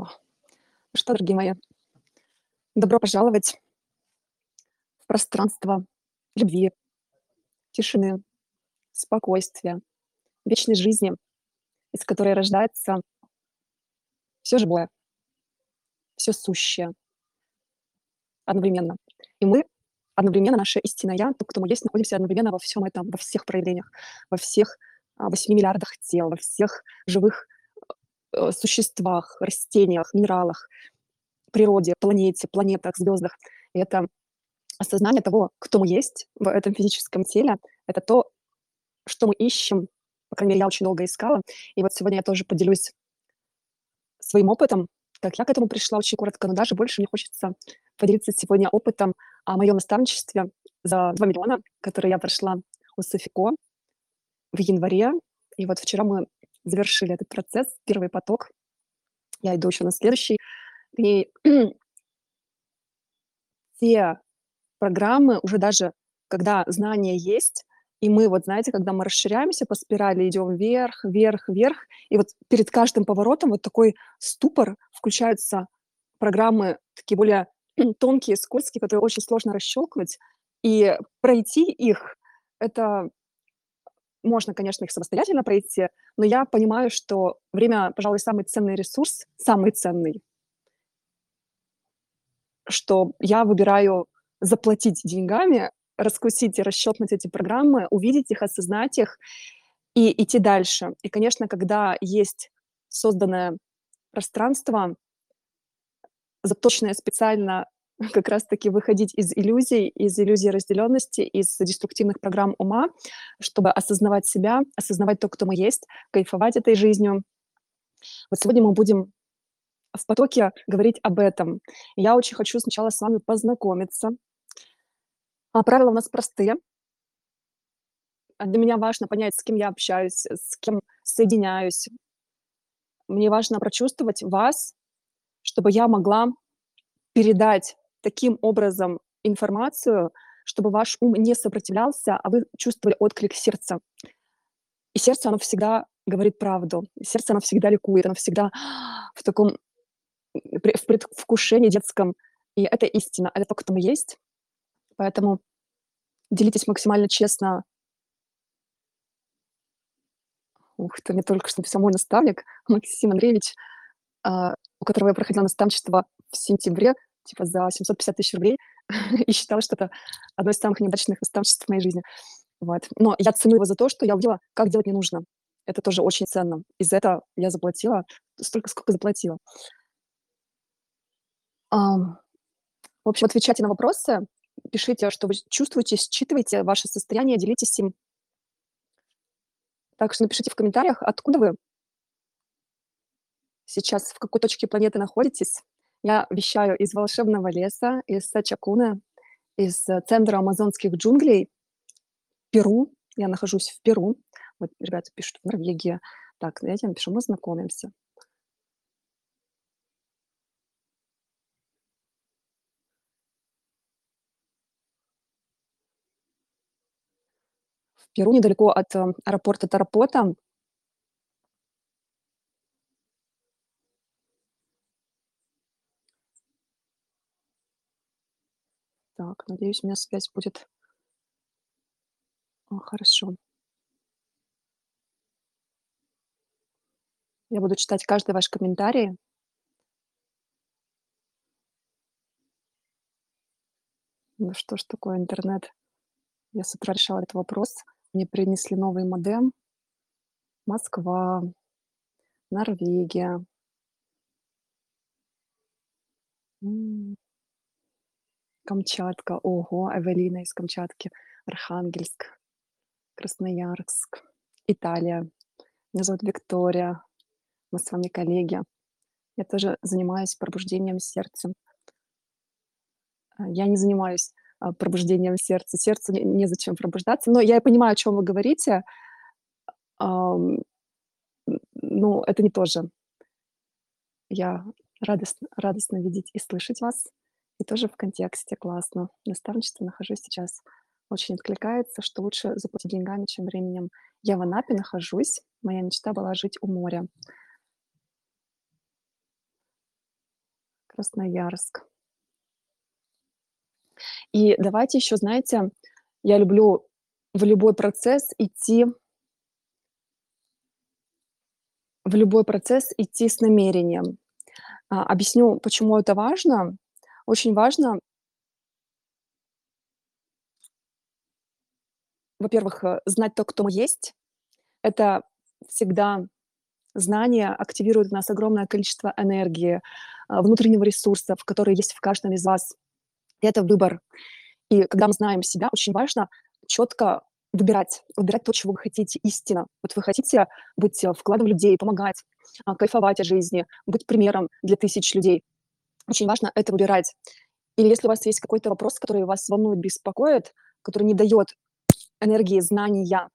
О, ну что, дорогие мои, добро пожаловать в пространство любви, тишины, спокойствия, вечной жизни, из которой рождается все живое, все сущее одновременно. И мы одновременно, наша истинная Я, то, кто мы есть, находимся одновременно во всем этом, во всех проявлениях, во всех а, 8 миллиардах тел, во всех живых существах, растениях, минералах, природе, планете, планетах, звездах. И это осознание того, кто мы есть в этом физическом теле, это то, что мы ищем. По крайней мере, я очень долго искала. И вот сегодня я тоже поделюсь своим опытом, как я к этому пришла очень коротко, но даже больше мне хочется поделиться сегодня опытом о моем наставничестве за 2 миллиона, который я прошла у Софико в январе. И вот вчера мы завершили этот процесс, первый поток. Я иду еще на следующий. И те программы уже даже, когда знания есть, и мы вот, знаете, когда мы расширяемся по спирали, идем вверх, вверх, вверх, и вот перед каждым поворотом вот такой ступор, включаются программы такие более тонкие, скользкие, которые очень сложно расщелкнуть, и пройти их, это можно, конечно, их самостоятельно пройти, но я понимаю, что время, пожалуй, самый ценный ресурс, самый ценный, что я выбираю заплатить деньгами, раскусить и расщелкнуть эти программы, увидеть их, осознать их и идти дальше. И, конечно, когда есть созданное пространство, заточенное специально как раз-таки выходить из иллюзий, из иллюзий разделенности, из деструктивных программ ума, чтобы осознавать себя, осознавать то, кто мы есть, кайфовать этой жизнью. Вот сегодня мы будем в потоке говорить об этом. Я очень хочу сначала с вами познакомиться. А правила у нас простые. А для меня важно понять, с кем я общаюсь, с кем соединяюсь. Мне важно прочувствовать вас, чтобы я могла передать таким образом информацию, чтобы ваш ум не сопротивлялся, а вы чувствовали отклик сердца. И сердце, оно всегда говорит правду. Сердце, оно всегда ликует, оно всегда в таком в предвкушении детском. И это истина, это то, кто мы есть. Поэтому делитесь максимально честно. Ух ты, мне только что мой наставник Максим Андреевич, а, у которого я проходила наставничество в сентябре типа за 750 тысяч рублей и считала, что это одно из самых неудачных наставничеств в моей жизни. Вот. Но я ценю его за то, что я увидела, как делать не нужно. Это тоже очень ценно. И за это я заплатила столько, сколько заплатила. В общем, отвечайте на вопросы, пишите, что вы чувствуете, считывайте ваше состояние, делитесь им. Так что напишите в комментариях, откуда вы сейчас, в какой точке планеты находитесь, я вещаю из волшебного леса, из Сачакуна, из э, центра амазонских джунглей, Перу. Я нахожусь в Перу. Вот ребята пишут в Норвегии. Так, давайте я напишу, мы знакомимся. В Перу, недалеко от э, аэропорта Тарапота, Так, надеюсь, у меня связь будет а, хорошо. Я буду читать каждый ваш комментарий. Ну что ж такое интернет? Я с утра решала этот вопрос. Мне принесли новый модем. Москва, Норвегия. Камчатка. Ого, Эвелина из Камчатки. Архангельск, Красноярск, Италия. Меня зовут Виктория. Мы с вами коллеги. Я тоже занимаюсь пробуждением сердца. Я не занимаюсь, а, пробуждением сердца. Не незачем пробуждаться. Но я понимаю, о чем вы говорите. Ну, это не то же. Я радостно радостно видеть и слышать вас. И тоже в контексте классно. Наставничество нахожусь сейчас очень откликается, что лучше заплатить деньгами, чем временем. Я в Анапе нахожусь. Моя мечта была жить у моря. Красноярск. И давайте ещё, знаете, я люблю в любой процесс идти в любой процесс идти с намерением. А, объясню, почему это важно. Очень важно во-первых, э, знать то, кто мы есть. Это всегда знание активирует в нас огромное количество энергии, а, внутреннего ресурсов, которые есть в каждом из вас. И это выбор. И когда мы знаем себя, очень важно чётко выбирать, выбирать то, чего вы хотите истинно. Вот вы хотите быть, э, вкладом людей, помогать, кайфовать от жизни, быть примером для тысяч людей. Очень важно это выбирать. Или если у вас есть какой-то вопрос, который вас волнует, беспокоит, который не даёт энергии знания,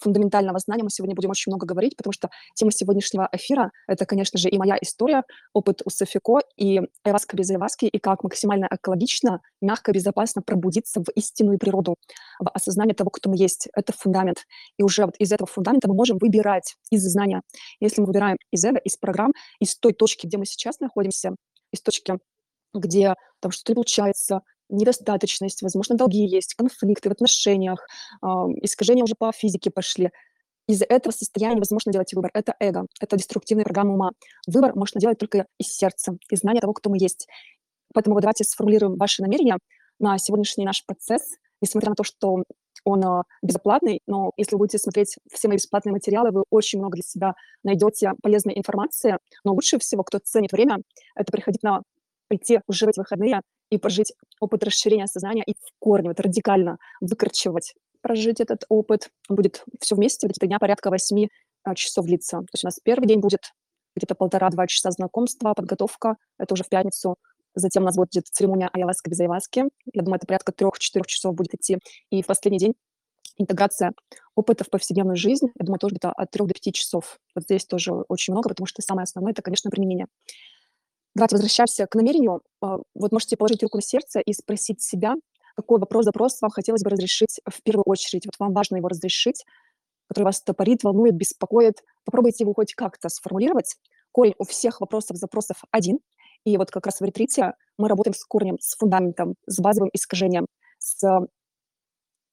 фундаментального знания мы сегодня будем очень много говорить, потому что тема сегодняшнего эфира- это, конечно же, и моя история, опыт у Софико, и айваска без айваски, и как максимально экологично, мягко, безопасно пробудиться в истинную природу, в осознание того, кто мы есть. Это фундамент. И уже вот из этого фундамента мы можем выбирать из знания. Если мы выбираем из эго, из программ, из той точки, где мы сейчас находимся, из точки, где там что-то не получается, недостаточность, возможно, долги есть, конфликты в отношениях, искажения уже по физике пошли. Из этого состояния невозможно делать выбор. Это эго, это деструктивная программа ума. Выбор можно делать только из сердца, из знания того, кто мы есть. Поэтому давайте сформулируем ваши намерения на сегодняшний наш процесс, несмотря на то, что он, а, бесплатный, но если вы будете смотреть все мои бесплатные материалы, вы очень много для себя найдете полезной информации. Но лучше всего, кто ценит время, это приходить на прийти уже в эти выходные и прожить опыт расширения сознания и в корне, вот радикально выкорчевать, прожить этот опыт. Будет все вместе, где-то дня порядка 8 а, часов длиться. То есть у нас первый день будет где-то полтора-два часа знакомства, подготовка, это уже в пятницу. Затем у нас будет церемония айаваски без айаваски. Я думаю, это порядка трех-четырех часов будет идти. И в последний день интеграция опыта в повседневную жизнь. Я думаю, тоже где-то от трех до пяти часов. Вот здесь тоже очень много, потому что самое основное- это, конечно, применение. Давайте возвращаемся к намерению. А, вот можете положить руку на сердце и спросить себя, какой вопрос, запрос вам хотелось бы разрешить в первую очередь. Вот вам важно его разрешить, который вас топорит, волнует, беспокоит. Попробуйте его хоть как-то сформулировать. Корень у всех вопросов, запросов один. И вот как раз в ретрите мы работаем с корнем, с фундаментом, с базовым искажением, с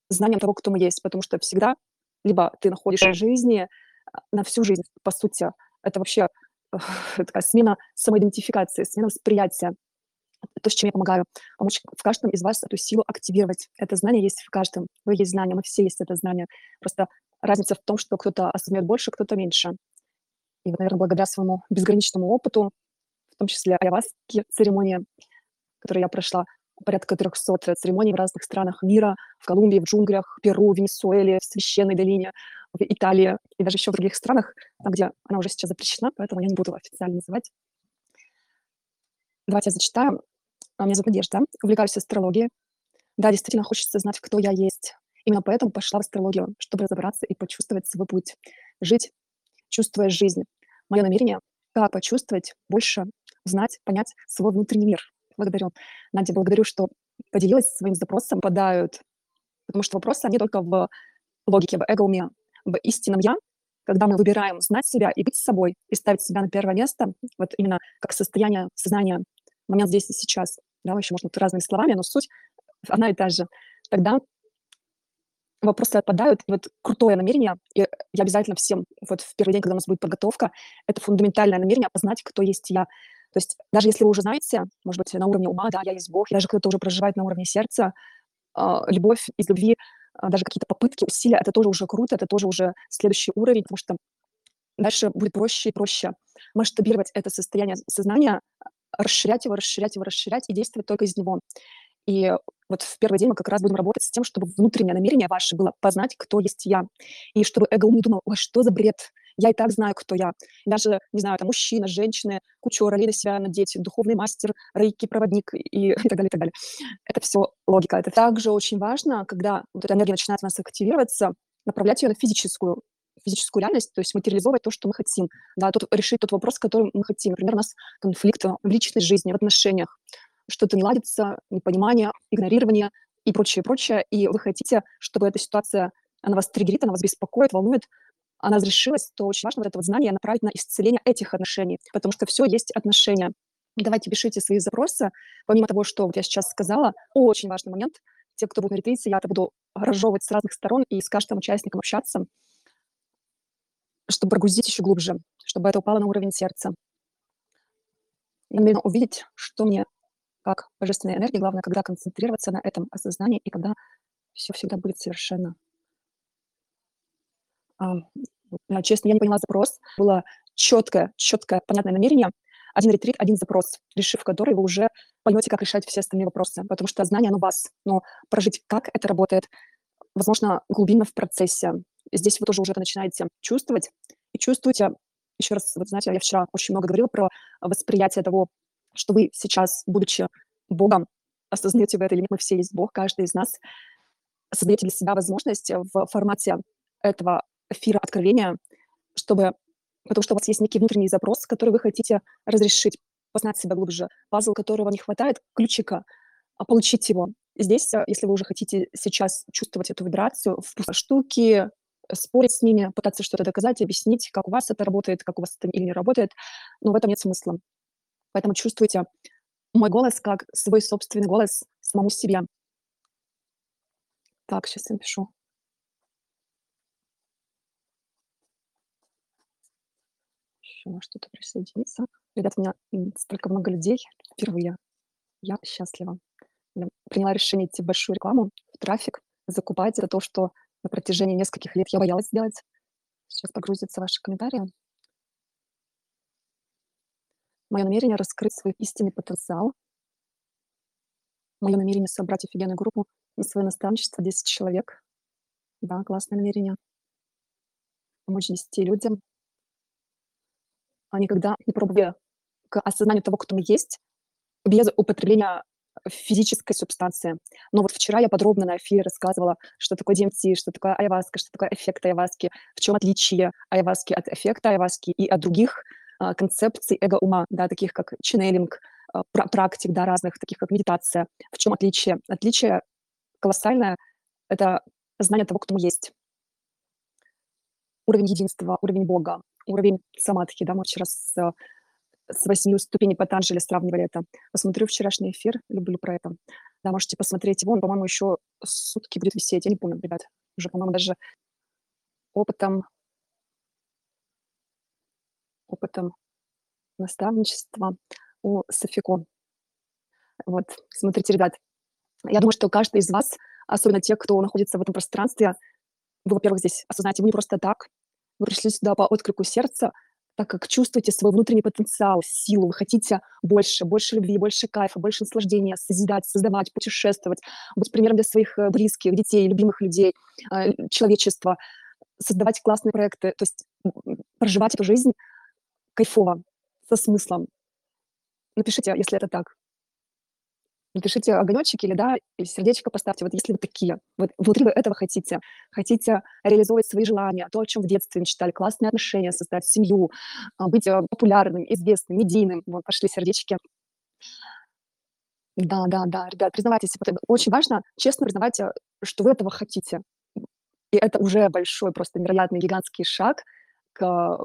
знанием того, кто мы есть. Потому что всегда либо ты находишь в жизни а, на всю жизнь, по сути, это вообще такая смена самоидентификации, смена восприятия. То, с чем я помогаю. Помочь в каждом из вас эту силу активировать. Это знание есть в каждом. Вы есть знание, мы все есть это знание. Просто разница в том, что кто-то осознает больше, кто-то меньше. И наверное, благодаря своему безграничному опыту, в том числе айаваски церемонии, которую я прошла, порядка 300 церемоний в разных странах мира, в Колумбии, в джунглях, Перу, Венесуэле, в Священной долине, в Италии и даже еще в других странах, там, где она уже сейчас запрещена, поэтому я не буду официально называть. Давайте я зачитаю. А, меня зовут Надежда, увлекаюсь астрологией. Да, действительно хочется знать, кто я есть. Именно поэтому пошла в астрологию, чтобы разобраться и почувствовать свой путь. Жить, чувствуя жизнь. Мое намерение — как почувствовать больше, знать, понять свой внутренний мир. Благодарю. Надя, благодарю, что поделилась своим запросом. Попадают, потому что вопросы, они только в логике, в эго-уме в истинном «я», когда мы выбираем знать себя и быть собой, и ставить себя на первое место, вот именно как состояние сознания, момент здесь и сейчас, да, еще можно разными словами, но суть одна и та же, тогда вопросы отпадают. И вот крутое намерение, и я обязательно всем, вот в первый день, когда у нас будет подготовка, это фундаментальное намерение познать, кто есть я. То есть даже если вы уже знаете, может быть, на уровне ума, да, я есть Бог, и даже кто-то уже проживает на уровне сердца, а, любовь из любви даже какие-то попытки, усилия, это тоже уже круто, это тоже уже следующий уровень, потому что дальше будет проще и проще масштабировать это состояние сознания, расширять его, расширять его, расширять и действовать только из него. И вот в первый день мы как раз будем работать с тем, чтобы внутреннее намерение ваше было познать, кто есть я. И чтобы эго не думал, ой, что за бред, я и так знаю, кто я. Даже, не знаю, там мужчина, женщина, кучу ролей на себя надеть, духовный мастер, рейки, проводник и, и так далее, и так далее. Это все логика. Это также очень важно, когда вот эта энергия начинает у нас активироваться, направлять ее на физическую физическую реальность, то есть материализовать то, что мы хотим, да, тут решить тот вопрос, который мы хотим. Например, у нас конфликт в личной жизни, в отношениях, что-то не ладится, непонимание, игнорирование и прочее, прочее, и вы хотите, чтобы эта ситуация, она вас триггерит, она вас беспокоит, волнует, она разрешилась, то очень важно вот это вот знание направить на исцеление этих отношений, потому что все есть отношения. Давайте пишите свои запросы. Помимо того, что вот я сейчас сказала, очень важный момент. Те, кто будет на ретрите, я это буду разжевывать с разных сторон и с каждым участником общаться, чтобы прогрузить еще глубже, чтобы это упало на уровень сердца. Именно увидеть, что мне как божественная энергия, главное, когда концентрироваться на этом осознании и когда все всегда будет совершенно. А, честно, я не поняла запрос. Было четкое, четкое, понятное намерение. Один ретрит, один запрос, решив который вы уже поймете, как решать все остальные вопросы. Потому что знание, оно вас. Но прожить, как это работает, возможно, глубинно в процессе. Здесь вы тоже уже это начинаете чувствовать. И чувствуете, еще раз, вот знаете, я вчера очень много говорила про восприятие того, что вы сейчас, будучи Богом, осознаете вы это или нет, мы все есть Бог, каждый из нас, создаете для себя возможность в формате этого эфира откровения, чтобы, потому что у вас есть некий внутренний запрос, который вы хотите разрешить, познать себя глубже, пазл которого не хватает, ключика, а получить его. Здесь, э, если вы уже хотите сейчас чувствовать эту вибрацию, в штуки, спорить с ними, пытаться что-то доказать, объяснить, как у вас это работает, как у вас это или не работает, но в этом нет смысла. Поэтому чувствуйте мой голос как свой собственный голос самому себе. Так, сейчас я напишу. Еще может что-то присоединиться. Ребята, у меня столько много людей впервые. Я счастлива. Я приняла решение идти в большую рекламу, в трафик, закупать. Это то, что на протяжении нескольких лет я боялась сделать. Сейчас погрузятся ваши комментарии. Мое намерение раскрыть свой истинный потенциал. Мое намерение собрать офигенную группу на свое наставничество 10 человек. Да, классное намерение. Помочь 10 людям. А никогда не пробуя к осознанию того, кто мы есть, без употребления физической субстанции. Но вот вчера я подробно на эфире рассказывала, что такое DMT, что такое айваска, что такое эффект айваски, в чем отличие айваски от эффекта айваски и от других а, концепций эго-ума, да, таких как ченнелинг, а, практик, да, разных, таких как медитация. В чем отличие? Отличие колоссальное — это знание того, кто мы есть. Уровень единства, уровень Бога, уровень самадхи, да, мы вчера с с восьмью ступеней Патанджали сравнивали это. Посмотрю вчерашний эфир, люблю про это. Да, можете посмотреть его, он, по-моему, еще сутки будет висеть, я не помню, ребят. Уже, по-моему, даже опытом, опытом наставничества у Софико. Вот, смотрите, ребят, я думаю, что каждый из вас, особенно те, кто находится в этом пространстве, вы, во-первых, здесь осознаете, вы не просто так, вы пришли сюда по отклику сердца, так как чувствуете свой внутренний потенциал, силу, вы хотите больше, больше любви, больше кайфа, больше наслаждения, созидать, создавать, путешествовать, быть примером для своих э, близких, детей, любимых людей, э, человечества, создавать классные проекты, то есть проживать эту жизнь кайфово, со смыслом. Напишите, если это так. Напишите огонечек или, да, сердечко поставьте, вот если вы такие, вот внутри вы этого хотите, хотите реализовывать свои желания, то, о чем в детстве мечтали, классные отношения, создать семью, а, быть э, популярным, известным, медийным, вот пошли сердечки. Да, да, да, ребят, признавайтесь, вот очень важно честно признавать, что вы этого хотите. И это уже большой, просто невероятный, гигантский шаг к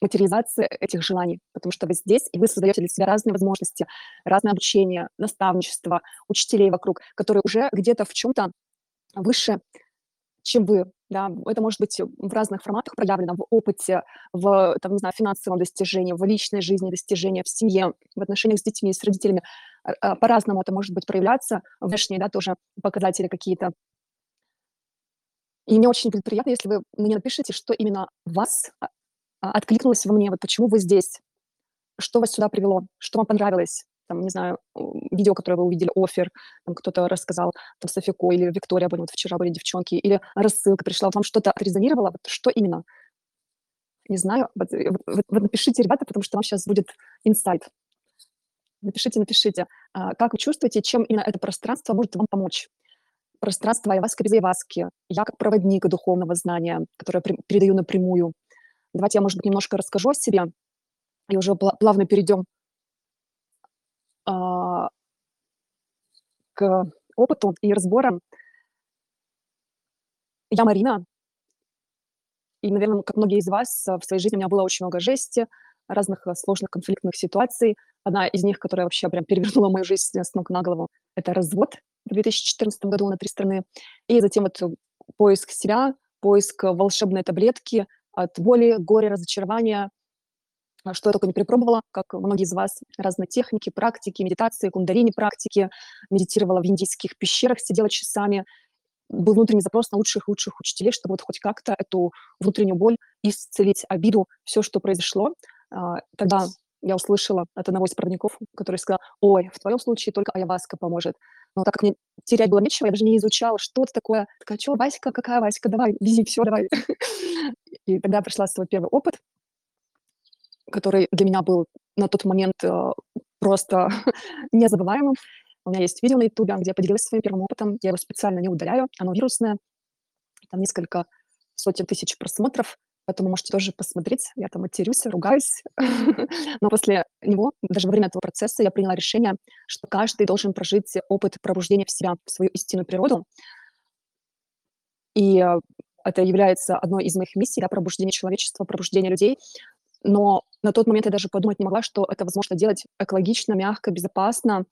материализации этих желаний, потому что вы здесь, и вы создаете для себя разные возможности, разное обучение, наставничество, учителей вокруг, которые уже где-то в чем-то выше, чем вы. Да? Это может быть в разных форматах проявлено, в опыте, в там, не знаю, финансовом достижении, в личной жизни достижения, в семье, в отношениях с детьми, с родителями. А, по-разному это может быть проявляться, внешние да, тоже показатели какие-то. И мне очень будет приятно, если вы мне напишите, что именно вас а, откликнулось во мне, вот почему вы здесь, что вас сюда привело, что вам понравилось, там, не знаю, видео, которое вы увидели, офер, там кто-то рассказал, там, Софико или Виктория были, вот вчера были девчонки, или рассылка пришла, вам что-то отрезонировало, вот что именно? Не знаю, вот, э, вот, вот напишите, ребята, потому что вам сейчас будет инсайт. Напишите, напишите, а, как вы чувствуете, чем именно это пространство может вам помочь. Пространство Айваска без Айваски. Я как проводник духовного знания, которое передаю напрямую – Давайте я, может быть, немножко расскажу о себе, и уже плавно перейдем а, к опыту и разборам. Я Марина, и, наверное, как многие из вас, в своей жизни у меня было очень много жести, разных э, сложных конфликтных ситуаций, Одна из них, которая вообще прям перевернула мою жизнь с ног на голову, это развод в 2014 году на 3 страны. И затем вот поиск себя, поиск волшебной таблетки от боли, горя, разочарования, а, что я только не перепробовала, как многие из вас, разные техники, практики, медитации, кундалини практики, медитировала в индийских пещерах, сидела часами. Был внутренний запрос на лучших-лучших учителей, чтобы вот хоть как-то эту внутреннюю боль исцелить, обиду, все, что произошло. А, тогда я услышала от одного из проводников, который сказал, ой, в твоем случае только Аяваска поможет. Но так как мне терять было нечего, я даже не изучала, что это такое. Такая, что, Васька, какая Васька, давай, вези, все, давай. И тогда пришла свой первый опыт, который для меня был на тот момент э, просто незабываемым. У меня есть видео на Ютубе, где я поделилась своим первым опытом. Я его специально не удаляю, оно вирусное. Там несколько сотен тысяч просмотров, поэтому можете тоже посмотреть. Я там матерюсь, ругаюсь. Но после него, даже во время этого процесса, я приняла решение, что каждый должен прожить опыт пробуждения в себя, в свою истинную природу. И э, это является одной из моих миссий, да, пробуждение человечества, пробуждение людей. Но на тот момент я даже подумать не могла, что это возможно делать экологично, мягко, безопасно.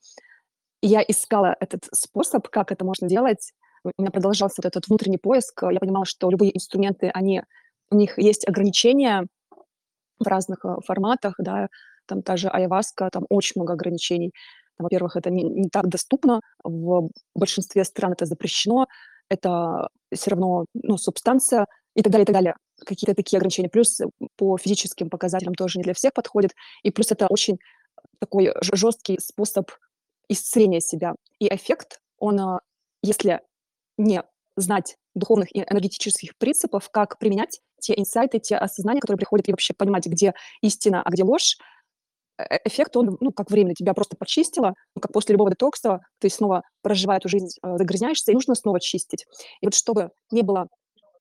И я искала этот способ, как это можно делать. У меня продолжался вот этот внутренний поиск. Я понимала, что любые инструменты, они, у них есть ограничения в разных э, форматах, да, там та же айваска, там очень много ограничений. Во-первых, это не, не так доступно, в большинстве стран это запрещено, это все равно ну, субстанция и так далее, и так далее какие-то такие ограничения. Плюс по физическим показателям тоже не для всех подходит. И плюс это очень такой жесткий способ исцеления себя. И эффект, он, а, если не знать духовных и энергетических принципов, как применять те инсайты, те осознания, которые приходят, и вообще понимать, где истина, а где ложь, э, эффект, он, ну, как временно тебя просто почистило, как после любого детокса ты снова проживая эту жизнь, э, загрязняешься, и нужно снова чистить. И вот чтобы не было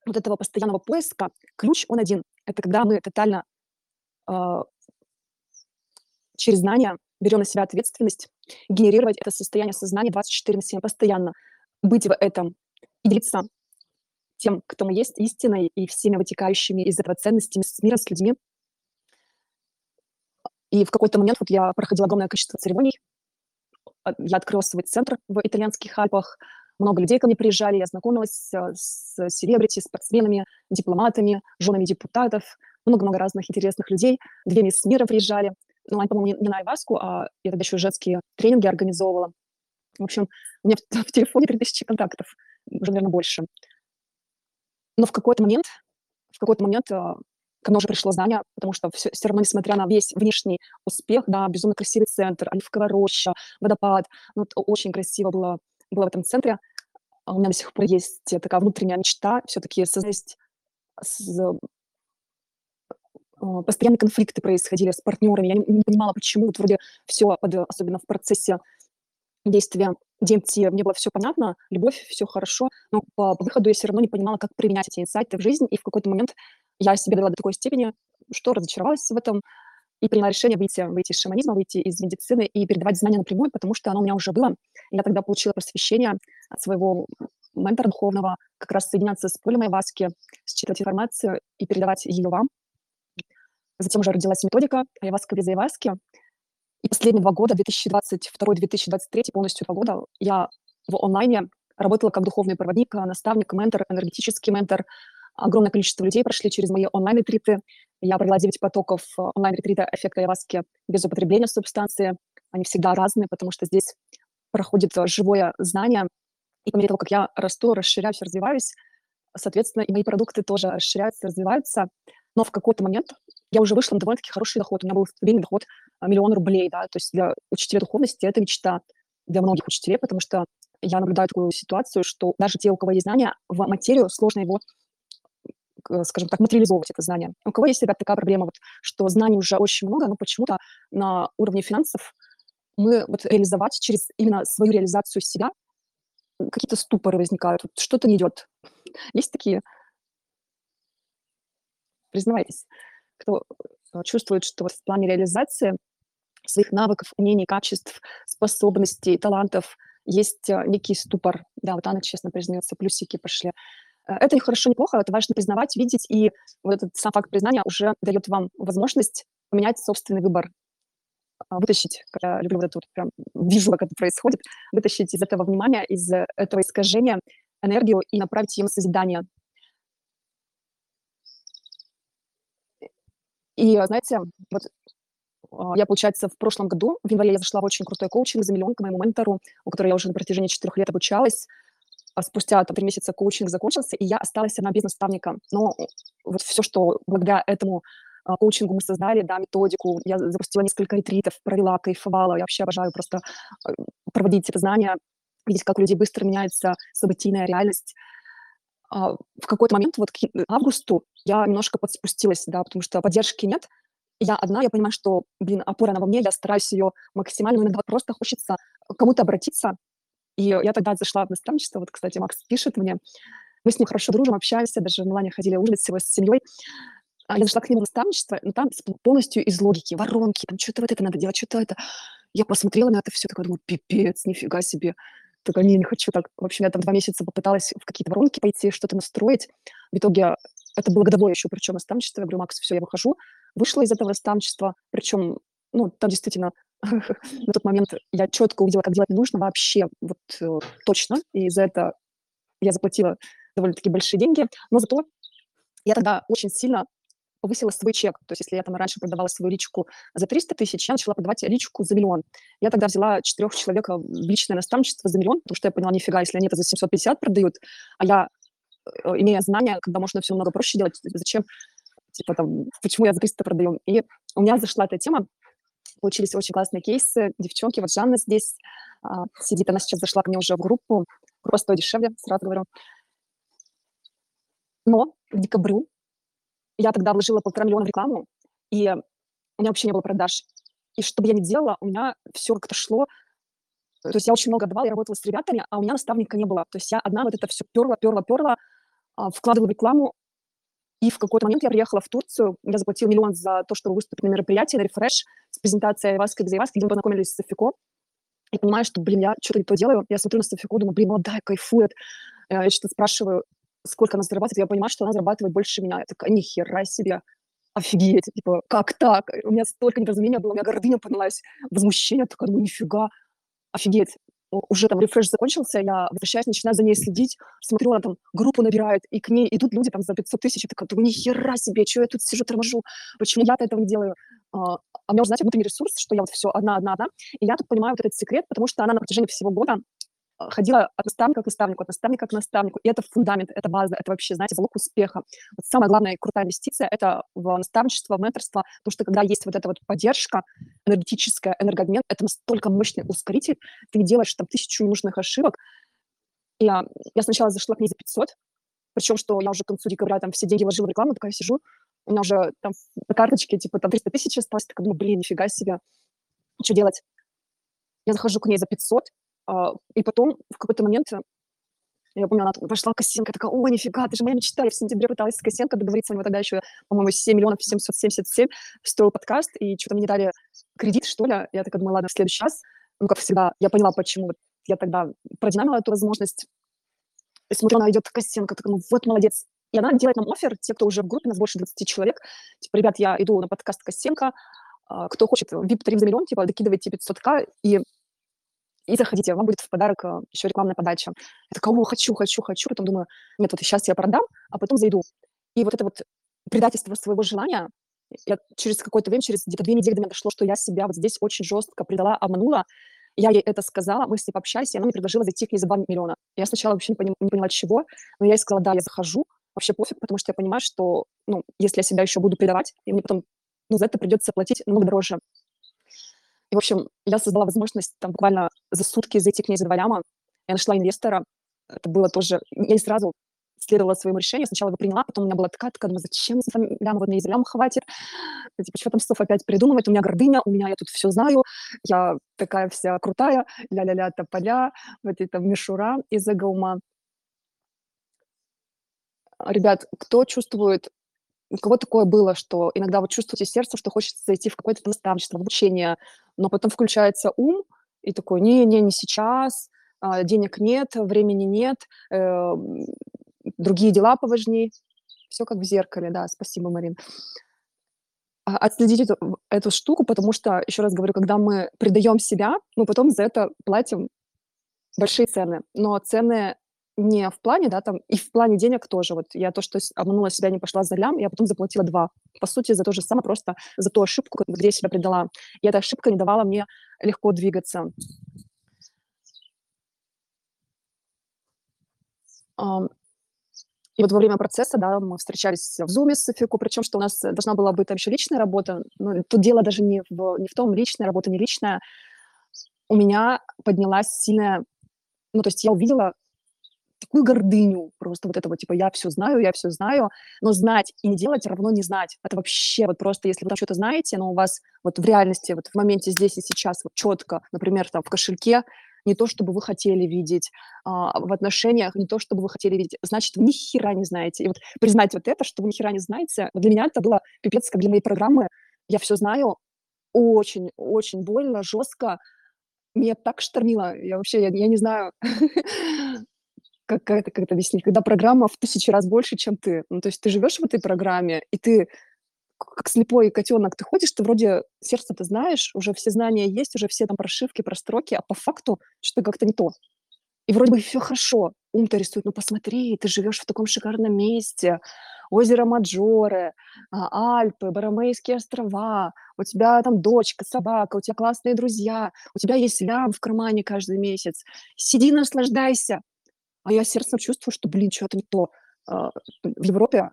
вот этого постоянного поиска, ключ, он один. Это когда мы тотально э, через знания берем на себя ответственность, генерировать это состояние сознания 24 на 7 постоянно, быть в этом и делиться тем, кто мы есть, истиной и всеми вытекающими из этого ценностями с мира, с людьми. И в какой-то момент вот я проходила огромное количество церемоний. Я открыла свой центр в итальянских Альпах, много людей ко мне приезжали, я знакомилась э, с селебрити, спортсменами, дипломатами, женами депутатов, много-много разных интересных людей. Две мисс мира приезжали. Ну, они, по-моему, не на Айваску, а я тогда еще женские тренинги организовывала. В общем, у меня в, в телефоне 3000 контактов, уже, наверное, больше. Но в какой-то момент, в какой-то момент э, ко мне уже пришло знание, потому что все, все равно, несмотря на весь внешний успех, да, безумно красивый центр, оливковая роща, водопад, ну, очень красиво было была в этом центре. А у меня до сих пор есть такая внутренняя мечта все-таки создать с, а, постоянные конфликты происходили с партнерами. Я не, не понимала, почему. Вот вроде все, особенно в процессе действия DMT, мне было все понятно, любовь, все хорошо, но по, выходу я все равно не понимала, как применять эти инсайты в жизнь, и в какой-то момент я себе дала до такой степени, что разочаровалась в этом, и приняла решение выйти, выйти из шаманизма, выйти из медицины и передавать знания напрямую, потому что оно у меня уже было. Я тогда получила просвещение от своего ментора духовного, как раз соединяться с полем Айваски, считывать информацию и передавать ее вам. Затем уже родилась методика Айваска без Айваски. И последние два года, 2022-2023, полностью два года, я в онлайне работала как духовный проводник, наставник, ментор, энергетический ментор, Огромное количество людей прошли через мои онлайн-ретриты. Я провела 9 потоков э, онлайн-ретрита эффекта Яваски без употребления субстанции. Они всегда разные, потому что здесь проходит живое знание. И по мере того, как я расту, расширяюсь, развиваюсь, соответственно, и мои продукты тоже расширяются, развиваются. Но в какой-то момент я уже вышла на довольно-таки хороший доход. У меня был стабильный доход э, миллион рублей. Да? То есть для учителя духовности это мечта для многих учителей, потому что я наблюдаю такую ситуацию, что даже те, у кого есть знания, в материю сложно его скажем так, материализовывать это знание. У кого есть, ребят, такая проблема, вот, что знаний уже очень много, но почему-то на уровне финансов мы вот реализовать через именно свою реализацию себя какие-то ступоры возникают, вот что-то не идет. Есть такие? Признавайтесь, кто э, чувствует, что в плане реализации своих навыков, умений, качеств, способностей, талантов есть э, некий ступор. Да, вот она честно признается, плюсики пошли. Э, это не хорошо, не плохо, это важно признавать, видеть, и вот этот сам факт признания уже дает вам возможность поменять собственный выбор. а, вытащить, когда люблю вот это вот прям, вижу, как это происходит, вытащить из этого внимания, из этого искажения энергию и направить ее на созидание. И, знаете, вот а, я, получается, в прошлом году, в январе, я зашла в очень крутой коучинг за миллион к моему ментору, у которого я уже на протяжении четырех лет обучалась. А спустя три месяца коучинг закончился, и я осталась одна без наставника. Но вот все, что благодаря этому а, коучингу мы создали, да, методику, я запустила несколько ретритов, провела, кайфовала. Я вообще обожаю просто а, проводить это знания, видеть, как у людей быстро меняется событийная реальность. В какой-то момент, вот к августу, я немножко подспустилась, да, потому что поддержки нет, я одна, я понимаю, что, блин, опора она во мне, я стараюсь ее максимально, иногда просто хочется к кому-то обратиться. И я тогда зашла в наставничество, вот, кстати, Макс пишет мне, мы с ним хорошо дружим, общаемся, даже в Милане ходили ужинать с семьей. А я зашла к нему в наставничество, но там полностью из логики, воронки, там что-то вот это надо делать, что-то это. Я посмотрела на это все, такая думаю, пипец, нифига себе. Такая, не, не хочу так. В общем, я там два месяца попыталась в какие-то воронки пойти, что-то настроить. В итоге это было годовое еще, причем наставничество. Я говорю, Макс, все, я выхожу. Вышла из этого наставничества, причем, ну, там действительно на тот момент я четко увидела, как делать не нужно вообще, вот э, точно, и за это я заплатила довольно-таки большие деньги, но зато я тогда очень сильно повысила свой чек. То есть если я там раньше продавала свою личку за 300 тысяч, я начала продавать личку за миллион. Я тогда взяла четырех человек в личное наставничество за миллион, потому что я поняла, нифига, если они это за 750 продают, а я, э, имея знания, когда можно все намного проще делать, зачем, типа там, почему я за 300 продаю? И у меня зашла эта тема, получились очень классные кейсы. Девчонки, вот Жанна здесь а, сидит, она сейчас зашла ко мне уже в группу. Стоит дешевле, сразу говорю. Но в декабрю я тогда вложила полтора миллиона в рекламу, и у меня вообще не было продаж. И что бы я ни делала, у меня все как-то шло. То есть я очень много давала, я работала с ребятами, а у меня наставника не было. То есть я одна вот это все перла, перла, перла, а, вкладывала в рекламу, и в какой-то момент я приехала в Турцию, я заплатила миллион за то, чтобы выступить на мероприятии, на рефреш, с презентацией Айваски и Айваски, где мы познакомились с Софико. И понимаю, что, блин, я что-то не то делаю. Я смотрю на Софико, думаю, блин, молодая, кайфует. Я что-то спрашиваю, сколько она зарабатывает. Я понимаю, что она зарабатывает больше меня. Я такая, нихера себе, офигеть, типа, как так? У меня столько недоразумения было, у меня гордыня поднялась, возмущение, такая, думаю, нифига, офигеть уже там рефреш закончился, я возвращаюсь, начинаю за ней следить, смотрю, она там группу набирает, и к ней идут люди там за 500 тысяч, и такая, думаю, ни хера себе, что я тут сижу, торможу, почему я-то этого не делаю? А, а у меня уже, знаете, внутренний ресурс, что я вот все одна-одна-одна, и я тут понимаю вот этот секрет, потому что она на протяжении всего года ходила от наставника к наставнику, от наставника к наставнику. И это фундамент, это база, это вообще, знаете, залог успеха. Вот самая главная крутая инвестиция – это в наставничество, в менторство, потому что когда есть вот эта вот поддержка энергетическая, энергообмен, это настолько мощный ускоритель, ты делаешь там тысячу ненужных ошибок. И я, я сначала зашла к ней за 500, причем, что я уже к концу декабря там все деньги вложила в рекламу, такая сижу, у меня уже там на карточке типа там 300 тысяч осталось, такая думаю, блин, нифига себе, что делать? Я захожу к ней за 500, а, и потом в какой-то момент, я помню, она пошла Косенко, такая, ой, нифига, ты же моя мечта. Я в сентябре пыталась с Косенко договориться, у него тогда еще, по-моему, 7 миллионов 777 стоил подкаст, и что-то мне не дали кредит, что ли. Я такая думаю, ладно, в следующий раз, ну, как всегда, я поняла, почему. Я тогда продинамила эту возможность. И смотрю, она идет Косенко, такая, ну, вот молодец. И она делает нам офер, те, кто уже в группе, нас больше 20 человек. Типа, ребят, я иду на подкаст Косенко, а, кто хочет VIP-тариф за миллион, типа, докидывайте 500к, и и заходите, вам будет в подарок э, еще рекламная подача. Я такая, о, хочу, хочу, хочу. Потом думаю, нет, вот сейчас я продам, а потом зайду. И вот это вот предательство своего желания, я через какое-то время, через где-то две недели до меня дошло, что я себя вот здесь очень жестко предала, обманула. Я ей это сказала, мы с ней пообщались, и она мне предложила зайти к ней за 2 миллиона. Я сначала вообще не, поним, не поняла, чего, но я ей сказала, да, я захожу, вообще пофиг, потому что я понимаю, что, ну, если я себя еще буду предавать, и мне потом, ну, за это придется платить намного дороже. И, в общем, я создала возможность там буквально за сутки зайти к ней за два ляма. Я нашла инвестора. Это было тоже... Я не сразу следовала своему решению. Сначала его приняла, потом у меня была такая, такая, думаю, зачем за ляма, вот мне за ляма хватит. Типа, что там слов опять придумывать? У меня гордыня, у меня я тут все знаю, я такая вся крутая, ля-ля-ля, тополя, вот это мишура из-за. Ребят, кто чувствует у кого такое было, что иногда вот чувствуете сердце, что хочется зайти в какое-то наставничество, в обучение, но потом включается ум и такой, не-не, не сейчас, а, денег нет, времени нет, э, другие дела поважнее. Все как в зеркале, да, спасибо, Марин. а, отследить эту эту штуку, потому что, еще раз говорю, когда мы предаем себя, мы потом за это платим большие цены. Но цены не в плане, да, там, и в плане денег тоже. Вот я то, что обманула себя, не пошла за лям, я потом заплатила 2. По сути, за то же самое, просто за ту ошибку, где я себя предала. И эта ошибка не давала мне легко двигаться. И вот во время процесса, да, мы встречались в зуме с Софико, причем что у нас должна была быть там еще личная работа. Но тут дело даже не в не в том, личная работа, не личная. У меня поднялась сильная ну, то есть я увидела такую гордыню, просто вот этого типа я все знаю, я все знаю, но знать и не делать равно не знать. Это вообще вот просто, если вы там что-то знаете, но у вас вот в реальности, вот в моменте здесь и сейчас вот четко, например, там в кошельке не то, чтобы вы хотели видеть, а, в отношениях не то, чтобы вы хотели видеть, значит, вы ни хера не знаете. И вот признать вот это, что вы ни хера не знаете, для меня это было пипец, как для моей программы. Я все знаю, очень, очень больно, жестко. Меня так штормило. Я вообще, я, я не знаю, как, как, это, как это объяснить, когда программа в тысячу раз больше, чем ты. Ну, то есть ты живешь в этой программе, и ты как слепой котенок, ты ходишь, ты вроде сердце ты знаешь, уже все знания есть, уже все там прошивки, простроки, а по факту что-то как-то не то. И вроде бы все хорошо, ум-то рисует, ну посмотри, ты живешь в таком шикарном месте, озеро Маджоре, а, Альпы, Барамейские острова, у тебя там дочка, собака, у тебя классные друзья, у тебя есть лям в кармане каждый месяц. Сиди, наслаждайся. А я сердцем чувствую, что, блин, что-то не то. А, в Европе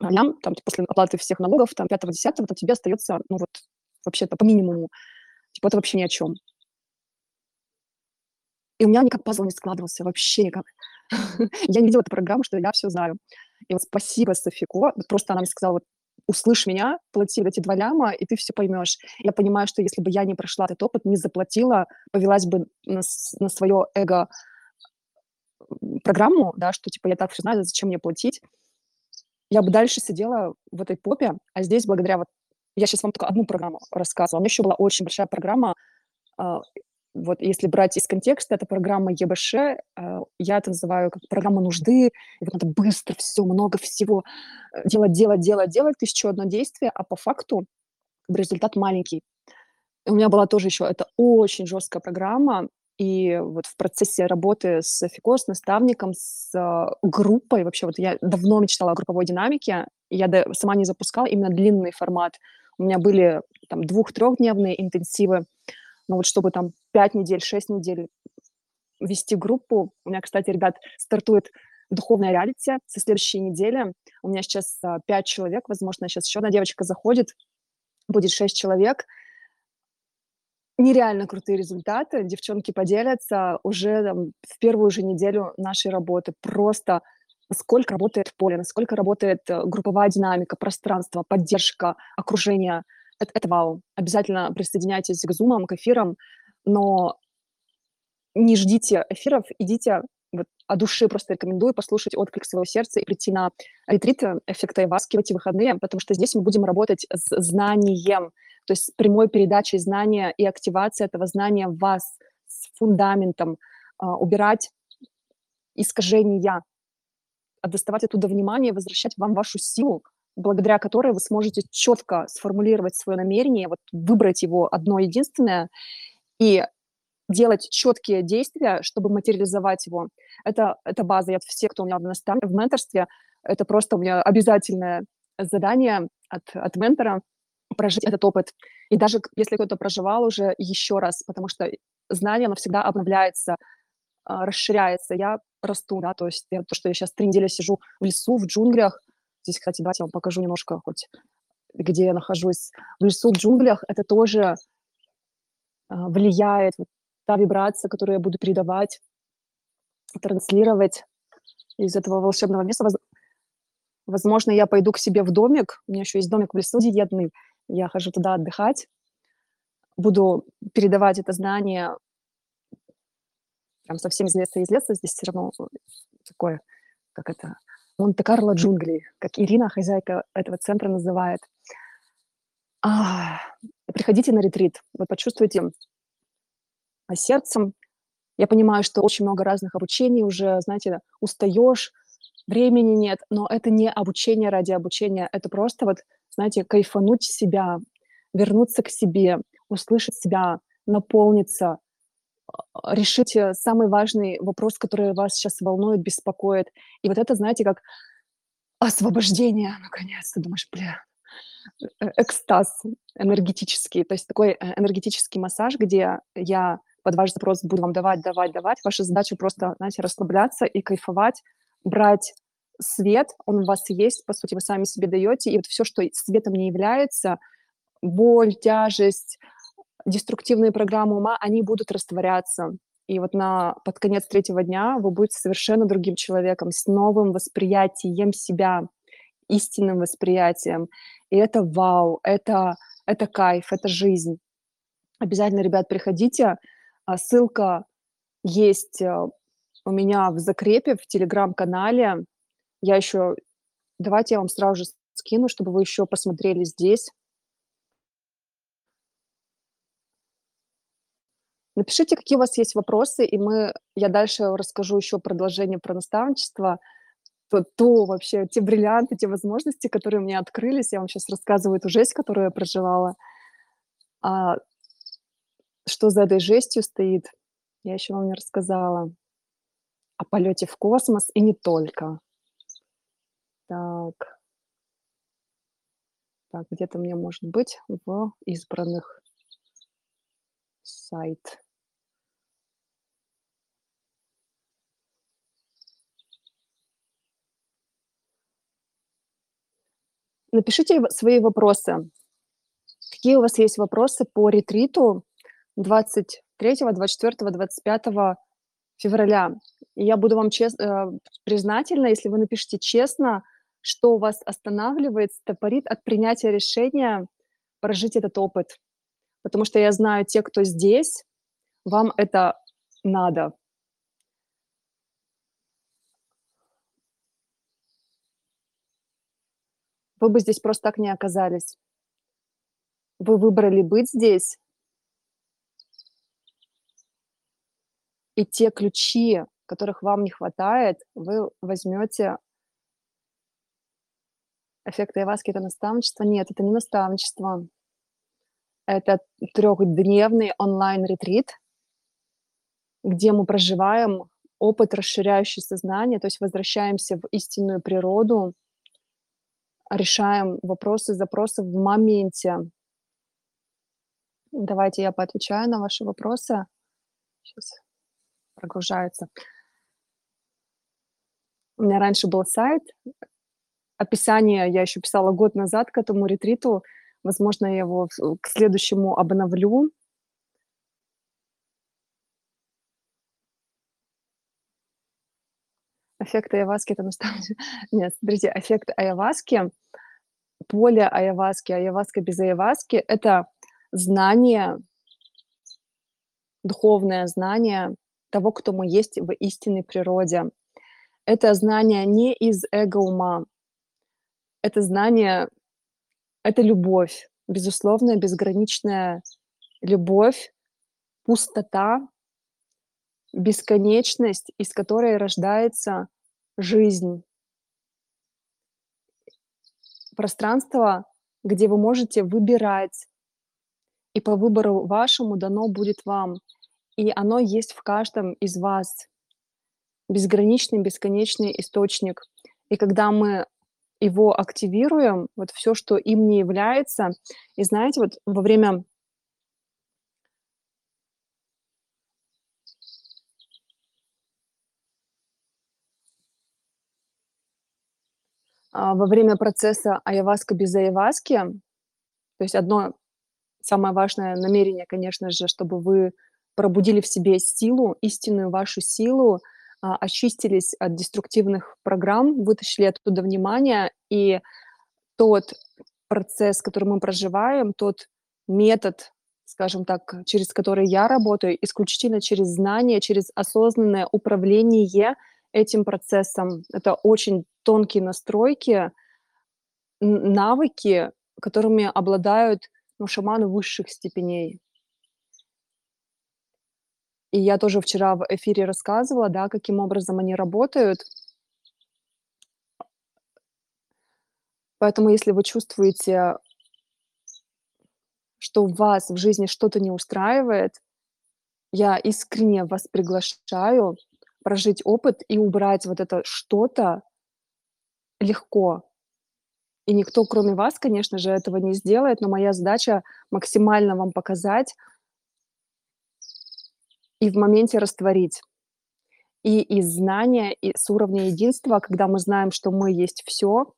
лям, там, после оплаты всех налогов, там, 5-10, там тебе остается, ну, вот, вообще-то по минимуму. Типа это вообще ни о чем. И у меня никак пазл не складывался, вообще никак. я не видела эту программу, что я все знаю. И вот спасибо Софико, просто она мне сказала, вот, услышь меня, плати эти два ляма, и ты все поймешь. Я понимаю, что если бы я не прошла этот опыт, не заплатила, повелась бы на, на свое эго программу, да, что типа я так все знаю, зачем мне платить, я бы дальше сидела в этой попе, а здесь благодаря вот я сейчас вам только одну программу рассказывала. У меня еще была очень большая программа, а, вот если брать из контекста, это программа ЕБШ, а, я это называю как программа нужды, и вот надо быстро все, много всего э, делать, делать, делать, делать, тысячу одно действие, а по факту результат маленький. У меня была тоже еще, это очень жесткая программа, и вот в процессе работы с ФИКО, с наставником, с э, группой, вообще вот я давно мечтала о групповой динамике, я сама не запускала именно длинный формат. У меня были там двух-трехдневные интенсивы, но вот чтобы там пять недель, шесть недель вести группу, у меня, кстати, ребят, стартует духовная реалити со следующей недели. У меня сейчас а, пять человек, возможно, сейчас еще одна девочка заходит, будет шесть человек – нереально крутые результаты. Девчонки поделятся уже там, в первую же неделю нашей работы. Просто насколько работает поле, насколько работает э, групповая динамика, пространство, поддержка, окружение. Это, это вау. Обязательно присоединяйтесь к зумам, к эфирам, но не ждите эфиров, идите вот, о душе просто рекомендую послушать отклик своего сердца и прийти на ретрит эффекта Иваски в эти выходные, потому что здесь мы будем работать с знанием, то есть с прямой передачей знания и активацией этого знания в вас, с фундаментом, а, убирать искажения, а доставать оттуда внимание, возвращать вам вашу силу, благодаря которой вы сможете четко сформулировать свое намерение, вот выбрать его одно единственное и делать четкие действия, чтобы материализовать его. Это, это база. Я все, кто у меня в, наставе, в менторстве, это просто у меня обязательное задание от, от ментора прожить этот опыт. И даже если кто-то проживал уже еще раз, потому что знание, оно всегда обновляется, а, расширяется. Я расту, да, то есть я, то, что я сейчас три недели сижу в лесу, в джунглях. Здесь, кстати, давайте я вам покажу немножко хоть, где я нахожусь. В лесу, в джунглях это тоже а, влияет, вот, та вибрация, которую я буду передавать, транслировать из этого волшебного места. Возможно, я пойду к себе в домик. У меня еще есть домик в лесу диетный я хожу туда отдыхать, буду передавать это знание прям совсем из леса из леса, здесь все равно такое, как это, Монте-Карло джунглей, как Ирина, хозяйка этого центра, называет. А, приходите на ретрит, вы почувствуете сердцем. Я понимаю, что очень много разных обучений уже, знаете, устаешь, времени нет, но это не обучение ради обучения, это просто вот знаете, кайфануть себя, вернуться к себе, услышать себя, наполниться, а, решить, э, самый важный вопрос, который вас сейчас волнует, беспокоит. И вот это, знаете, как освобождение наконец-то. Думаешь: "Бля". Э экстаз энергетический, то есть такой, э, энергетический массаж, где я под ваш запрос буду вам давать, давать, давать. Ваша задача просто, знаете, расслабляться и кайфовать, брать свет, он у вас есть, по сути, вы сами себе даёте. И вот всё, что светом не является, боль, тяжесть, деструктивные программы ума, они будут растворяться. И вот на под конец третьего дня вы будете совершенно другим человеком, с новым восприятием себя, истинным восприятием. И это вау, это это кайф, это жизнь. Обязательно, ребят, приходите. А, ссылка есть, э, у меня в закрепе в телеграм-канале. Я ещё давайте я вам сразу же скину, чтобы вы ещё посмотрели здесь. Напишите, какие у вас есть вопросы, и мы я дальше расскажу ещё продолжение про наставничество. То то вообще, те бриллианты, те возможности, которые меня открылись. Я вам щас рассказываю ту жесть, которую я проживала. А что за этой жестью стоит, я ещё вам не рассказала. О полёте в космос и не только. Так. Так, где-то меня может быть в избранных сайт. Напишите свои вопросы. Какие у вас есть вопросы по ретриту 23, 24, 25 февраля? Я буду вам чес э, признательна, если вы напишите честно, что вас останавливает, стопорит от принятия решения прожить этот опыт. Потому что я знаю, те, кто здесь, вам это надо. Вы бы здесь просто так не оказались. Вы выбрали быть здесь. И те ключи, которых вам не хватает, вы возьмёте Эффект айваски- это наставничество? Нет, это не наставничество. Это трёхдневный онлайн-ретрит где мы проживаем опыт, расширяющий сознание, то есть возвращаемся в истинную природу, решаем вопросы, запросы в моменте. Давайте я поотвечаю на ваши вопросы. Щас прогружается. У меня раньше был сайт. Описание я ещё писала год назад к этому ретриту. Возможно, я его к следующему обновлю. Эффект айваски- это наставниче Нет, смотрите, эффект айваски, поле айваски, айваска без айваски- это знание духовное знание того, кто мы есть в истинной природе. Это знание не из эго-ума. Это знание это любовь, безусловная, безграничная любовь, пустота, бесконечность, из которой рождается жизнь. Пространство, где вы можете выбирать, и по выбору вашему дано будет вам. И оно есть в каждом из вас. Безграничный, бесконечный источник. И когда мы его активируем, вот всё, что им не является. И знаете, вот во время А, во время процесса айваска без айваски, то есть одно самое важное намерение, конечно же, чтобы вы пробудили в себе силу, истинную вашу силу, очистились от деструктивных программ, вытащили оттуда внимание. И тот процесс, который мы проживаем, тот метод, скажем так, через который я работаю, исключительно через знание, через осознанное управление этим процессом. Это очень тонкие настройки, навыки, которыми обладают, ну, шаманы высших степеней. И я тоже вчера в эфире рассказывала, да, каким образом они работают. Поэтому если вы чувствуете что вас в жизни что-то не устраивает, я искренне вас приглашаю прожить опыт и убрать вот это что-то легко. И никто, кроме вас, конечно же, этого не сделает, но моя задача максимально вам показать и в моменте растворить. И из знания, и с уровня единства, когда мы знаем, что мы есть все.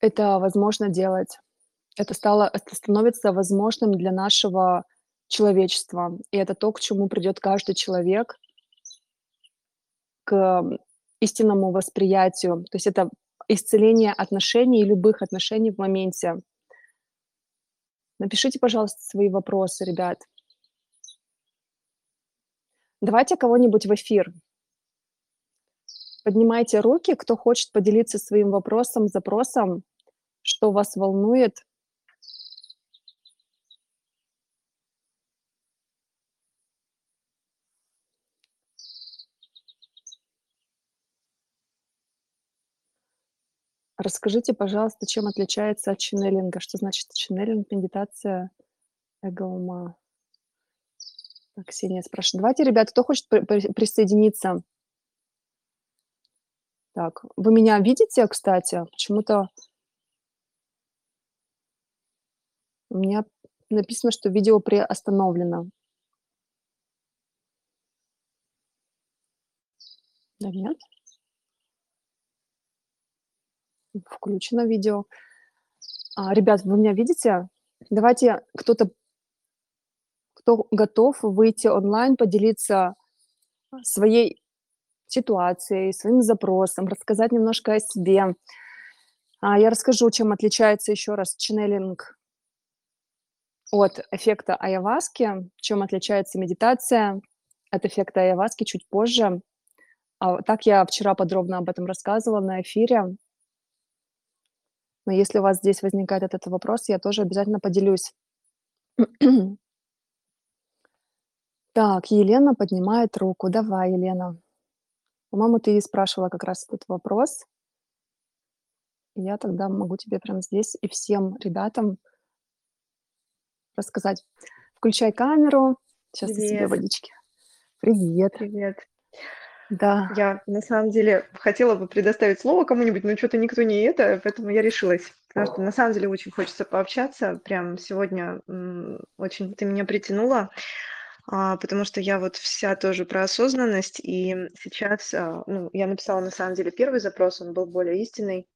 Это возможно делать. Это стало это становится возможным для нашего человечества. И это то, к чему придет каждый человек. К истинному восприятию. То есть это исцеление отношений, любых отношений в моменте. Напишите, пожалуйста, свои вопросы, ребят. Давайте кого-нибудь в эфир. Поднимайте руки, кто хочет поделиться своим вопросом, запросом, что вас волнует. Расскажите, пожалуйста, чем отличается от ченнелинга? Что значит ченнелинг, медитация, эго-ума? Так, Ксения спрашивает. Давайте, ребят, кто хочет присоединиться? Так, вы меня видите, кстати? Почему-то у меня написано, что видео приостановлено. Да нет? Включено видео. А, ребят, вы меня видите? Давайте кто-то, кто готов выйти онлайн, поделиться своей ситуацией, своим запросом, рассказать немножко о себе. А, я расскажу, чем отличается еще раз ченнелинг от эффекта айаваски, чем отличается медитация от эффекта айаваски чуть позже. А, так я вчера подробно об этом рассказывала на эфире. Но если у вас здесь возникает этот вопрос, я тоже обязательно поделюсь. Так, Елена поднимает руку. Давай, Елена. По-моему, ты и спрашивала как раз этот вопрос. Я тогда могу тебе прямо здесь и всем ребятам рассказать. Включай камеру. Сейчас я себе водички. Привет. Привет. Да. Я на самом деле хотела бы предоставить слово кому-нибудь, но что-то никто не это, поэтому я решилась. Потому что на самом деле очень хочется пообщаться. Прям сегодня очень ты меня притянула, а, потому что я вот вся тоже про осознанность. И сейчас а, ну, я написала на самом деле первый запрос, он был более истинный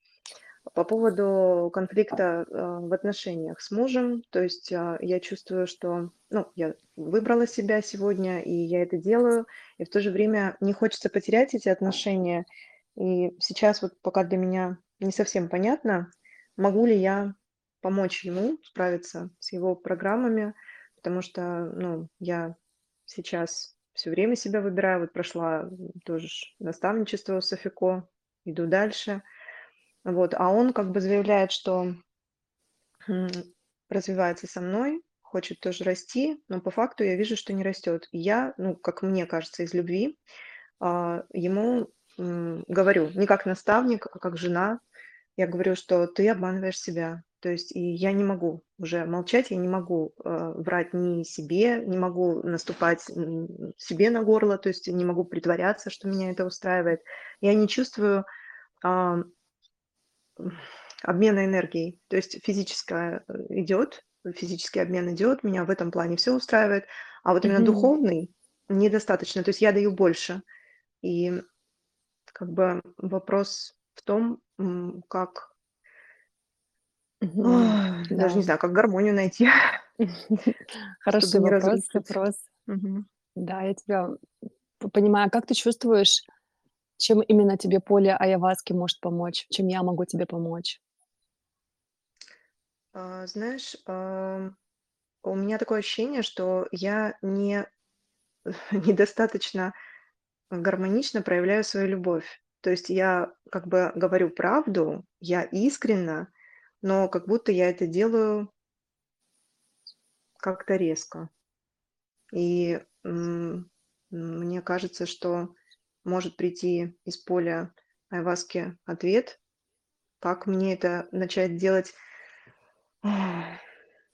по поводу конфликта а, в отношениях с мужем. То есть я чувствую, что ну, я выбрала себя сегодня, и я это делаю, и в то же время не хочется потерять эти отношения. И сейчас вот пока для меня не совсем понятно, могу ли я помочь ему справиться с его программами, потому что, ну, я сейчас все время себя выбираю, вот прошла тоже наставничество с Софико, иду дальше, вот, а он как бы заявляет, что развивается со мной, хочет тоже расти, но по факту я вижу, что не растет. И я, ну, как мне кажется, из любви а, ему говорю, не как наставник, а как жена, я говорю, что ты обманываешь себя. То есть и я не могу уже молчать, я не могу э, врать ни себе, не могу наступать себе на горло, то есть не могу притворяться, что меня это устраивает. Я не чувствую э, обмена энергией, то есть физическая э, идет, физический обмен идет, меня в этом плане все устраивает, а вот именно mm-hmm. духовный недостаточно, то есть я даю больше. И как бы вопрос в том, как mm-hmm. даже да. не знаю, как гармонию найти. Хороший вопрос, вопрос. Да, я тебя понимаю. Как ты чувствуешь, чем именно тебе поле айаваски может помочь? Чем я могу тебе помочь? А, знаешь, у меня такое ощущение, что я не недостаточно гармонично проявляю свою любовь. То есть я как бы говорю правду, я искренна, но как будто я это делаю как-то резко. И, мне кажется, что может прийти из поля айваски ответ, как мне это начать делать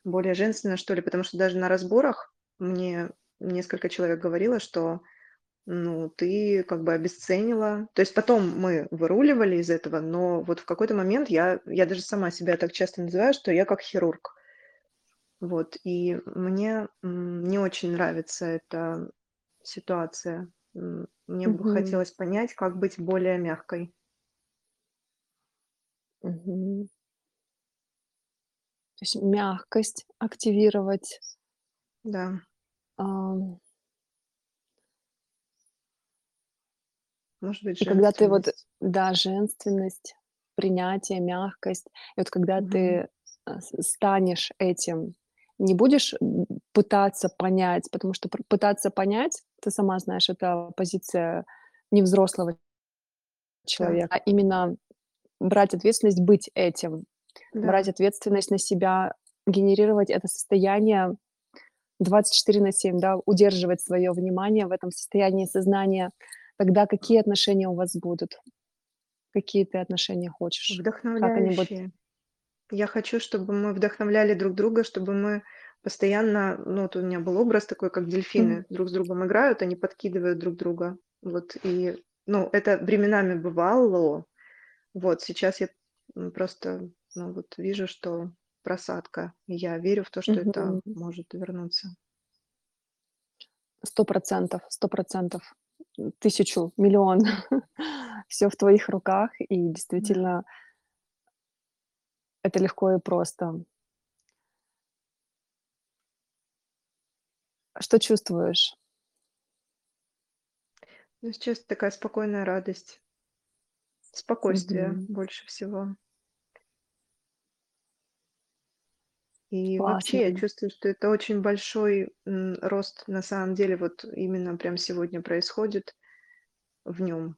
более женственно, что ли, потому что даже на разборах мне несколько человек говорило, что ну, ты как бы обесценила. То есть потом мы выруливали из этого, но вот в какой-то момент я, я даже сама себя так часто называю, что я как хирург. Вот, и мне не очень нравится эта ситуация. Мне бы хотелось понять, как быть более мягкой. Мгм. То есть мягкость активировать. Да. Ам. Может быть, И когда ты вот женственность. да, женственность, принятие, мягкость. И вот когда Мгм. ты, с станешь этим, не будешь, пытаться понять, потому что пытаться понять, ты сама знаешь, это позиция невзрослого Да. человека, а именно брать ответственность быть этим, брать Да. ответственность на себя, генерировать это состояние 24 на 7, да, удерживать своё внимание в этом состоянии сознания. Тогда какие отношения у вас будут? Какие ты отношения хочешь? Как они будут. Я хочу, чтобы мы вдохновляли друг друга, чтобы мы постоянно ну, вот у меня был образ такой, как дельфины друг с другом играют, они подкидывают друг друга. Вот, и, ну, это временами бывало. Вот сейчас я, просто, ну, вот вижу, что просадка. И я верю в то, что это Мгм. может вернуться. 100 %, 100 %, м, 1000, 1 000 000. Всё в твоих руках, и действительно это легко и просто. Что чувствуешь? Ну, сейчас такая спокойная радость. Спокойствие Мгм. больше всего. И вообще, я Классно. чувствую, что это очень большой, м, рост на самом деле вот именно прям сегодня происходит в нём.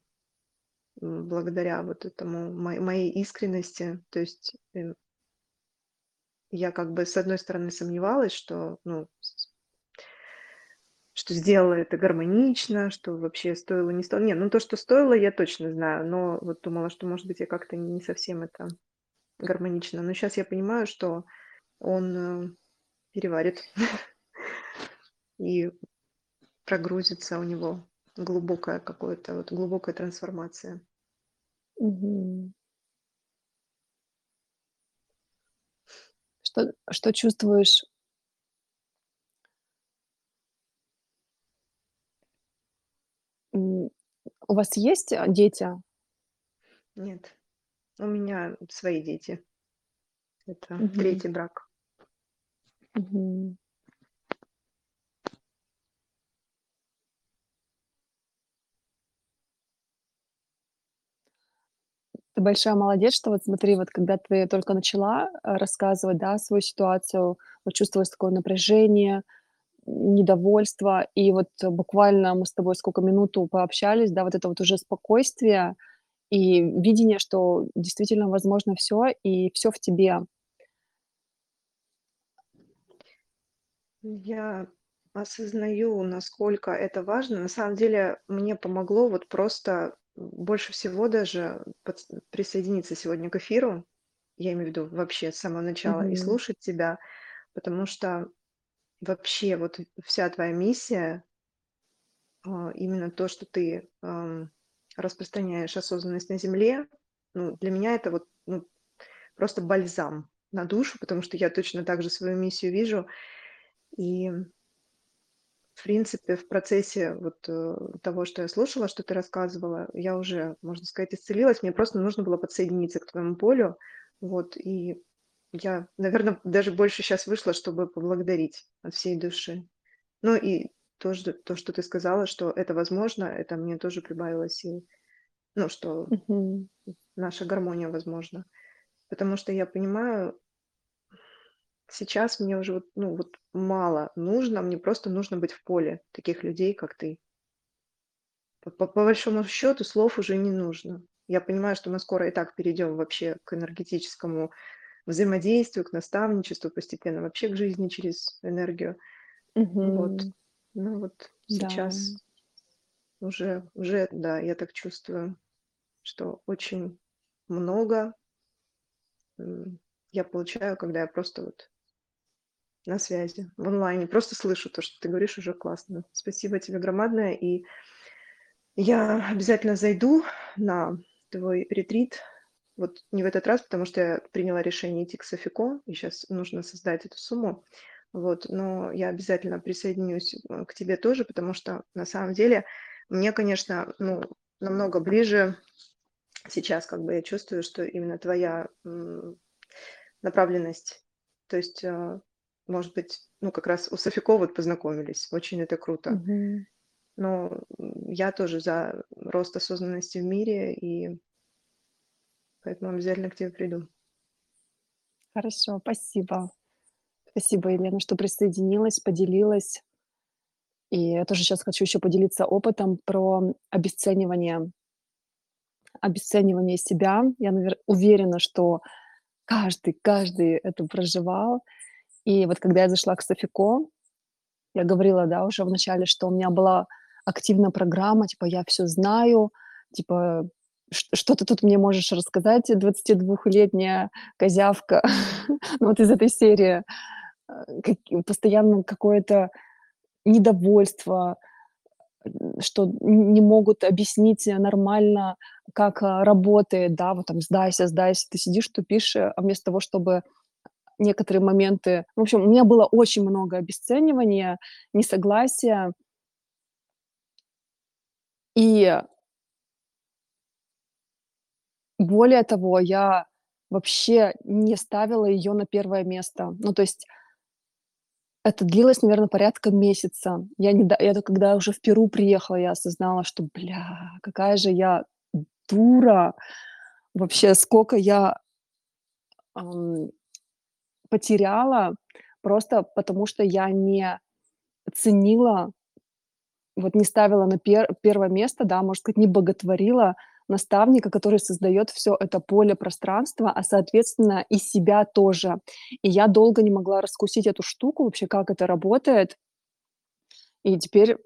Благодаря вот этому мо моей искренности. То есть, э я как бы с одной стороны сомневалась, что, ну, что сделала это гармонично, что вообще стоило, не стоило. Не, ну то, что стоило, я точно знаю, но вот думала, что, может быть, я как-то не совсем это гармонично. Но щас я понимаю, что он, э, переварит и прогрузится у него глубокое какое-то вот глубокая трансформация. Мгм. Что что чувствуешь? М, у вас есть, а, дети? Нет, у меня свои дети. Это Мгм. 3 брак. Мгм. Ты большая молодец, что вот смотри, вот когда ты только начала, а, рассказывать, да, свою ситуацию, вот чувствовалось такое напряжение, недовольство, и вот буквально мы с тобой сколько, минуту пообщались, да, вот это вот уже спокойствие и видение, что действительно возможно всё, и всё в тебе. Я осознаю, насколько это важно. На самом деле мне помогло вот просто, больше всего даже подс присоединиться сегодня к эфиру. Я имею в виду вообще с самого начала и Мгм. слушать тебя, потому что вообще вот вся твоя миссия а, именно то, что ты, распространяешь осознанность на Земле, ну, для меня это вот, ну, просто бальзам на душу, потому что я точно так же свою миссию вижу. И в принципе, в процессе вот, э, того, что я слушала, что ты рассказывала, я уже, можно сказать, исцелилась. Мне просто нужно было подсоединиться к твоему полю. Вот, и я, наверно, даже больше щас вышла, чтобы поблагодарить от всей души. Ну и тоже то, что ты сказала, что это возможно, это мне тоже прибавило сил. Ну, что наша гармония возможна. Потому что я понимаю сейчас мне уже вот, ну, вот мало нужно, мне просто нужно быть в поле таких людей, как ты. По по по большому счёту слов уже не нужно. Я понимаю, что мы скоро и так перейдём вообще к энергетическому взаимодействию, к наставничеству, постепенно вообще к жизни через энергию. Вот. Мгм. Ну вот Да. сейчас уже уже, да, я так чувствую, что очень много, я получаю, когда я просто вот на связи, в онлайне. Просто слышу то, что ты говоришь, уже классно. Спасибо тебе громадное. И я обязательно зайду на твой ретрит. Вот не в этот раз, потому что я приняла решение идти к Софико, и сейчас нужно создать эту сумму. Вот, но я обязательно присоединюсь э, к тебе тоже, потому что на самом деле мне, конечно, ну, намного ближе сейчас, как бы я чувствую, что именно твоя направленность, то есть э, может быть, ну, как раз у Софико вот познакомились. Очень это круто. Мгм. Но я тоже за рост осознанности в мире, и поэтому обязательно к тебе приду. Хорошо, спасибо. Спасибо, Елена, что присоединилась, поделилась. И я тоже сейчас хочу еще поделиться опытом про обесценивание обесценивание себя. Я уверена, что каждый каждый это проживал. И вот когда я зашла к Софико, я говорила, да, уже в начале, что у меня была активная программа, типа я все знаю, типа что ты тут мне можешь рассказать, двадцатидвухлетняя козявка? Ну, вот из этой серии. Э, постоянно какое-то недовольство, что не могут объяснить нормально, как, а, работает, да, вот там: "Сдайся, сдайся". Ты сидишь, тупишь, э, а вместо того, чтобы некоторые моменты в общем, у меня было очень много обесценивания, несогласия. И более того, я вообще не ставила её на первое место. Ну, то есть это длилось, наверно, порядка месяца. Я не это когда уже в Перу приехала, я осознала, что, бля, какая же я дура. Вообще, скока я, потеряла просто потому, что я не ценила, вот не ставила на пер первое место, да, можно сказать, не боготворила наставника, который создаёт всё это поле, пространство, а соответственно и себя тоже. И я долго не могла раскусить эту штуку, вообще, как это работает. И теперь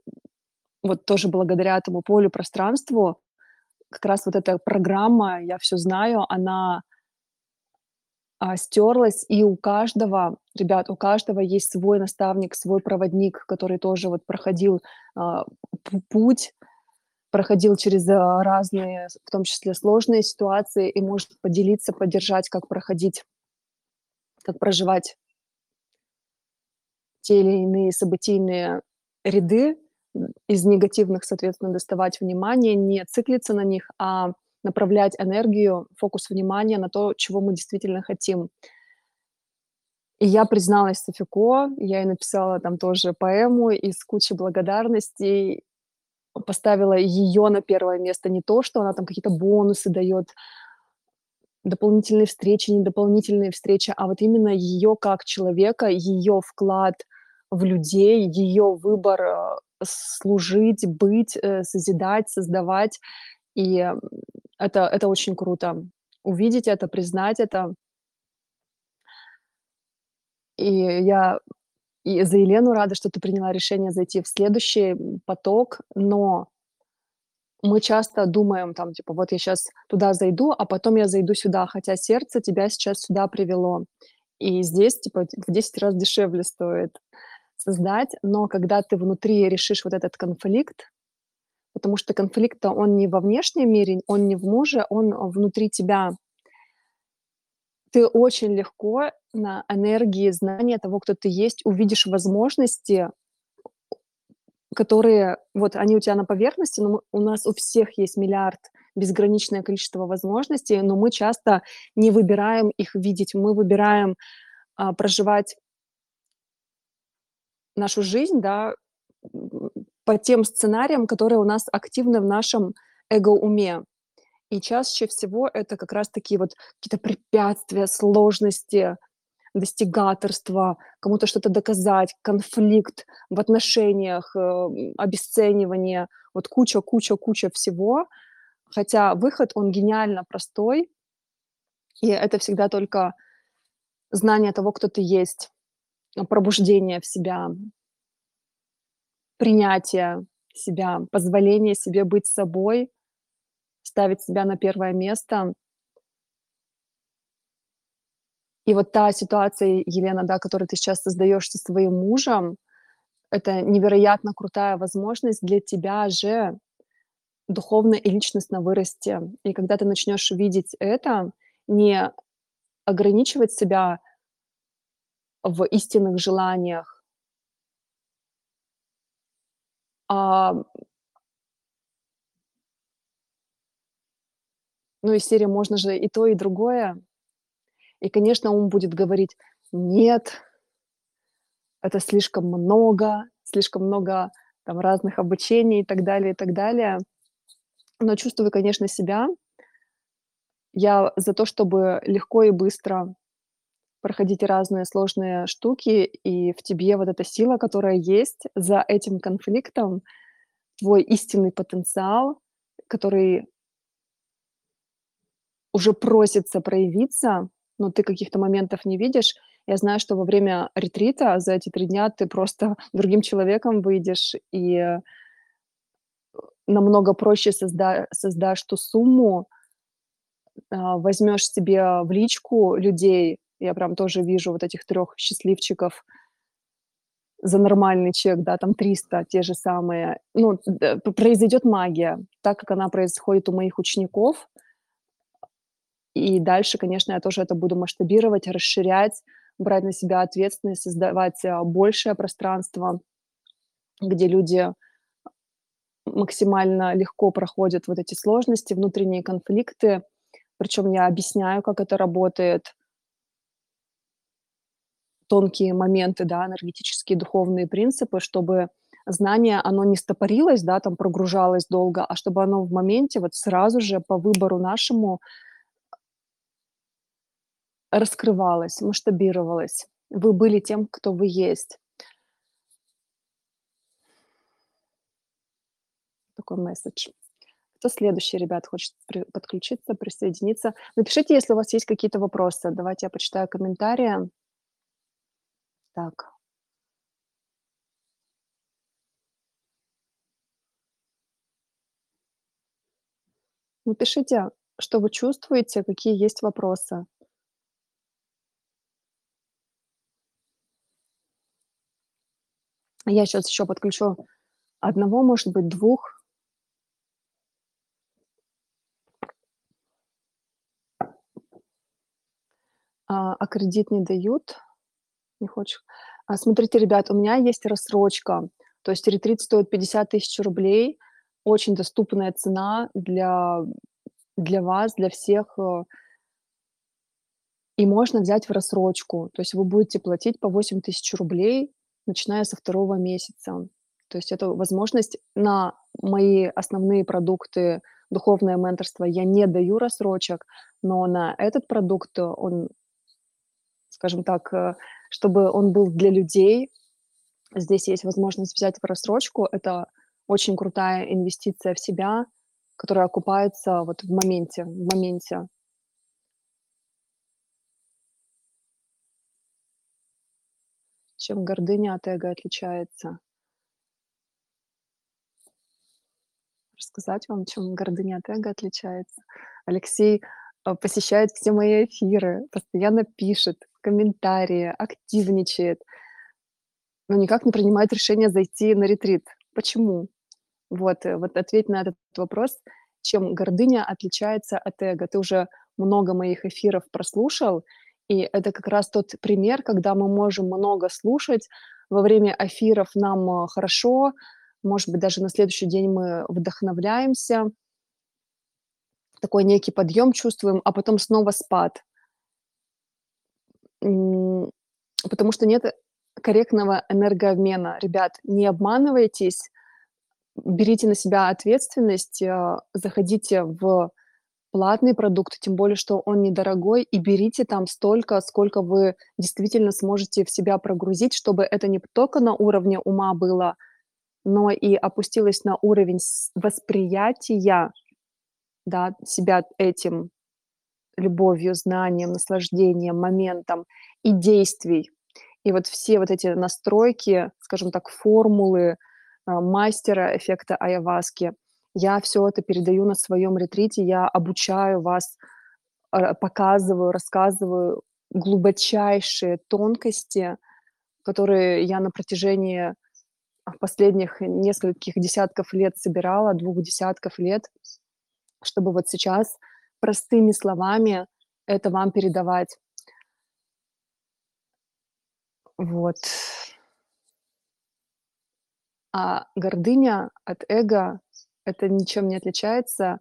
вот тоже благодаря этому полю, пространству как раз вот эта программа "Я всё знаю", она а, стерлась, и у каждого, ребят, у каждого есть свой наставник, свой проводник, который тоже вот проходил, а, пу путь, проходил через, а, разные, в том числе сложные ситуации и может поделиться, поддержать, как проходить, как проживать те или иные событийные ряды, из негативных, соответственно, доставать внимание, не циклиться на них, а направлять энергию, фокус внимания на то, чего мы действительно хотим. И я призналась Софико, я ей написала там тоже поэму из кучи благодарностей, поставила её на первое место. Не то, что она там какие-то бонусы даёт, дополнительные встречи, не дополнительные встречи, а вот именно её как человека, её вклад в людей, её выбор, а, служить, быть, э, созидать, создавать. И, это это очень круто. Увидеть это, признать это. И я и за Елену рада, что ты приняла решение зайти в следующий, поток. Но мы часто думаем там, типа: "Вот я щас туда зайду, а потом я зайду сюда", хотя сердце тебя сейчас сюда привело. И здесь, типа, в 10 раз дешевле стоит создать. Но когда ты внутри решишь вот этот конфликт, потому что конфликт-то он не во внешнем мире, он не в муже, он внутри тебя. Ты очень легко на энергии знания того, кто ты есть, увидишь возможности, которые вот они у тя на поверхности, но мы у нас у всех есть миллиард, безграничное количество возможностей, но мы часто не выбираем их видеть. Мы выбираем, а, проживать нашу жизнь, да, по тем сценариям, которые у нас активны в нашем эго-уме. И чаще всего это как раз таки вот какие-то препятствия, сложности, достигаторство, кому-то что-то доказать, конфликт в отношениях, э, м, обесценивание, вот куча куча куча всего. Хотя выход, он гениально простой. И это всегда только знание того, кто ты есть, пробуждение в себя принятие себя, позволение себе быть собой, ставить себя на первое место. И вот та ситуация, Елена, да, которую ты сейчас создаешь со своим мужем, это невероятно крутая возможность для тебя же духовно и личностно вырасти. И когда ты начнешь видеть это, не ограничивать себя в истинных желаниях, а ну, из серии можно же и то, и другое. И, конечно, ум будет говорить: "Нет" это слишком много, слишком много там разных обучений и так далее, и так далее. Но чувствую, конечно, себя. Я за то, чтобы легко и быстро проходить разные сложные штуки, и в тебе вот эта сила, которая есть за этим конфликтом, твой истинный потенциал, который уже просится проявиться, но ты каких-то моментов не видишь. Я знаю, что во время ретрита за эти 3 дня ты просто другим человеком выйдешь и, э, намного проще созда создашь ту сумму, а, возьмешь себе в личку людей. Я прям тоже вижу вот этих 3 счастливчиков за нормальный чек, да, там 300, те же самые. Ну, произойдет магия, так как она происходит у моих учеников. И дальше, конечно, я тоже это буду масштабировать, расширять, брать на себя ответственность, создавать, а, большее пространство, где люди максимально легко проходят вот эти сложности, внутренние конфликты. Причем я объясняю, как это работает. Тонкие моменты, да, энергетические, духовные принципы, чтобы знание, оно не стопорилось, да, там прогружалось долго, а чтобы оно в моменте вот сразу же по выбору нашему раскрывалось, масштабировалось. Вы были тем, кто вы есть. Такой месседж. Кто следующий, ребят, хочет при подключиться, присоединиться? Напишите, если у вас есть какие-то вопросы. Давайте я почитаю комментарии. Так. Напишите, что вы чувствуете, какие есть вопросы. Я сейчас еще подключу одного, может быть, двух. А, а кредит не дают? Не хочешь? А, смотрите, ребят, у меня есть рассрочка. То есть ретрит стоит 50 тысяч рублей. Очень доступная цена для для вас, для всех, э. И можно взять в рассрочку. То есть вы будете платить по 8 тысяч рублей начиная со второго месяца. То есть это возможность на мои основные продукты, духовное менторство я не даю рассрочек, но на этот продукт он, скажем так, э, чтобы он был для людей, здесь есть возможность взять в рассрочку. Это очень крутая инвестиция в себя, которая окупается вот в моменте в моменте. Чем гордыня от эго отличается? Рассказать вам, чем гордыня от эго отличается? Алексей, а, посещает все мои эфиры, постоянно пишет комментарии, активничает, но никак не принимает решение зайти на ретрит. Почему? Вот, э, вот ответь на этот вопрос. Чем гордыня отличается от эго? Ты уже много моих эфиров прослушал, и это как раз тот пример, когда мы можем много слушать. Во время эфиров нам, а, хорошо, может быть, даже на следующий день мы вдохновляемся. Такой некий подъем чувствуем, а потом снова спад. Потому что нет корректного энергообмена. Ребят, не обманывайтесь, берите на себя ответственность, а, заходите в платный продукт, тем более, что он недорогой, и берите там столько, сколько вы действительно сможете в себя прогрузить, чтобы это не только на уровне ума было, но и опустилось на уровень восприятия, да, себя этим любовью, знанием, наслаждением, моментом и действий. И вот все вот эти настройки, скажем так, формулы, а, мастера эффекта айаваски. Я всё это передаю на своём ретрите, я обучаю вас, а, показываю, рассказываю глубочайшие тонкости, которые я на протяжении, последних нескольких десятков лет собирала, двух десятков лет, чтобы вот сейчас простыми словами это вам передавать. Вот. А гордыня от эго- это ничем не отличается.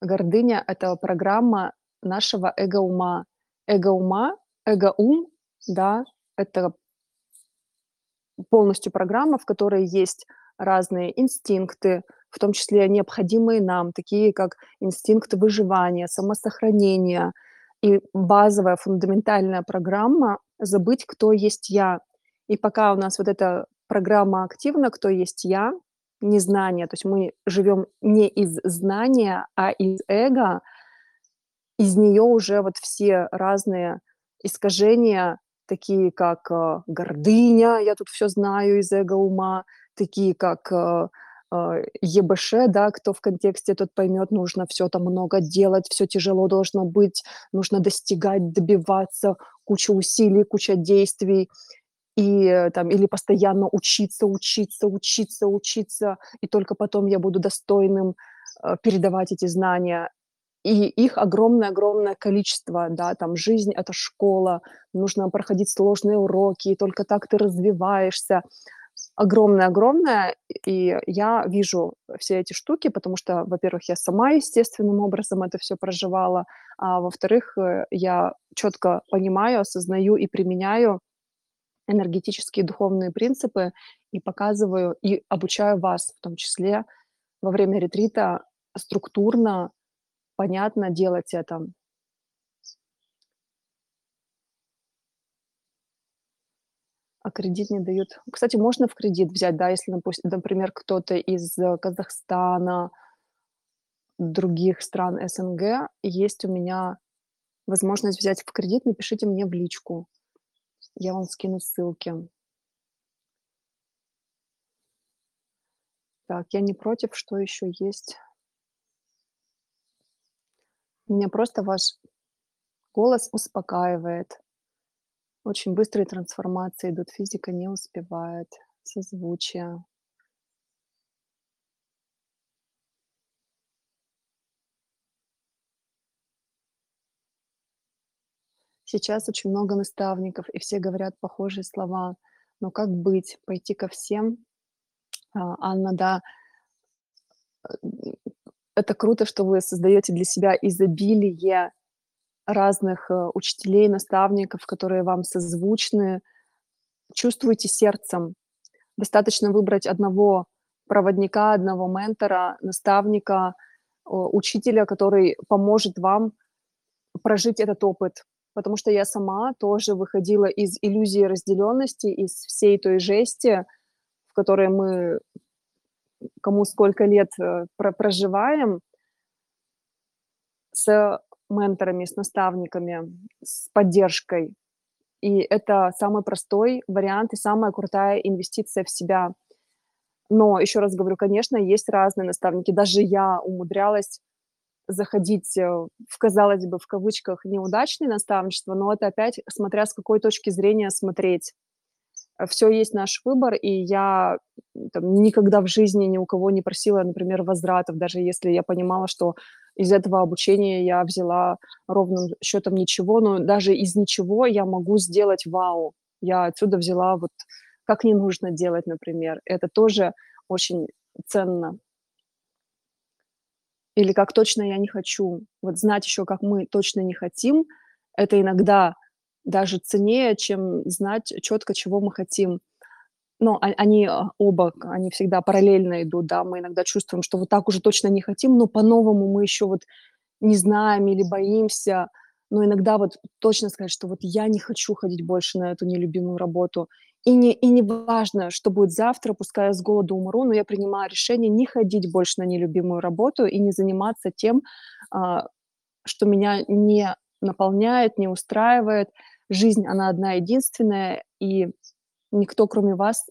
Гордыня- это программа нашего эго-ума. Эго-ума, эго-ум, да, это полностью программа, в которой есть разные инстинкты, в том числе необходимые нам, такие как инстинкт выживания, самосохранения и базовая фундаментальная программа забыть, кто есть я. И пока у нас вот эта программа активна, кто есть я, незнание, то есть мы живем не из знания, а из эго, из неё уже вот все разные искажения, такие как, э, гордыня, я тут всё знаю из эго-ума, такие как, э, ЕБШ, да, кто в контексте, тот поймёт, нужно всё там много делать, всё тяжело должно быть, нужно достигать, добиваться, куча усилий, куча действий. И, э, там или постоянно учиться, учиться, учиться, учиться, и только потом я буду достойным, э, передавать эти знания. И их огромное-огромное количество, да, там жизнь- это школа, нужно проходить сложные уроки, и только так ты развиваешься. Огромное-огромное. И я вижу все эти штуки, потому что, во-первых, я сама естественным образом это всё проживала, а во-вторых, э, я чётко понимаю, осознаю и применяю энергетические духовные принципы и показываю, и обучаю вас, в том числе во время ретрита, структурно, понятно делать это. А кредит не дают. Кстати, можно в кредит взять, да, если, напус например, кто-то из, э, Казахстана, других стран СНГ. Есть у меня возможность взять в кредит, напишите мне в личку. Я вам скину ссылки. Так, я не против. Что ещё есть? Меня просто ваш голос успокаивает. Очень быстрые трансформации идут, физика не успевает, созвучие. Сейчас очень много наставников, и все говорят похожие слова. Но как быть? Пойти ко всем? А, Анна, да. Э, это круто, что вы создаёте для себя изобилие разных, э, учителей, наставников, которые вам созвучны. Чувствуйте сердцем. Достаточно выбрать одного проводника, одного ментора, наставника, о учителя, который поможет вам прожить этот опыт. Потому что я сама тоже выходила из иллюзии разделённости, из всей той жести, в которой мы, кому сколько лет, э, про проживаем с менторами, с наставниками, с поддержкой. И это самый простой вариант и самая крутая инвестиция в себя. Но ещё раз говорю, конечно, есть разные наставники. Даже я умудрялась заходить, э, в, казалось бы, в кавычках, "неудачные наставничества", но это опять смотря с какой точки зрения смотреть. Всё есть наш выбор, и я, там никогда в жизни ни у кого не просила, например, возвратов, даже если я понимала, что из этого обучения я взяла ровным счётом ничего. Но даже из ничего я могу сделать вау. Я отсюда взяла вот как не нужно делать, например. Это тоже очень ценно. Или как точно я не хочу. Вот знать ещё, как мы точно не хотим- это иногда даже ценнее, чем знать чётко, чего мы хотим. Но о они, а, оба, они всегда параллельно идут, да. Мы иногда чувствуем, что вот так уже точно не хотим, но по-новому мы ещё вот не знаем или боимся. Но иногда вот точно сказать, что вот я не хочу ходить больше на эту нелюбимую работу. И не и неважно, что будет завтра, пускай я с голоду умру, но я принимаю решение не ходить больше на нелюбимую работу и не заниматься тем, а, что меня не наполняет, не устраивает. Жизнь, она одна единственная, и никто, кроме вас,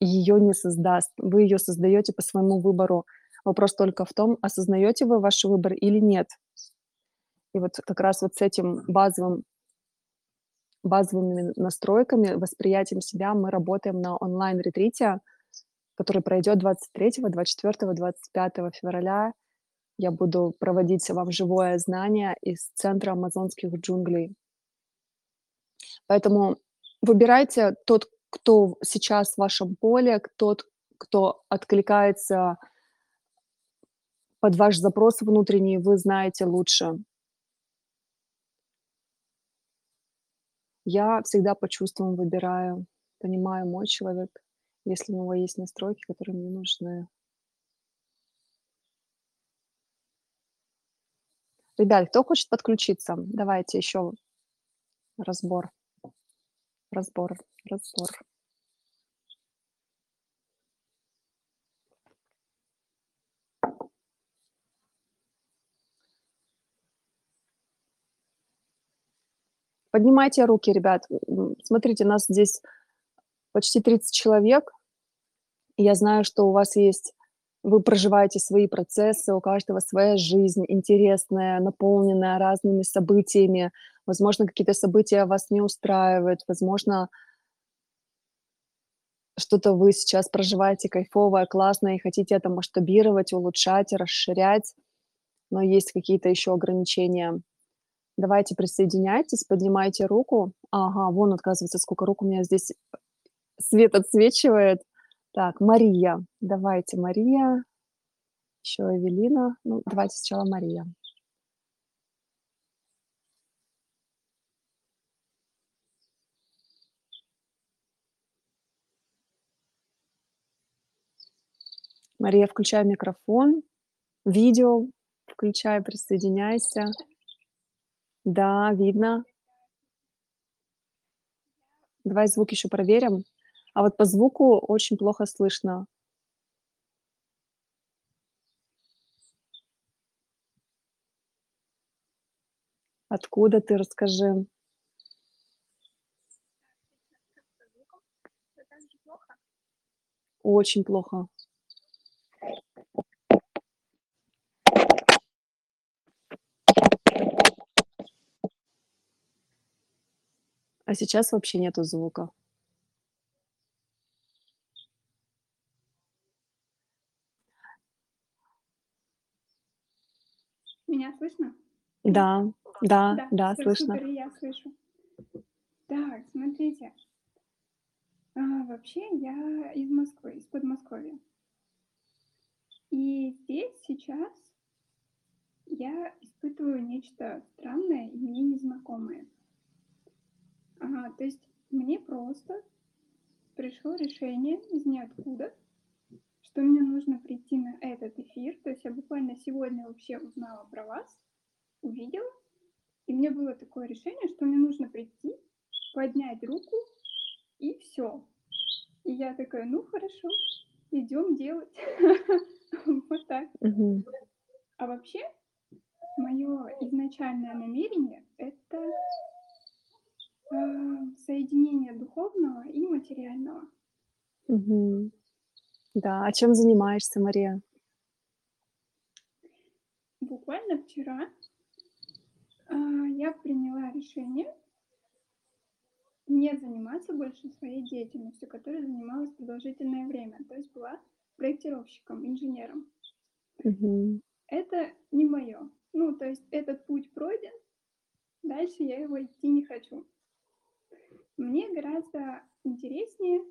ее не создаст. Вы ее создаете по своему выбору. Вопрос только в том, осознаете вы ваш выбор или нет. И вот как раз вот с этим базовым базовыми настройками, восприятием себя мы работаем на онлайн-ретрите, который пройдет 23, 24, 25 февраля. Я буду проводить вам живое знание из центра амазонских джунглей. Поэтому выбирайте тот, кто сейчас в вашем поле, тот, кто откликается под ваш запрос внутренний, вы знаете лучше. Я всегда по чувствам выбираю, понимаю мой человек, если у него есть настройки, которые мне нужны. Ребят, кто хочет подключиться? Давайте еще разбор. Разбор, разбор. Поднимайте руки, ребят. Смотрите, нас здесь почти 30 человек. Я знаю, что у вас есть вы проживаете свои процессы, у каждого своя жизнь интересная, наполненная разными событиями. Возможно, какие-то события вас не устраивают, возможно, что-то вы сейчас проживаете кайфовое, классное и хотите это масштабировать, улучшать, расширять, но есть какие-то еще ограничения. Давайте присоединяйтесь, поднимайте руку. Ага, вон, оказывается, сколько рук у меня здесь свет отсвечивает. Так, Мария. Давайте, Мария. Еще Эвелина. Ну, давайте сначала Мария. Мария, включай микрофон, видео включай, присоединяйся. Да, видно. Давай звук еще проверим. А вот по звуку очень плохо слышно. Откуда ты? Расскажи. Очень плохо. А сейчас вообще нету звука. Меня слышно? Да, да, Да, да, слышно. супер, я слышу. Так, смотрите. А, вообще я из Москвы, из Подмосковья. И здесь сейчас я испытываю нечто странное и мне незнакомое. Ага, то есть мне просто пришло решение из ниоткуда, что мне нужно прийти на этот эфир. То есть я буквально сегодня вообще узнала про вас, увидела, и мне было такое решение, что мне нужно прийти, поднять руку, и все. И я такая, ну хорошо, идем делать. Вот так. А вообще, мое изначальное намерение это соединение духовного и материального. Мгм. Да, а чем занимаешься, Мария? Буквально вчера а, я приняла решение не заниматься больше своей деятельностью, которой занималась продолжительное время. То есть была проектировщиком, инженером. Мгм. Это не мое. Ну, то есть этот путь пройден, дальше я его идти не хочу. Мне гораздо интереснее,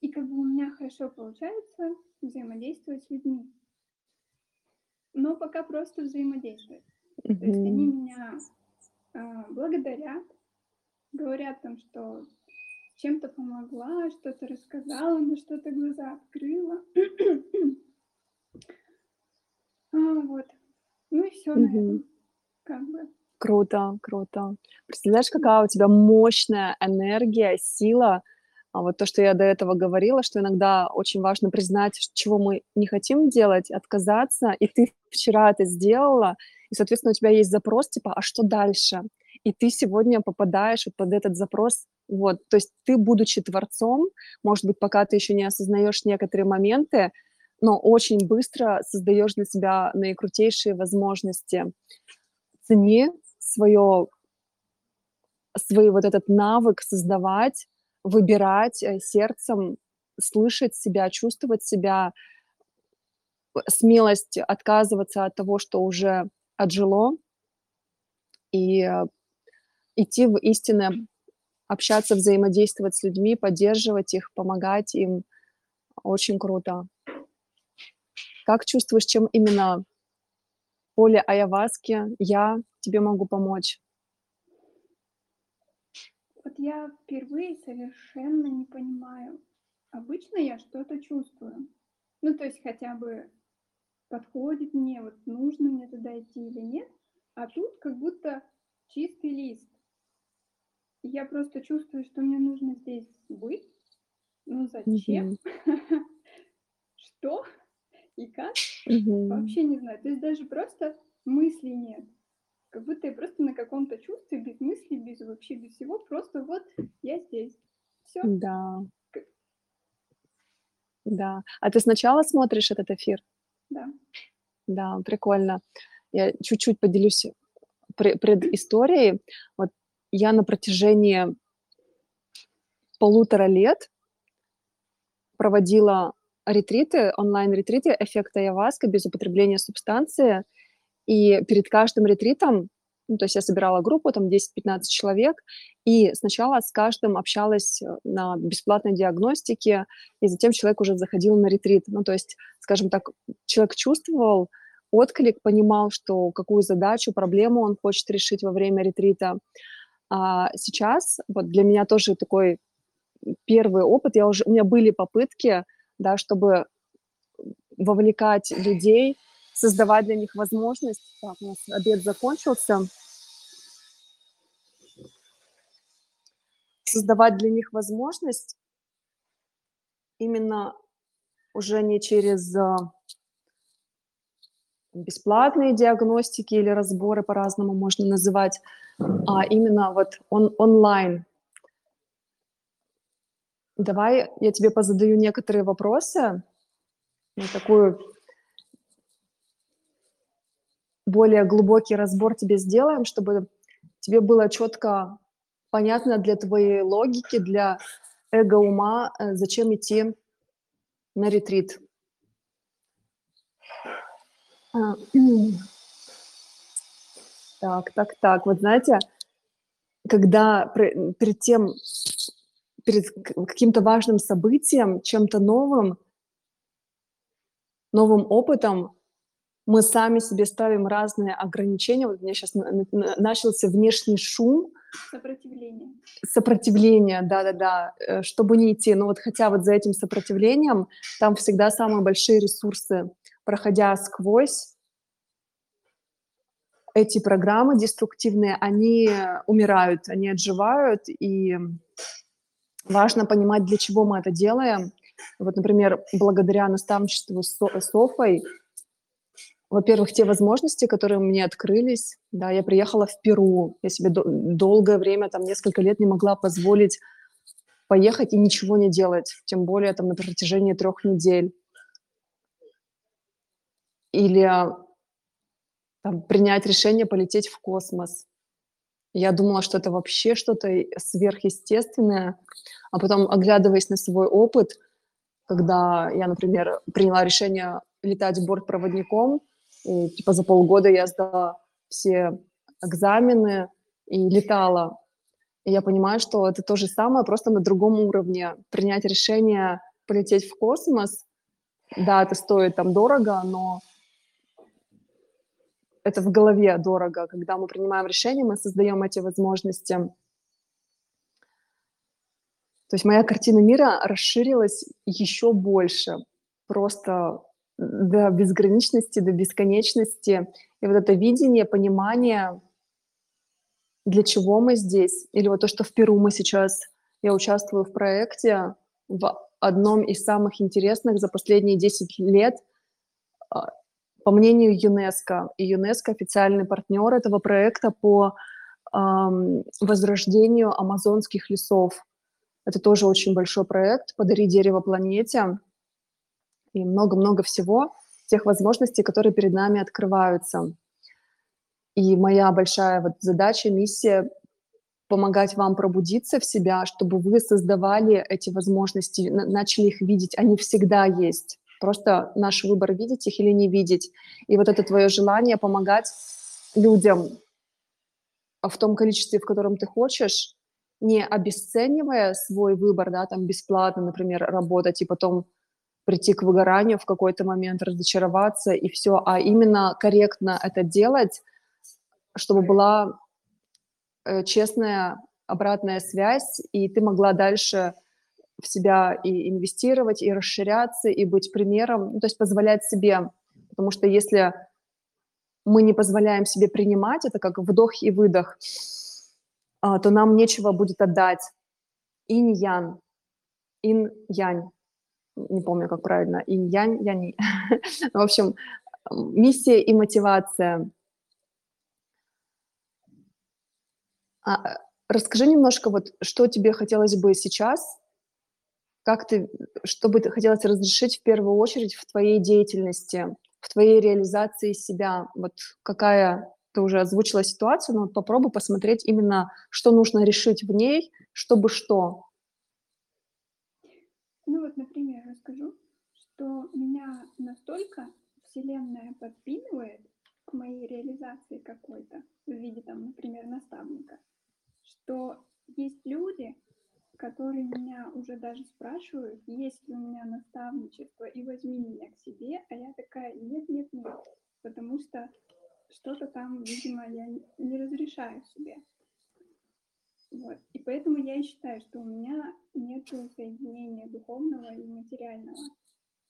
и как бы у меня хорошо получается взаимодействовать с людьми. Но пока просто взаимодействовать. То есть они меня а, благодарят, говорят там, что чем-то помогла, что-то рассказала, на что-то глаза открыла. А, вот. Ну и все на Мгм. этом. Как бы. Круто, круто. Представляешь, какая у тебя мощная энергия, сила. А вот то, что я до этого говорила, что иногда очень важно признать, чего мы не хотим делать, отказаться, и ты вчера это сделала, и, соответственно, у тебя есть запрос, типа, а что дальше? и ты сегодня попадаешь вот под этот запрос. Вот, то есть ты, будучи творцом, может быть, пока ты еще не осознаешь некоторые моменты, но очень быстро создаешь для себя наикрутейшие возможности. Цени свое, свой вот этот навык создавать, выбирать э, сердцем, слышать себя, чувствовать себя, смелость отказываться от того, что уже отжило, и э, идти в истинное, общаться, взаимодействовать с людьми, поддерживать их, помогать им. Очень круто. Как чувствуешь, чем именно поле Аяваски я тебе могу помочь? Вот я впервые совершенно не понимаю. Обычно я что-то чувствую. Ну, то есть хотя бы подходит мне, вот нужно мне туда идти или нет. А тут как будто чистый лист. Я просто чувствую, что мне нужно здесь быть. Ну зачем? Что? И как? Вообще не знаю. То есть даже просто мыслей нет. Как будто я просто на каком-то чувстве, без мыслей, без вообще без всего, просто вот я здесь. Все. Да. Да. А ты сначала смотришь этот эфир? Да. Да, прикольно. Я чуть-чуть поделюсь предысторией. Вот я на протяжении полутора лет проводила ретриты, онлайн-ретриты эффекта Яваска без употребления субстанции. И перед каждым ретритом, ну, то есть я собирала группу, там 10-15 человек, и сначала с каждым общалась на бесплатной диагностике, и затем человек уже заходил на ретрит. Ну, то есть, скажем так, человек чувствовал, отклик, понимал, что какую задачу, проблему он хочет решить во время ретрита. А сейчас вот для меня тоже такой первый опыт. Я уже, у меня были попытки, да, чтобы вовлекать людей, создавать для них возможность. Так, у нас обед закончился. Создавать для них возможность именно уже не через а, бесплатные диагностики или разборы, по-разному можно называть, а именно вот он, онлайн. Давай я тебе позадаю некоторые вопросы, на такую более глубокий разбор тебе сделаем, чтобы тебе было четко понятно для твоей логики, для эго-ума, э, зачем идти на ретрит. А, так, так, так. Вот знаете, когда перед тем, перед каким-то важным событием, чем-то новым, новым опытом, мы сами себе ставим разные ограничения. Вот у меня сейчас начался внешний шум. Сопротивление. Сопротивление, да-да-да, э, чтобы не идти. Но вот хотя вот за этим сопротивлением там всегда самые большие ресурсы проходя сквозь эти программы деструктивные, они умирают, они отживают, и важно понимать, для чего мы это делаем. Вот, например, благодаря наставничеству с Софой, во-первых, те возможности, которые мне открылись, да, я приехала в Перу, я себе долгое время, там, несколько лет не могла позволить поехать и ничего не делать, тем более там на протяжении трех недель или там, принять решение полететь в космос. Я думала, что это вообще что-то сверхъестественное, а потом, оглядываясь на свой опыт, когда я, например, приняла решение летать бортпроводником, и, типа за полгода я сдала все экзамены и летала. И я понимаю, что это то же самое, просто на другом уровне. Принять решение полететь в космос, да, это стоит там дорого, но это в голове дорого. Когда мы принимаем решение, мы создаем эти возможности. То есть моя картина мира расширилась еще больше, просто до безграничности, до бесконечности. И вот это видение, понимание, для чего мы здесь. Или вот то, что в Перу мы сейчас, я участвую в проекте, в одном из самых интересных за последние 10 лет а, по мнению ЮНЕСКО, и ЮНЕСКО официальный партнер этого проекта по ам, возрождению амазонских лесов. Это тоже очень большой проект «Подари дерево планете» и много-много всего, тех возможностей, которые перед нами открываются. И моя большая вот задача, миссия помогать вам пробудиться в себя, чтобы вы создавали эти возможности, начали их видеть. Они всегда есть. Просто наш выбор видеть их или не видеть. И вот это твое желание помогать людям в том количестве, в котором ты хочешь, не обесценивая свой выбор, да, там бесплатно, например, работать и потом прийти к выгоранию в какой-то момент, разочароваться и все, а именно корректно это делать, чтобы была Э, честная обратная связь, и ты могла дальше в себя и инвестировать, и расширяться, и быть примером, ну, то есть позволять себе, потому что если мы не позволяем себе принимать, это как вдох и выдох, а, то нам нечего будет отдать. Инь-ян, ин-янь, не помню, как правильно, инь-янь, яни. В общем, миссия и мотивация – А, расскажи немножко, вот что тебе хотелось бы сейчас, как ты, что бы ты хотелось разрешить в первую очередь в твоей деятельности, в твоей реализации себя, вот какая ты уже озвучила ситуацию, но вот попробуй посмотреть именно, что нужно решить в ней, чтобы что. Ну вот, например, расскажу, что меня настолько Вселенная подпитывает к моей реализации какой-то в виде, там, например, наставника, что есть люди, которые меня уже даже спрашивают, есть ли у меня наставничество, и возьми меня к себе, а я такая, нет, нет, нет, потому что что-то там, видимо, я не разрешаю себе. Вот. И поэтому я и считаю, что у меня нет соединения духовного и материального.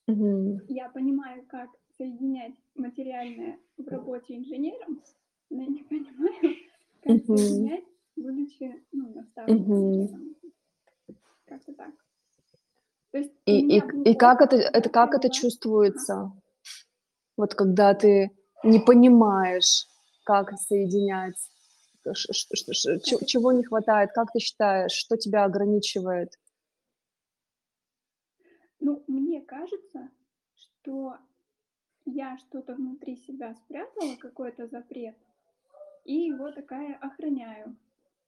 Mm-hmm. Я понимаю, как соединять материальное в работе инженером, но я не понимаю, как mm-hmm. соединять будучи ну, наставником. Угу. Как-то так. То есть и, и, и как это, это как это чувствуется? Вот когда ты не понимаешь, как соединять, чего не хватает, как ты считаешь, что тебя ограничивает? Ну, мне кажется, что я что-то внутри себя спрятала, какой-то запрет, и его такая охраняю.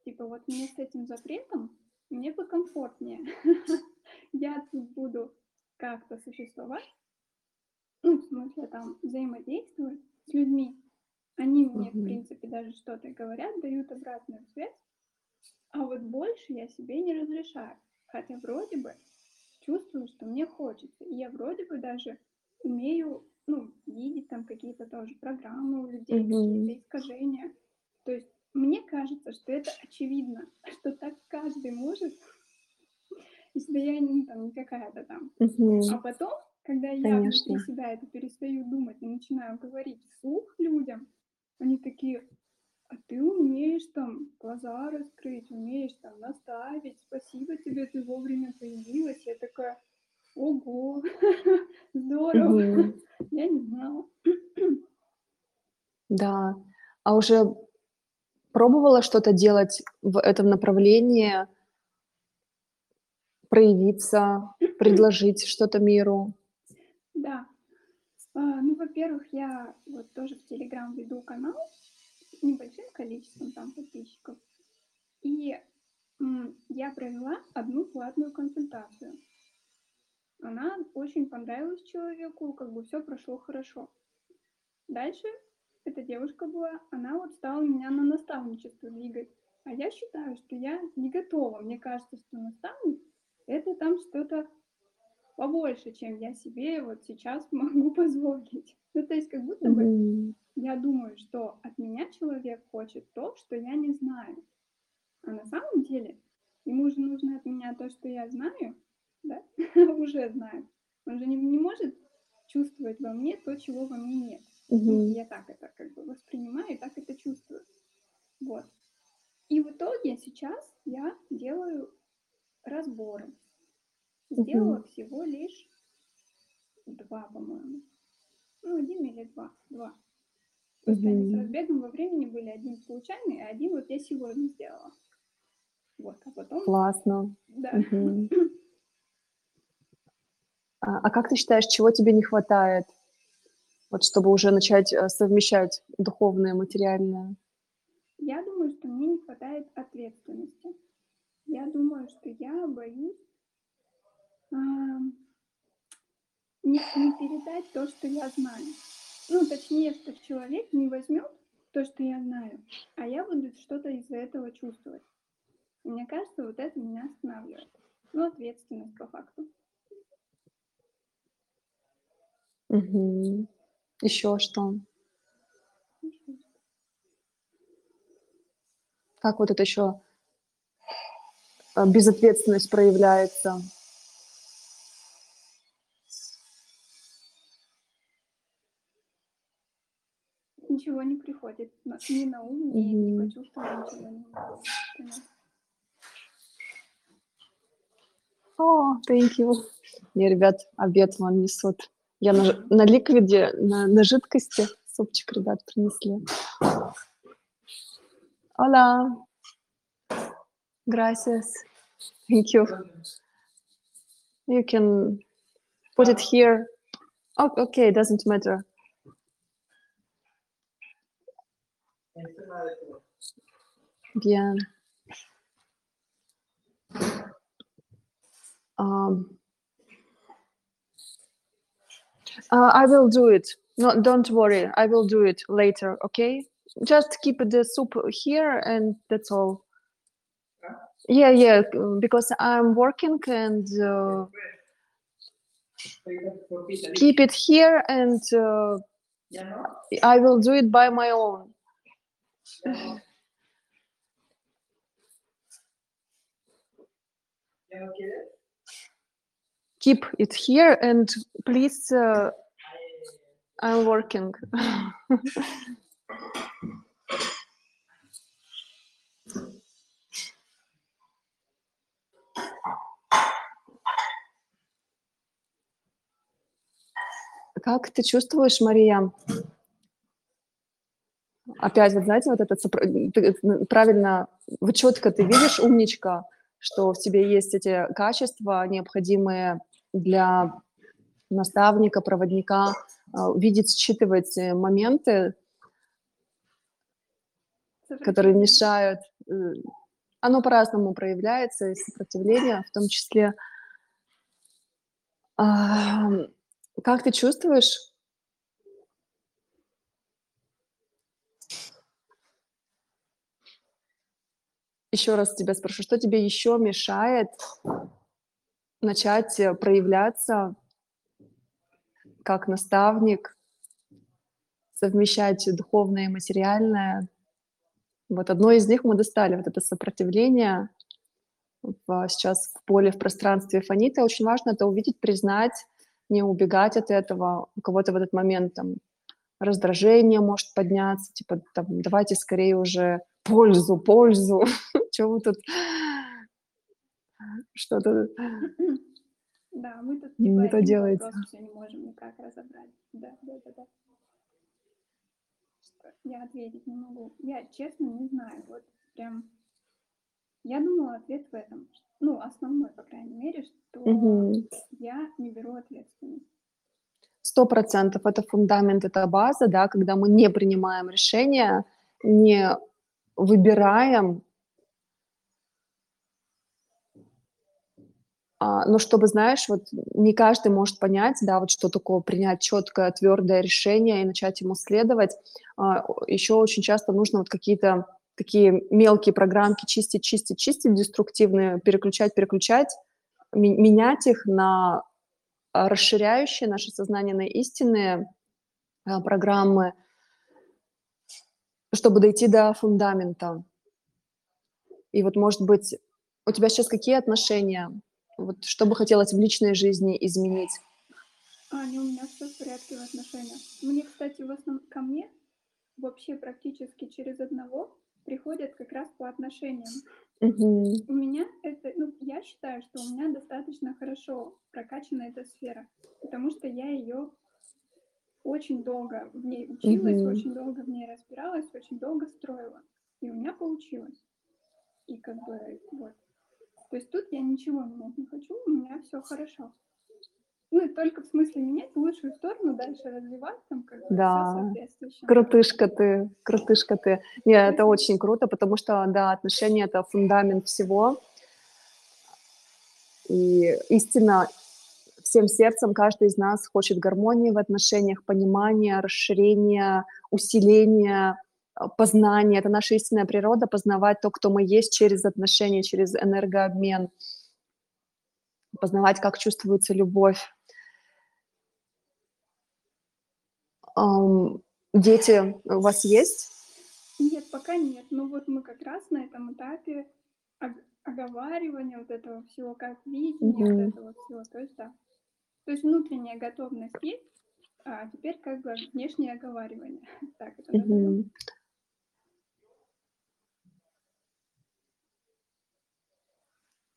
Типа вот мне с этим запретом, мне бы комфортнее. Я тут буду как-то существовать, ну, в смысле, там, взаимодействовать с людьми. Они мне, в принципе, даже что-то говорят, дают обратную связь, а вот больше я себе не разрешаю. Хотя вроде бы чувствую, что мне хочется. И я вроде бы даже умею, ну, видеть там какие-то тоже программы у людей, mm-hmm. какие-то искажения. То есть мне кажется, что это очевидно, что так каждый может, если я не, там, не какая-то там. Угу. А потом, когда я Конечно. внутри себя это перестаю думать и начинаю говорить вслух людям, они такие, а ты умеешь там глаза раскрыть, умеешь там наставить, спасибо тебе, ты вовремя появилась. Я такая, ого, здорово, я не знала. Да, а уже Пробовала что-то делать в этом направлении, проявиться, предложить что-то миру? Да. А, ну, во-первых, я вот тоже в Телеграм веду канал с небольшим количеством там подписчиков. И я провела одну платную консультацию. Она очень понравилась человеку, как бы все прошло хорошо. Дальше эта девушка была, она вот стала меня на наставничество двигать. А я считаю, что я не готова. Мне кажется, что наставник — это там что-то побольше, чем я себе вот сейчас могу позволить. Ну, то есть как будто бы mm-hmm. я думаю, что от меня человек хочет то, что я не знаю. А на самом деле ему же нужно от меня то, что я знаю, да, уже знаю. Он же не, не может чувствовать во мне то, чего во мне нет. Угу. Я так это как бы воспринимаю, так это чувствую. Вот. И в итоге сейчас я делаю разборы. Сделала угу. всего лишь два, по-моему. Ну, один или два. Два. Просто они с разбегом во времени были. Один случайный, а один вот я сегодня сделала. Вот, а потом, Классно. да. Мгм. А, а как ты считаешь, чего тебе не хватает, вот чтобы уже начать э, совмещать духовное и материальное? Я думаю, что мне не хватает ответственности. Я думаю, что я боюсь ам, не, не передать то, что я знаю. Ну, точнее, что человек не возьмет то, что я знаю, а я буду что-то из-за этого чувствовать. И мне кажется, вот это меня останавливает. Ну, ответственность по факту. Мгм. Еще что? Как вот это еще э, безответственность проявляется? Ничего не приходит ни на ум, ни, ни Мгм. почувствовать ничего не. О, thank you. Мне, ребят, обед вон несут. Я на, на ликвиде, на, на жидкости супчик, ребят, принесли. Hola. Gracias. Thank you. You can put it here. Oh, okay, doesn't matter. Bien. Um, uh, I will do it. No, don't worry. I will do it later. Okay. Just keep the soup here, and that's all. Yeah, yeah. Because I'm working, and uh, keep it here, and uh, I will do it by my own. Keep it here, and please. Uh, I'm working. Как ты чувствуешь, Мария? Опять, вот знаете, вот это сопро- ты, э, правильно, вот четко ты видишь, умничка, что в тебе есть эти качества, необходимые для наставника, проводника, а, видеть, считывать э, моменты, которые мешают. э, Оно по-разному проявляется, и сопротивление в том числе. А, Как ты чувствуешь? Еще раз тебя спрошу, что тебе еще мешает начать э, проявляться как наставник, совмещать духовное и материальное? Вот одно из них мы достали, вот это сопротивление сейчас в поле, в пространстве фонита. Очень важно это увидеть, признать, не убегать от этого. У кого-то в этот момент там раздражение может подняться, типа там, давайте скорее уже пользу, пользу. Чего вы тут что-то... Да, мы тут Не типа то один делаете. вопрос все не можем никак разобрать. Да, да, да, да. Я ответить не могу. Я честно не знаю. Вот прям. Я думала, ответ в этом. Ну, основной, по крайней мере, что Мгм. я не беру ответственность. Сто процентов это фундамент, это база, да, когда мы не принимаем решения, не выбираем, но чтобы, знаешь, вот не каждый может понять, да, вот что такое принять четкое, твердое решение и начать ему следовать. А, Еще очень часто нужно вот какие-то такие мелкие программки чистить, чистить, чистить, деструктивные, переключать, переключать, менять их на а, расширяющие наше сознание на истинные а, программы, чтобы дойти до фундамента. И вот, может быть, у тебя сейчас какие отношения? Вот что бы хотелось в личной жизни изменить? Аня, у меня все в порядке в отношениях. Мне, кстати, в основном ко мне вообще практически через одного приходят как раз по отношениям. Мгм. У меня это, ну, я считаю, что у меня достаточно хорошо прокачана эта сфера, потому что я ее очень долго в ней училась, Мгм. очень долго в ней разбиралась, очень долго строила. И у меня получилось. И как бы вот. То есть тут я ничего менять не хочу, у меня все хорошо. Ну, только в смысле менять в лучшую сторону, дальше развивать там как бы все Да. соответствующим. Крутышка ты, крутышка ты. Не, это очень круто, потому что, да, отношения- это фундамент всего. И истинно всем сердцем каждый из нас хочет гармонии в отношениях, понимания, расширения, усиления, а, познания. Это наша истинная природа- познавать то, кто мы есть, через отношения, через энергообмен. Познавать, как чувствуется любовь. Дети у вас есть? Нет, пока нет. Но вот мы как раз на этом этапе ог оговаривания вот этого всего, как видение вот Мгм. этого всего. То есть да. То есть внутренняя готовность есть, а теперь как бы внешнее оговаривание. Так это назовем. Мгм. А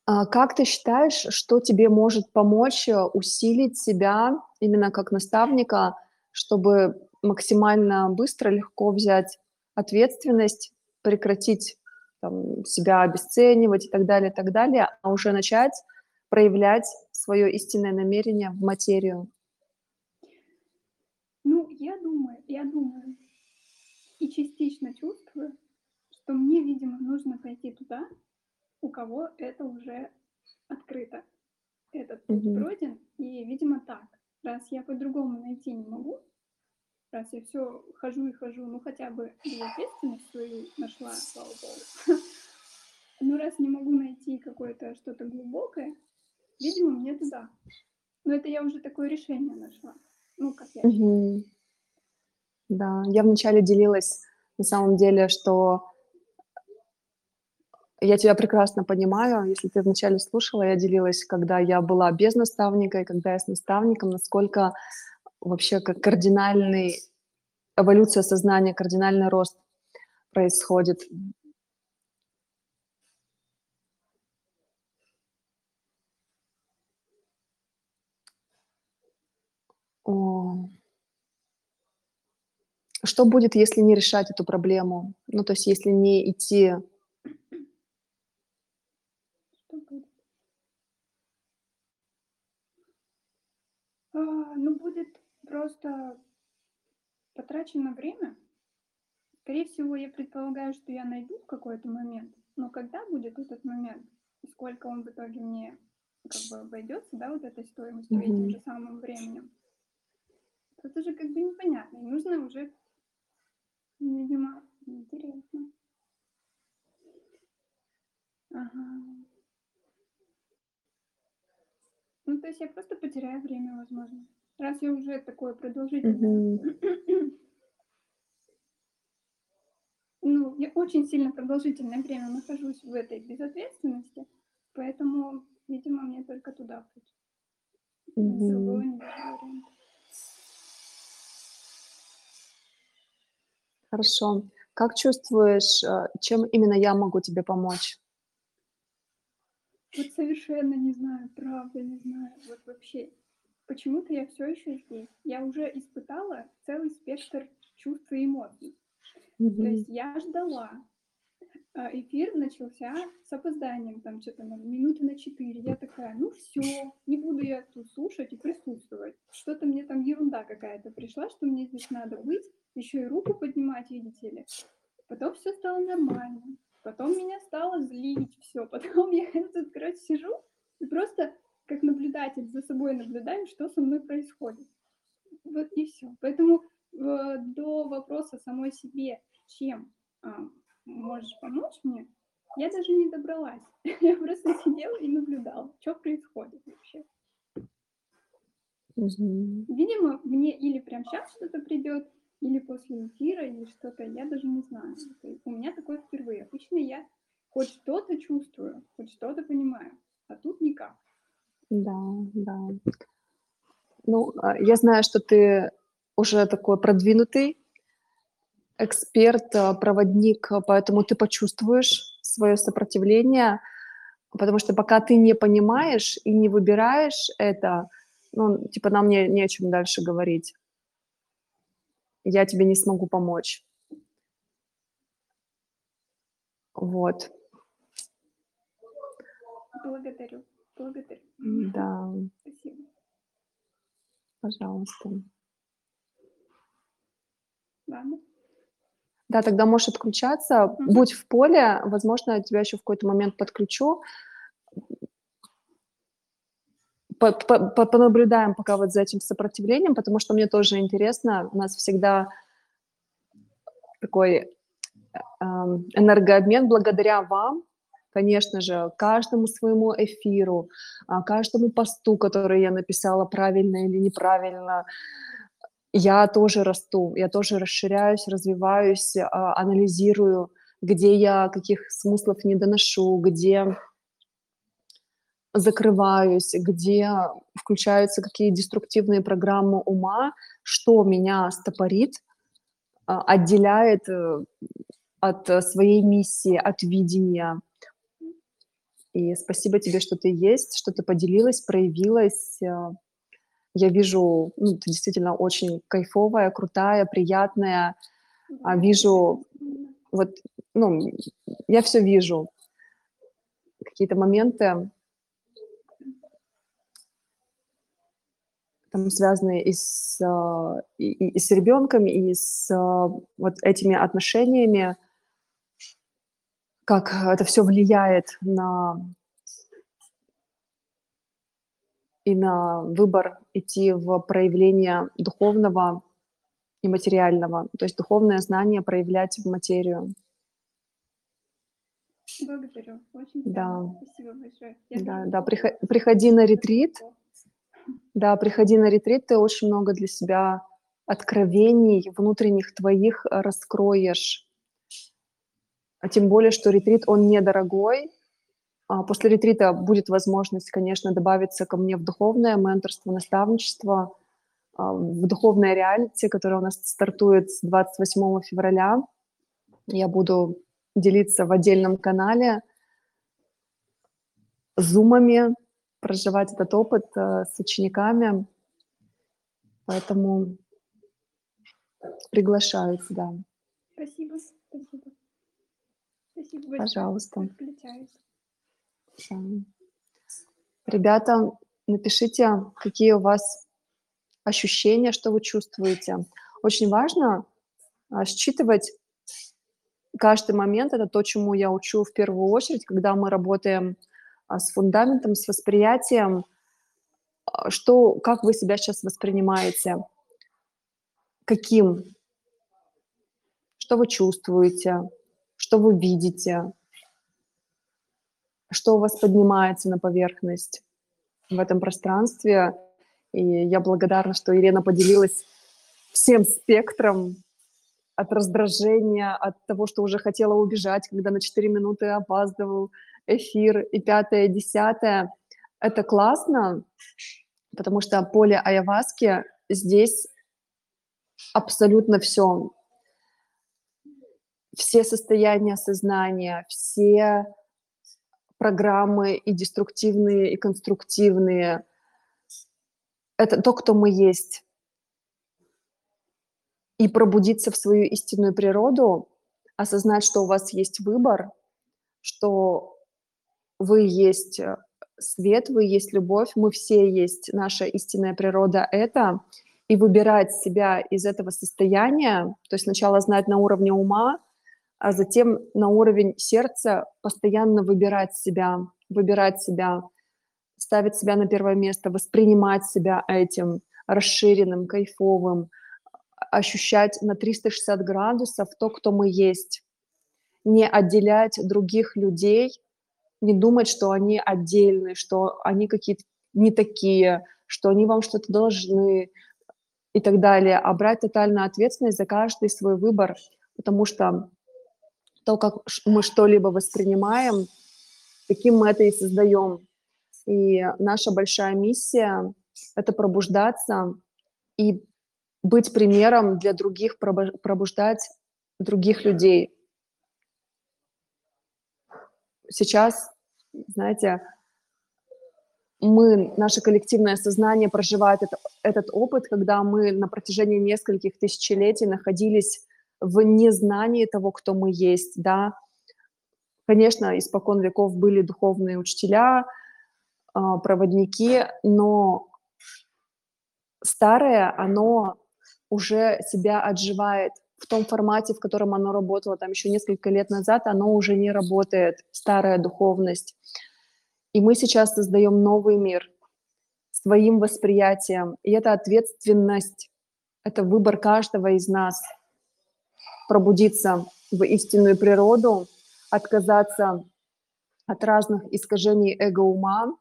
как ты считаешь, что тебе может помочь, э, усилить себя именно как наставника, чтобы максимально быстро, легко взять ответственность, прекратить там себя обесценивать и так далее, и так далее, а уже начать проявлять свое истинное намерение в материю? Ну, я думаю я думаю и частично чувствую, что мне, видимо, нужно пойти туда, у кого это уже открыто. Этот путь Мгм. пройден, и, видимо, так. Раз я по-другому найти не могу, раз я все хожу и хожу, ну, хотя бы ответственность свою нашла, слава богу. Ну, раз не могу найти какое-то что-то глубокое, видимо, мне туда. Но это я уже такое решение нашла. Ну, как я. Мгм. Да, я вначале делилась на самом деле, что я тебя прекрасно понимаю. Если ты вначале слушала, я делилась, когда я была без наставника и когда я с наставником, насколько вообще как кардинальный эволюция сознания, кардинальный рост происходит. О. Что будет, если не решать эту проблему? Ну, то есть если не идти Что будет? А, ну, будет просто потрачено время. Скорее всего, я предполагаю, что я найду в какой-то момент. Но когда будет этот момент и сколько он в итоге мне как бы обойдется, да, вот этой стоимостью, этим Мгм. же самым временем, это же как бы непонятно. И нужно уже, видимо, интересно. Ага. Ну, то есть я просто потеряю время, возможно. Раз я уже такое продолжительное ну, я очень сильно продолжительное время нахожусь в этой безответственности, поэтому, видимо, мне только туда путь. Хорошо. Как чувствуешь, э, чем именно я могу тебе помочь? Вот совершенно не знаю, правда не знаю. Вот вообще. Почему-то я все еще здесь. Я уже испытала целый спектр чувств и эмоций. То Мгм. есть я ждала. А, эфир начался с опозданием, там что-то на минуты на 4. Я такая: "Ну всё, не буду я тут слушать и присутствовать". Что-то мне там ерунда какая-то пришла, что мне здесь надо быть, еще и руку поднимать, видите ли. Потом всё стало нормально. Потом меня стало злить всё. Потом я тут, короче, сижу и просто как наблюдатель за собой наблюдаю, что со мной происходит. Вот и всё. Поэтому, э, до вопроса самой себе, чем, а, можешь помочь мне, я даже не добралась. Я просто сидела и наблюдала, чё происходит вообще. Видимо, мне или прям щас что-то придёт, или после эфира, или что-то, я даже не знаю. У меня такое впервые. Обычно я хоть что-то чувствую, хоть что-то понимаю, а тут никак. Да, да. Ну, а, я знаю, что ты уже такой продвинутый эксперт, а, проводник, поэтому ты почувствуешь своё сопротивление, потому что пока ты не понимаешь и не выбираешь это, ну, типа, нам не не о чем дальше говорить. я тебе не смогу помочь. Вот. Благодарю. Благодарю. Да, Спасибо. пожалуйста. Ладно. Да, тогда можешь отключаться. Мгм. Будь в поле, возможно, я тебя еще в какой-то момент подключу. По- по- по- Понаблюдаем пока вот за этим сопротивлением, потому что мне тоже интересно. У нас всегда такой энергообмен благодаря вам, конечно же, каждому своему эфиру, а, каждому посту, который я написала правильно или неправильно, я тоже расту, я тоже расширяюсь, развиваюсь, а, анализирую, где я каких смыслов не доношу, где закрываюсь, где включаются какие деструктивные программы ума, что меня стопорит, а, отделяет э, от э, своей миссии, от видения. И спасибо тебе, что ты есть, что ты поделилась, проявилась. э. Я вижу, ну, ты действительно очень кайфовая, крутая, приятная. А, вижу вот, ну, я все вижу. Какие-то моменты, там, связанные и с, а, и, и- с ребенком, и с вот этими отношениями, как это все влияет на и на выбор идти в проявление духовного и материального, то есть духовное знание проявлять в материю. Благодарю. Очень Да. Спасибо большое. Я Да, да, слушала прихо- приходи на ретрит, да, приходи на ретрит, ты очень много для себя откровений внутренних твоих раскроешь. А тем более, что ретрит, он недорогой. А После ретрита будет возможность, конечно, добавиться ко мне в духовное менторство, наставничество, а, в духовное реалити, которое у нас стартует с 28 февраля. Я буду делиться в отдельном канале зумами, проживать этот опыт э, с учениками. Поэтому приглашаю тебя. Спасибо. Спасибо. Спасибо большое. Пожалуйста. Ребята, напишите, какие у вас ощущения, что вы чувствуете. Очень важно а, считывать каждый момент. Это то, чему я учу в первую очередь, когда мы работаем а, с фундаментом, с восприятием, а, что, как вы себя сейчас воспринимаете, каким, что вы чувствуете, что вы видите, что у вас поднимается на поверхность в этом пространстве. И я благодарна, что Елена поделилась всем спектром от раздражения, от того, что уже хотела убежать, когда на 4 минуты опаздывал эфир, и пятое, и десятое. Это классно, потому что поле Аяваски здесь абсолютно все. Все состояния сознания, все программы и деструктивные, и конструктивные. Это то, кто мы есть. И пробудиться в свою истинную природу, осознать, что у вас есть выбор, что вы есть э, свет, вы есть любовь, мы все есть, наша истинная природа — это, и выбирать себя из этого состояния, то есть сначала знать на уровне ума, а затем на уровень сердца постоянно выбирать себя, выбирать себя, ставить себя на первое место, воспринимать себя этим расширенным, кайфовым, ощущать на 360 градусов то, кто мы есть, не отделять других людей, не думать, что они отдельные, что они какие-то не такие, что они вам что-то должны и так далее, а брать тотальную ответственность за каждый свой выбор, потому что то, как мы что-либо воспринимаем, таким мы это и создаем. И наша большая миссия — это пробуждаться и быть примером для других, пробуждать других людей. Сейчас, знаете, мы, наше коллективное сознание проживает это, этот опыт, когда мы на протяжении нескольких тысячелетий находились в незнании того, кто мы есть, да. Конечно, испокон веков были духовные учителя, а, проводники, но старое, оно уже себя отживает в том формате, в котором оно работало там еще несколько лет назад, оно уже не работает, старая духовность. И мы сейчас создаем новый мир своим восприятием. И это ответственность, это выбор каждого из нас пробудиться в истинную природу, отказаться от разных искажений эго-ума,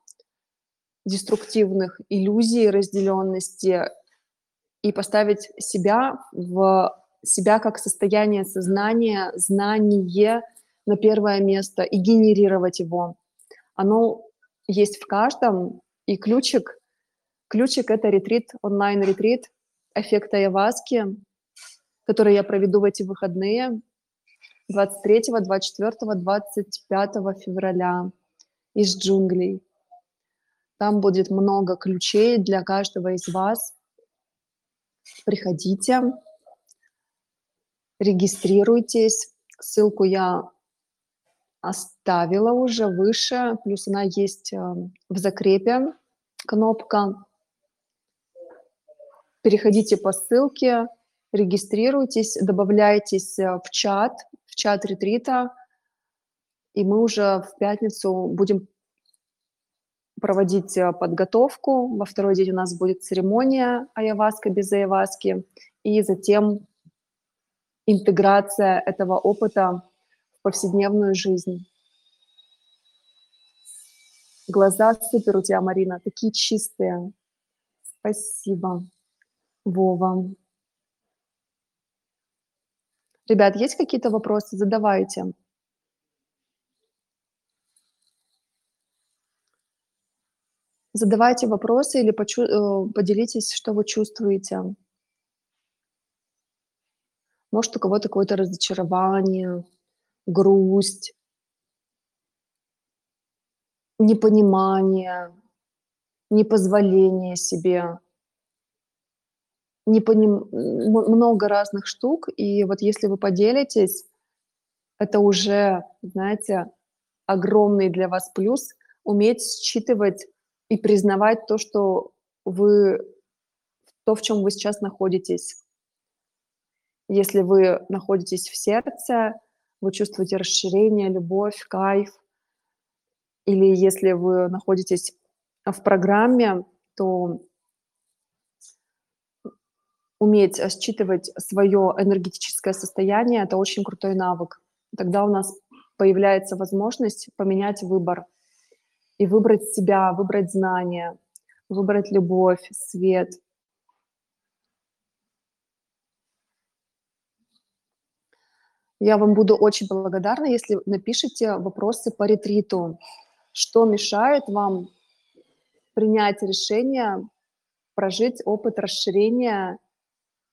деструктивных иллюзий разделенности и поставить себя в себя как состояние сознания, знание на первое место и генерировать его. Оно есть в каждом, и ключик, ключик — это ретрит, онлайн-ретрит эффекта Яваски, который я проведу в эти выходные 23, 24, 25 февраля из джунглей. Там будет много ключей для каждого из вас. Приходите, регистрируйтесь. Ссылку я оставила уже выше, плюс она есть э, в закрепе, кнопка. Переходите по ссылке, регистрируйтесь, добавляйтесь э, в чат, в чат ретрита, и мы уже в пятницу будем проводить э, подготовку. Во второй день у нас будет церемония Аяваска без Аяваски, и затем интеграция этого опыта в повседневную жизнь. Глаза супер у тебя, Марина, такие чистые. Спасибо, Вова. Ребят, есть какие-то вопросы? Задавайте. Задавайте вопросы или почу- э, поделитесь, что вы чувствуете. Может, у кого-то какое-то разочарование, грусть, непонимание, непозволение себе, непоним... много разных штук. И вот если вы поделитесь, это уже, знаете, огромный для вас плюс уметь считывать и признавать то, что вы, то, в чем вы сейчас находитесь. Если вы находитесь в сердце, вы чувствуете расширение, любовь, кайф. Или если вы находитесь в программе, то уметь считывать свое энергетическое состояние – это очень крутой навык. Тогда у нас появляется возможность поменять выбор – и выбрать себя, выбрать знания, выбрать любовь, свет. Я вам буду очень благодарна, если напишите вопросы по ретриту. Что мешает вам принять решение прожить опыт расширения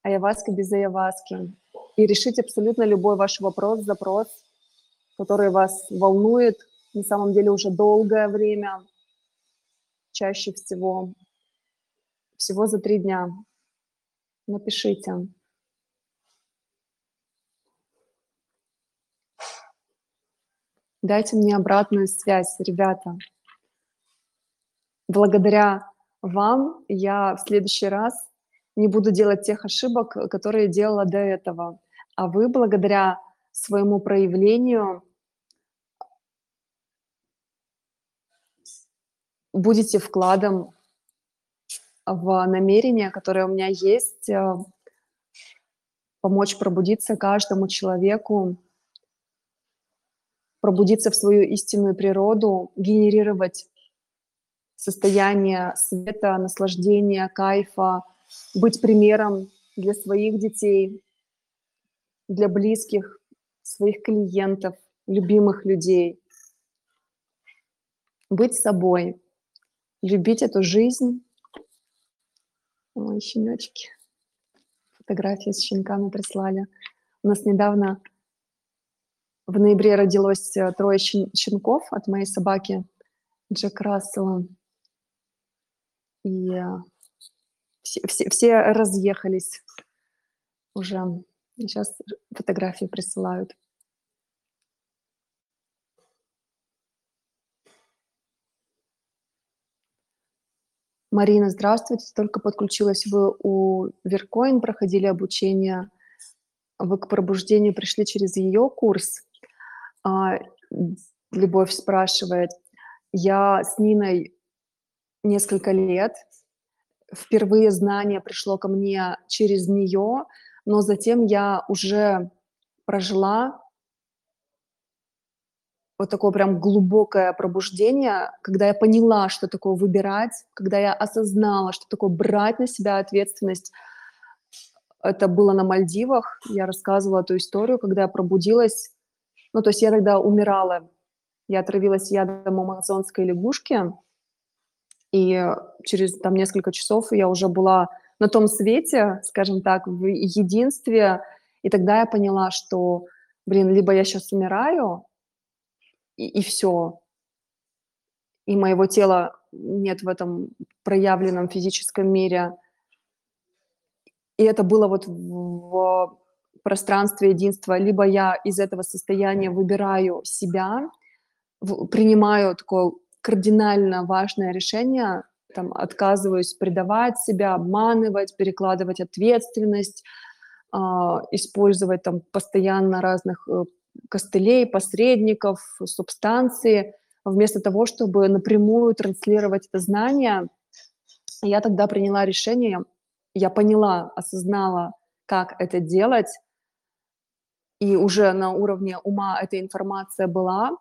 аяваски без аяваски и решить абсолютно любой ваш вопрос, запрос, который вас волнует, на самом деле уже долгое время, чаще всего, всего за три дня. Напишите. Дайте мне обратную связь, ребята. Благодаря вам я в следующий раз не буду делать тех ошибок, которые делала до этого. А вы благодаря своему проявлению будете вкладом в намерение, которое у меня есть, э, помочь пробудиться каждому человеку, пробудиться в свою истинную природу, генерировать состояние света, наслаждения, кайфа, быть примером для своих детей, для близких, своих клиентов, любимых людей. Быть собой, любить эту жизнь. Ой, щеночки. Фотографии с щенками прислали. У нас недавно в ноябре родилось э, трое щенков от моей собаки Джек Рассела. и все, все, все разъехались уже. Сейчас фотографии присылают. Марина, здравствуйте. Только подключилась. Вы у Веркоин проходили обучение. Вы к пробуждению пришли через ее курс. А, Любовь спрашивает. Я с Ниной несколько лет. Впервые знание пришло ко мне через нее, но затем я уже прожила вот такое прям глубокое пробуждение, когда я поняла, что такое выбирать, когда я осознала, что такое брать на себя ответственность. Это было на Мальдивах, я рассказывала эту историю, когда я пробудилась, ну, то есть я тогда умирала, я отравилась ядом амазонской лягушки, и через там несколько часов я уже была на том свете, скажем так, в единстве, и тогда я поняла, что, блин, либо я сейчас умираю, и, и все. И моего тела нет в этом проявленном физическом мире. И это было вот в, пространстве единства. Либо я из этого состояния выбираю себя, принимаю такое кардинально важное решение, там, отказываюсь предавать себя, обманывать, перекладывать ответственность, э, использовать там постоянно разных э, костылей, посредников, субстанции, вместо того, чтобы напрямую транслировать это знание, я тогда приняла решение, я поняла, осознала, как это делать, и уже на уровне ума эта информация была,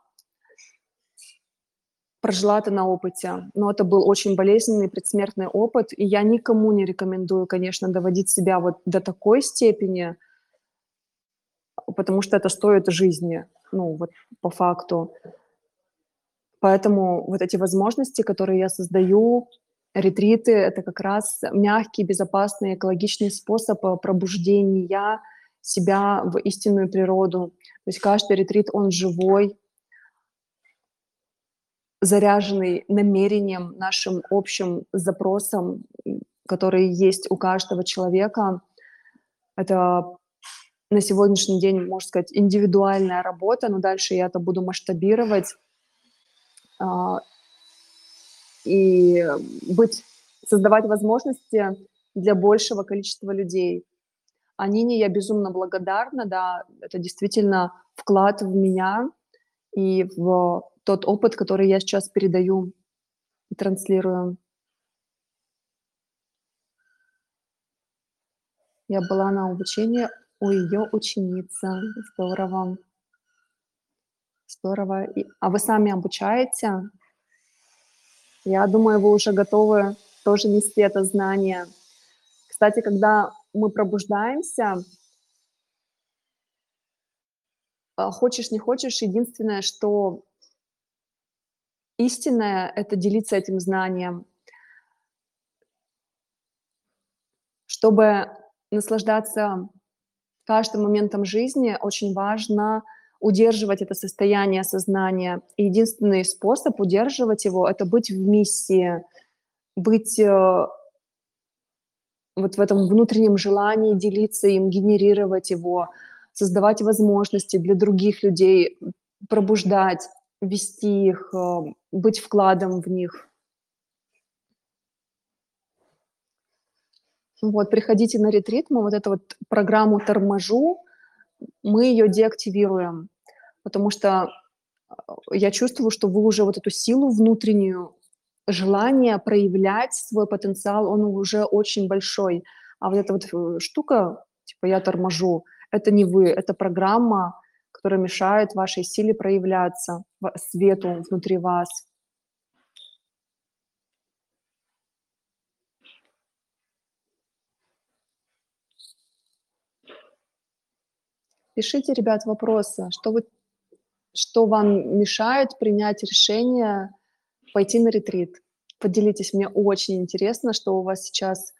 прожила это на опыте. Но это был очень болезненный предсмертный опыт, и я никому не рекомендую, конечно, доводить себя вот до такой степени – потому что это стоит жизни, ну, вот по факту. Поэтому вот эти возможности, которые я создаю, ретриты — это как раз мягкий, безопасный, экологичный способ э, пробуждения себя в истинную природу. То есть каждый ретрит, он живой, заряженный намерением, нашим общим запросом, который есть у каждого человека. Это на сегодняшний день, можно сказать, индивидуальная работа, но дальше я это буду масштабировать а, и быть, создавать возможности для большего количества людей. А Нине я безумно благодарна, да, это действительно вклад в меня и в тот опыт, который я сейчас передаю и транслирую. Я была на обучении у ее ученицы. Здорово. Здорово. И, а вы сами обучаете? Я думаю, вы уже готовы тоже нести это знание. Кстати, когда мы пробуждаемся, а, хочешь, не хочешь, единственное, что истинное — это делиться этим знанием. Чтобы наслаждаться каждым моментом жизни очень важно удерживать это состояние сознания. И единственный способ удерживать его — это быть в миссии, быть э, вот в этом внутреннем желании делиться им, генерировать его, создавать возможности для других людей, пробуждать, вести их, э, быть вкладом в них. Вот, приходите на ретрит, мы вот эту вот программу «Торможу», мы ее деактивируем, потому что э, я чувствую, что вы уже вот эту силу внутреннюю, желание проявлять свой потенциал, он уже очень большой. А вот эта вот э, штука, типа я торможу, это не вы, это программа, которая мешает вашей силе проявляться, свету внутри вас. Пишите, ребят, вопросы, что, вы, что вам мешает принять решение пойти на ретрит. Поделитесь, мне очень интересно, что у вас сейчас,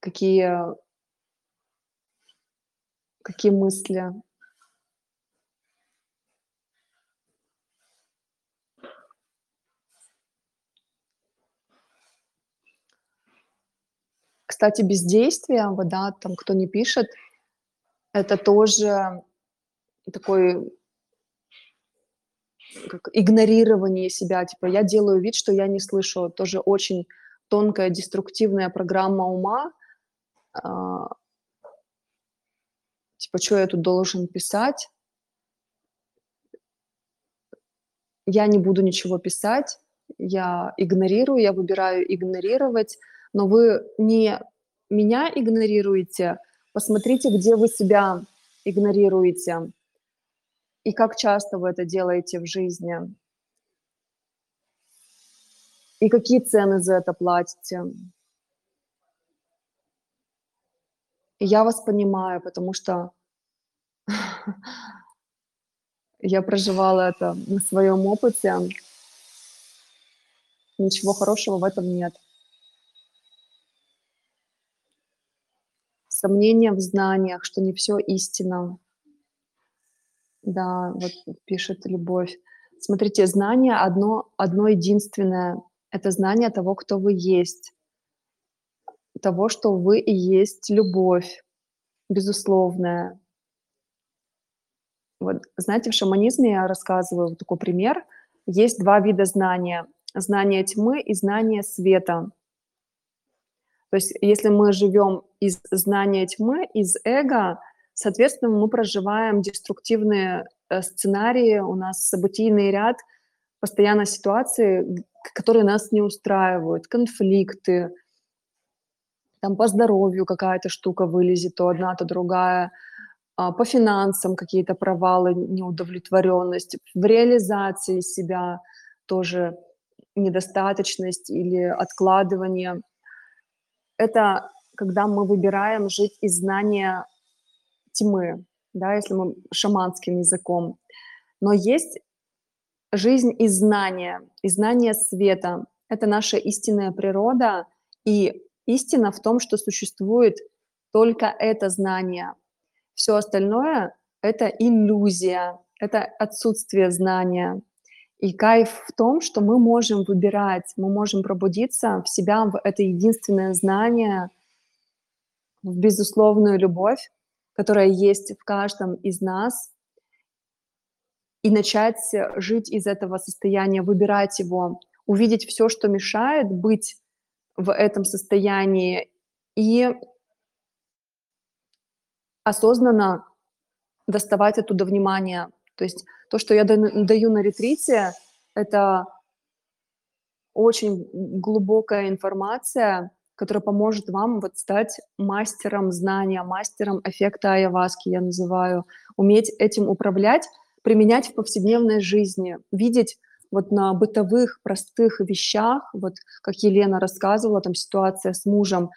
какие, какие мысли. Кстати, бездействие, вот, да, там кто не пишет, это тоже такой как игнорирование себя, типа я делаю вид, что я не слышу. Тоже очень тонкая деструктивная программа ума. А, типа, что я тут должен писать? Я не буду ничего писать, я игнорирую, я выбираю игнорировать, но вы не меня игнорируете, посмотрите, где вы себя игнорируете и как часто вы это делаете в жизни. И какие цены за это платите. И я вас понимаю, потому что я проживала это на своем опыте. Ничего хорошего в этом нет. Сомнения в знаниях, что не все истина. Да, вот пишет Любовь. Смотрите, знание одно, одно единственное. Это знание того, кто вы есть. Того, что вы и есть любовь, безусловная. Вот, знаете, в шаманизме я рассказываю вот такой пример. Есть два вида знания. Знание тьмы и знание света. То есть если мы живем из знания тьмы, из эго, соответственно, мы проживаем деструктивные э, сценарии, у нас событийный ряд, постоянно ситуации, которые нас не устраивают, конфликты, там по здоровью какая-то штука вылезет, то одна, то другая, а, по финансам какие-то провалы, неудовлетворенность, в реализации себя тоже недостаточность или откладывание. Это когда мы выбираем жить из знания тьмы, да, если мы шаманским языком. Но есть жизнь из знания, из знания света. Это наша истинная природа, и истина в том, что существует только это знание. Все остальное — это иллюзия, это отсутствие знания. И кайф в том, что мы можем выбирать, мы можем пробудиться в себя, в это единственное знание, в безусловную любовь, которая есть в каждом из нас, и начать жить из этого состояния, выбирать его, увидеть все, что мешает быть в этом состоянии, и осознанно доставать оттуда внимание. То есть то, что я даю на ретрите, это очень глубокая информация, которая поможет вам вот стать мастером знания, мастером эффекта айаваски, я называю, уметь этим управлять, применять в повседневной жизни, видеть вот на бытовых простых вещах, вот как Елена рассказывала, там ситуация с мужем,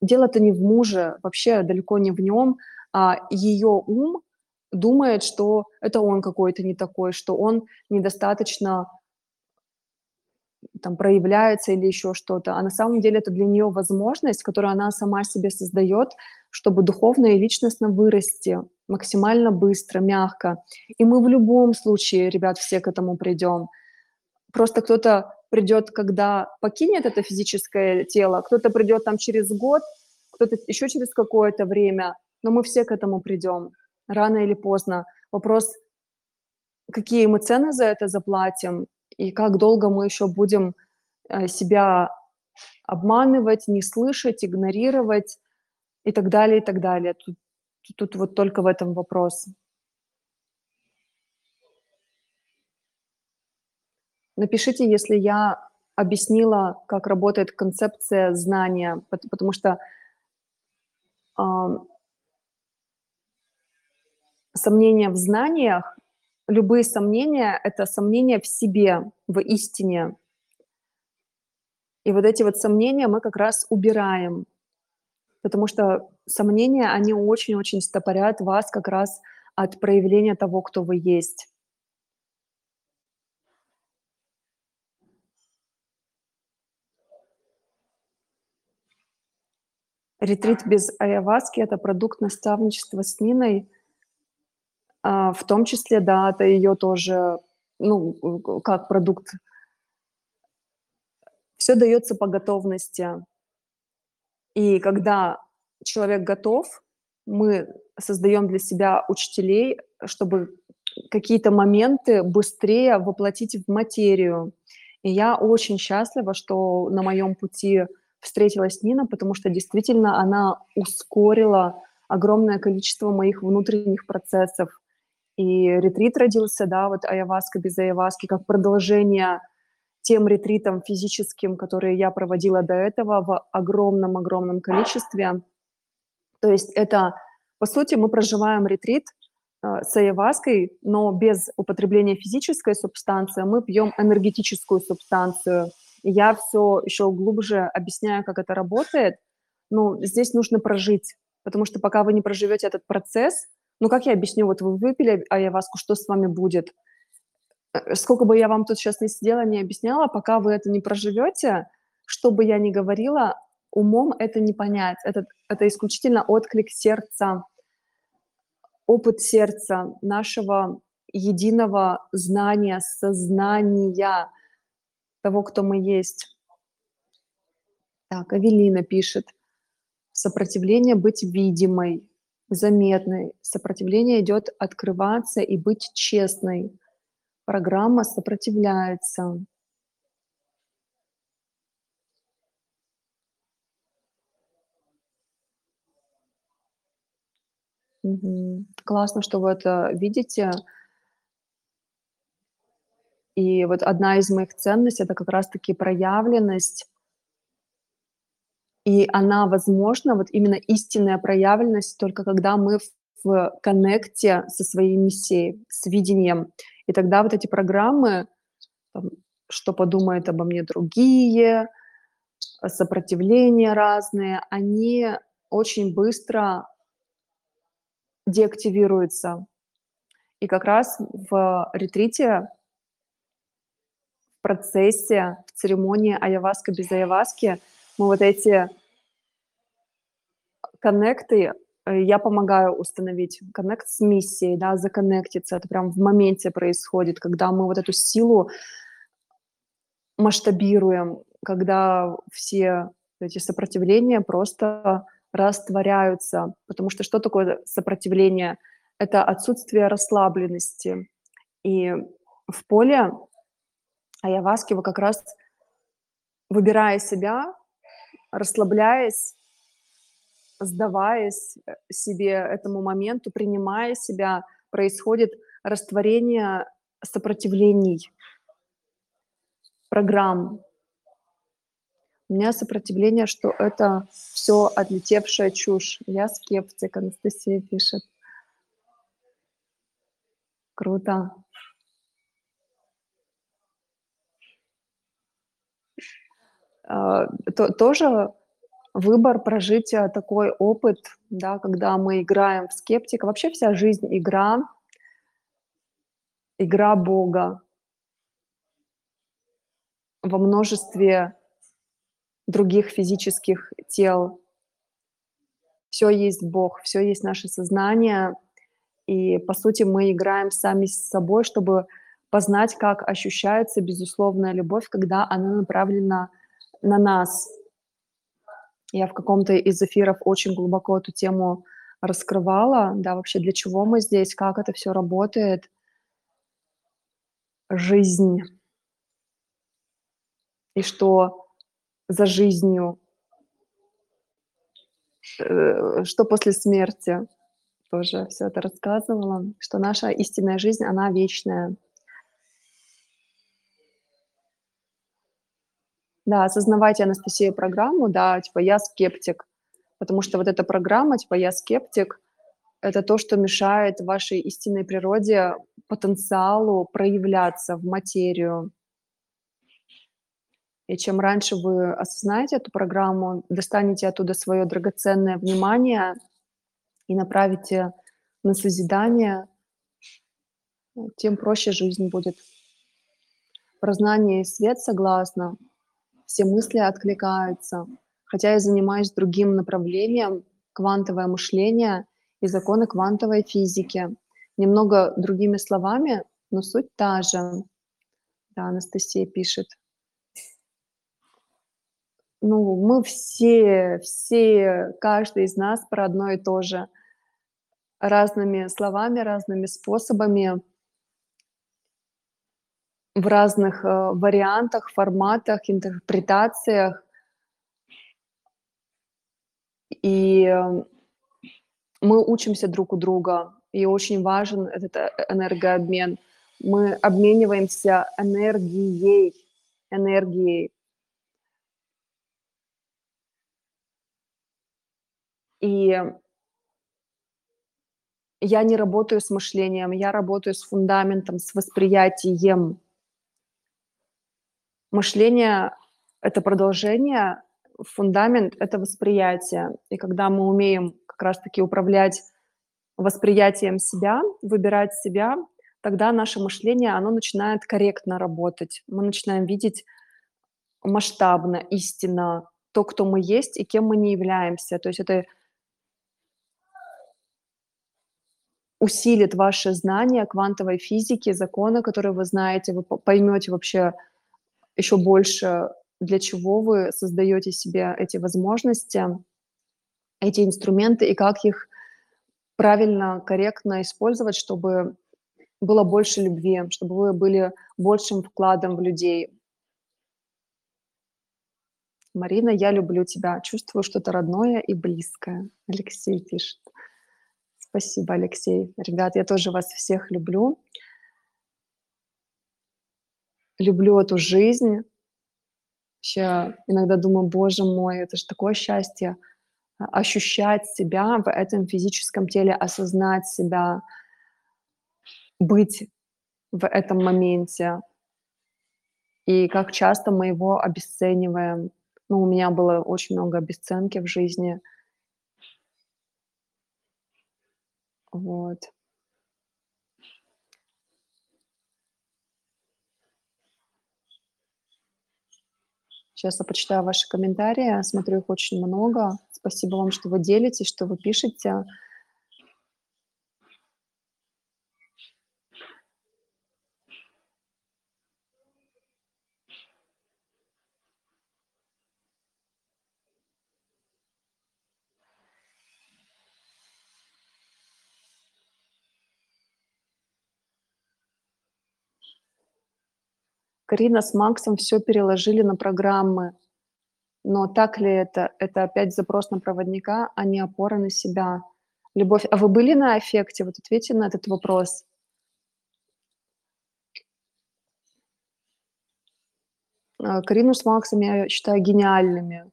дело-то не в муже, вообще далеко не в нем, а ее ум думает, что это он какой-то не такой, что он недостаточно там проявляется или еще что-то, а на самом деле это для нее возможность, которую она сама себе создает, чтобы духовно и личностно вырасти максимально быстро, мягко. И мы в любом случае, ребят, все к этому придем. Просто кто-то придет, когда покинет это физическое тело, кто-то придет там через год, кто-то еще через какое-то время, но мы все к этому придем, рано или поздно. Вопрос, какие мы цены за это заплатим, и как долго мы еще будем э, себя обманывать, не слышать, игнорировать и так далее, и так далее. Тут, тут вот только в этом вопрос. Напишите, если я объяснила, как работает концепция знания, потому что сомнения в знаниях любые сомнения — это сомнения в себе, в истине. И вот эти вот сомнения мы как раз убираем, потому что сомнения, они очень-очень стопорят вас как раз от проявления того, кто вы есть. Ретрит без айаваски — это продукт наставничества с Ниной — в том числе, да, это ее тоже, ну, как продукт. Все дается по готовности. И когда человек готов, мы создаем для себя учителей, чтобы какие-то моменты быстрее воплотить в материю. И я очень счастлива, что на моем пути встретилась Нина, потому что действительно она ускорила огромное количество моих внутренних процессов. И ретрит родился, да, вот Аяваска без Аяваски, как продолжение тем ретритам физическим, которые я проводила до этого в огромном-огромном количестве. То есть это, по сути, мы проживаем ретрит э, с Аяваской, но без употребления физической субстанции мы пьем энергетическую субстанцию. И я все еще глубже объясняю, как это работает. Но здесь нужно прожить, потому что пока вы не проживете этот процесс, ну как я объясню, вот вы выпили Аяваску, что с вами будет? Э, сколько бы я вам тут сейчас не сидела, не объясняла, пока вы это не проживете, что бы я ни говорила, умом это не понять. Это, это исключительно отклик сердца, опыт сердца, нашего единого знания, сознания того, кто мы есть. Так, Авелина пишет. Сопротивление быть видимой, заметной. Сопротивление идет открываться и быть честной программа сопротивляется. Мгм. Классно, что вы это видите. И вот одна из моих ценностей- это как раз таки проявленность. И она возможна, вот именно истинная проявленность, только когда мы в коннекте со своей миссией, с видением. И тогда вот эти программы, там, что подумают обо мне другие, сопротивления разные, они очень быстро деактивируются. И как раз в ретрите, в процессе, в церемонии аяваска без аяваски мы вот эти коннекты Э, я помогаю установить коннект с миссией, да, законнектиться. Это прям в моменте происходит, когда мы вот эту силу масштабируем, когда все эти сопротивления просто растворяются. Потому что что такое сопротивление? Это отсутствие расслабленности. И в поле Аяваски вы как раз, выбирая себя, расслабляясь, сдаваясь э, себе этому моменту, принимая себя, происходит растворение сопротивлений, программ. У меня сопротивление, что это все отлетевшая чушь. Я скептик, Анастасия пишет. Круто. А, то, тоже выбор прожить такой опыт, да, когда мы играем в скептика. Вообще вся жизнь игра, игра Бога во множестве других физических тел. Все есть Бог, все есть наше сознание. И, по сути, мы играем сами с собой, чтобы познать, как ощущается безусловная любовь, когда она направлена на нас – я в каком-то из эфиров очень глубоко эту тему раскрывала, да, вообще для чего мы здесь, как это все работает. Жизнь. И что за жизнью, э, что после смерти. Тоже все это рассказывала, что наша истинная жизнь, она вечная. Да, осознавайте, Анастасия, программу, да, типа я скептик, потому что вот эта программа, типа я скептик, это то, что мешает вашей истинной природе, потенциалу проявляться в материю. И чем раньше вы осознаете эту программу, достанете оттуда свое драгоценное внимание и направите на созидание, тем проще жизнь будет. Прознание и свет, согласна, все мысли откликаются. Хотя я занимаюсь другим направлением, квантовое мышление и законы квантовой физики. Немного другими словами, но суть та же. Да, Анастасия пишет. ну, мы все, все, каждый из нас про одно и то же. Разными словами, разными способами, в разных, э, вариантах, форматах, интерпретациях. И, э, мы учимся друг у друга, и очень важен этот, э, энергообмен. Мы обмениваемся энергией, энергией. И я не работаю с мышлением, я работаю с фундаментом, с восприятием. Мышление- это продолжение, фундамент- это восприятие. И когда мы умеем как раз-таки управлять восприятием себя, выбирать себя, тогда наше мышление, оно начинает корректно работать. Мы начинаем видеть масштабно, истинно то, кто мы есть и кем мы не являемся. То есть это усилит ваше знание квантовой физики, закона, которые вы знаете, вы поймете вообще еще больше, для чего вы создаете себе эти возможности, эти инструменты и как их правильно, корректно использовать, чтобы было больше любви, чтобы вы были большим вкладом в людей. Марина, я люблю тебя, чувствую что-то родное и близкое. Алексей пишет. Спасибо, Алексей. Ребят, я тоже вас всех люблю. Люблю эту жизнь. Вообще иногда думаю, боже мой, это же такое счастье а, ощущать себя в этом физическом теле, осознать себя, быть в этом моменте. И как часто мы его обесцениваем. Ну, у меня было очень много обесценки в жизни – Вот. Я почитаю ваши комментарии. Смотрю, их очень много. Спасибо вам, что вы делитесь, что вы пишете. Карина с Максом все переложили на программы. Но так ли это? Это опять запрос на проводника, а не опора на себя. Любовь. А вы были на эффекте? Вот ответьте на этот вопрос. А, Карину с Максом я считаю гениальными.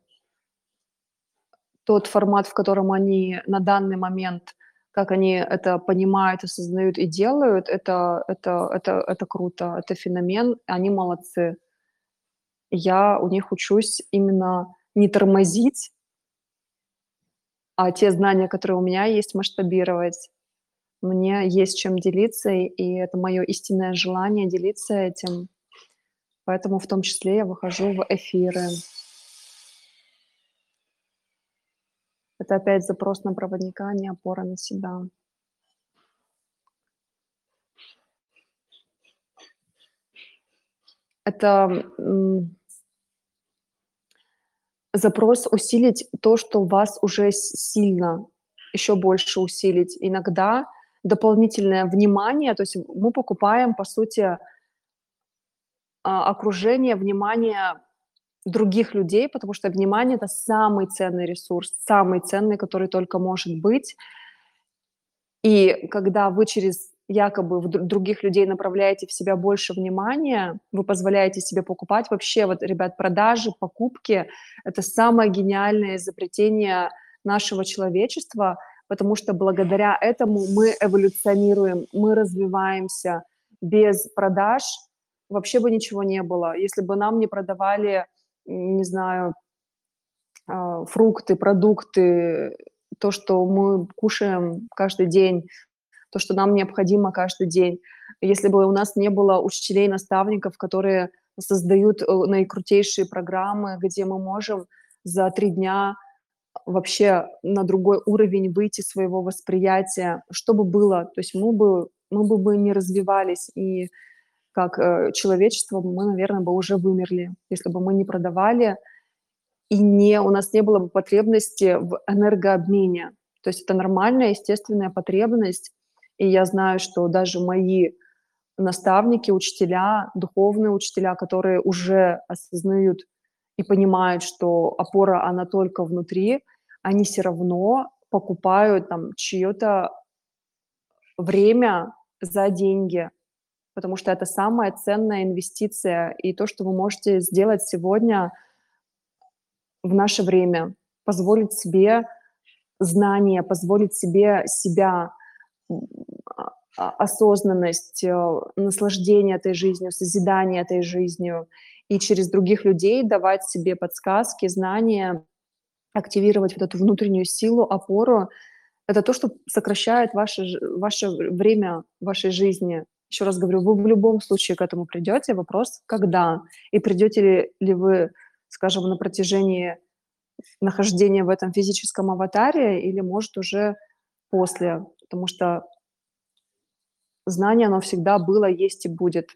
Тот формат, в котором они на данный момент как они это понимают, осознают и делают, это, это, это, это круто, это феномен, они молодцы. Я у них учусь именно не тормозить, а те знания, которые у меня есть, масштабировать. Мне есть чем делиться, и это мое истинное желание делиться этим. Поэтому в том числе я выхожу в эфиры. Это опять запрос на проводника, а не опора на себя. Это запрос усилить то, что у вас уже сильно, еще больше усилить. Иногда дополнительное внимание, то есть мы покупаем, по сути, а, окружение, внимание других людей, потому что внимание это самый ценный ресурс, самый ценный, который только может быть. И когда вы через якобы в других людей направляете в себя больше внимания, вы позволяете себе покупать. Вообще, вот, ребят, продажи, покупки — это самое гениальное изобретение нашего человечества, потому что благодаря этому мы эволюционируем, мы развиваемся. Без продаж вообще бы ничего не было. Если бы нам не продавали не знаю, а, фрукты, продукты, то, что мы кушаем каждый день, то, что нам необходимо каждый день. Если бы у нас не было учителей, наставников, которые создают э, наикрутейшие программы, где мы можем за три дня вообще на другой уровень выйти своего восприятия, что бы было, то есть мы бы, мы бы не развивались, и как э, человечество, мы, наверное, бы уже вымерли, если бы мы не продавали и не, у нас не было бы потребности в энергообмене. То есть это нормальная, естественная потребность. И я знаю, что даже мои наставники, учителя, духовные учителя, которые уже осознают и понимают, что опора, она только внутри, они все равно покупают там чье-то время за деньги, потому что это самая ценная инвестиция. И то, что вы можете сделать сегодня в наше время, позволить себе знания, позволить себе себя, а, осознанность, э, наслаждение этой жизнью, созидание этой жизнью, и через других людей давать себе подсказки, знания, активировать вот эту внутреннюю силу, опору, это то, что сокращает ваше, ваше время вашей жизни. Еще раз говорю, вы в любом случае к этому придете. Вопрос, когда? И придете ли, ли вы, скажем, на протяжении нахождения в этом физическом аватаре или, может, уже после. Потому что знание, оно всегда было, есть и будет.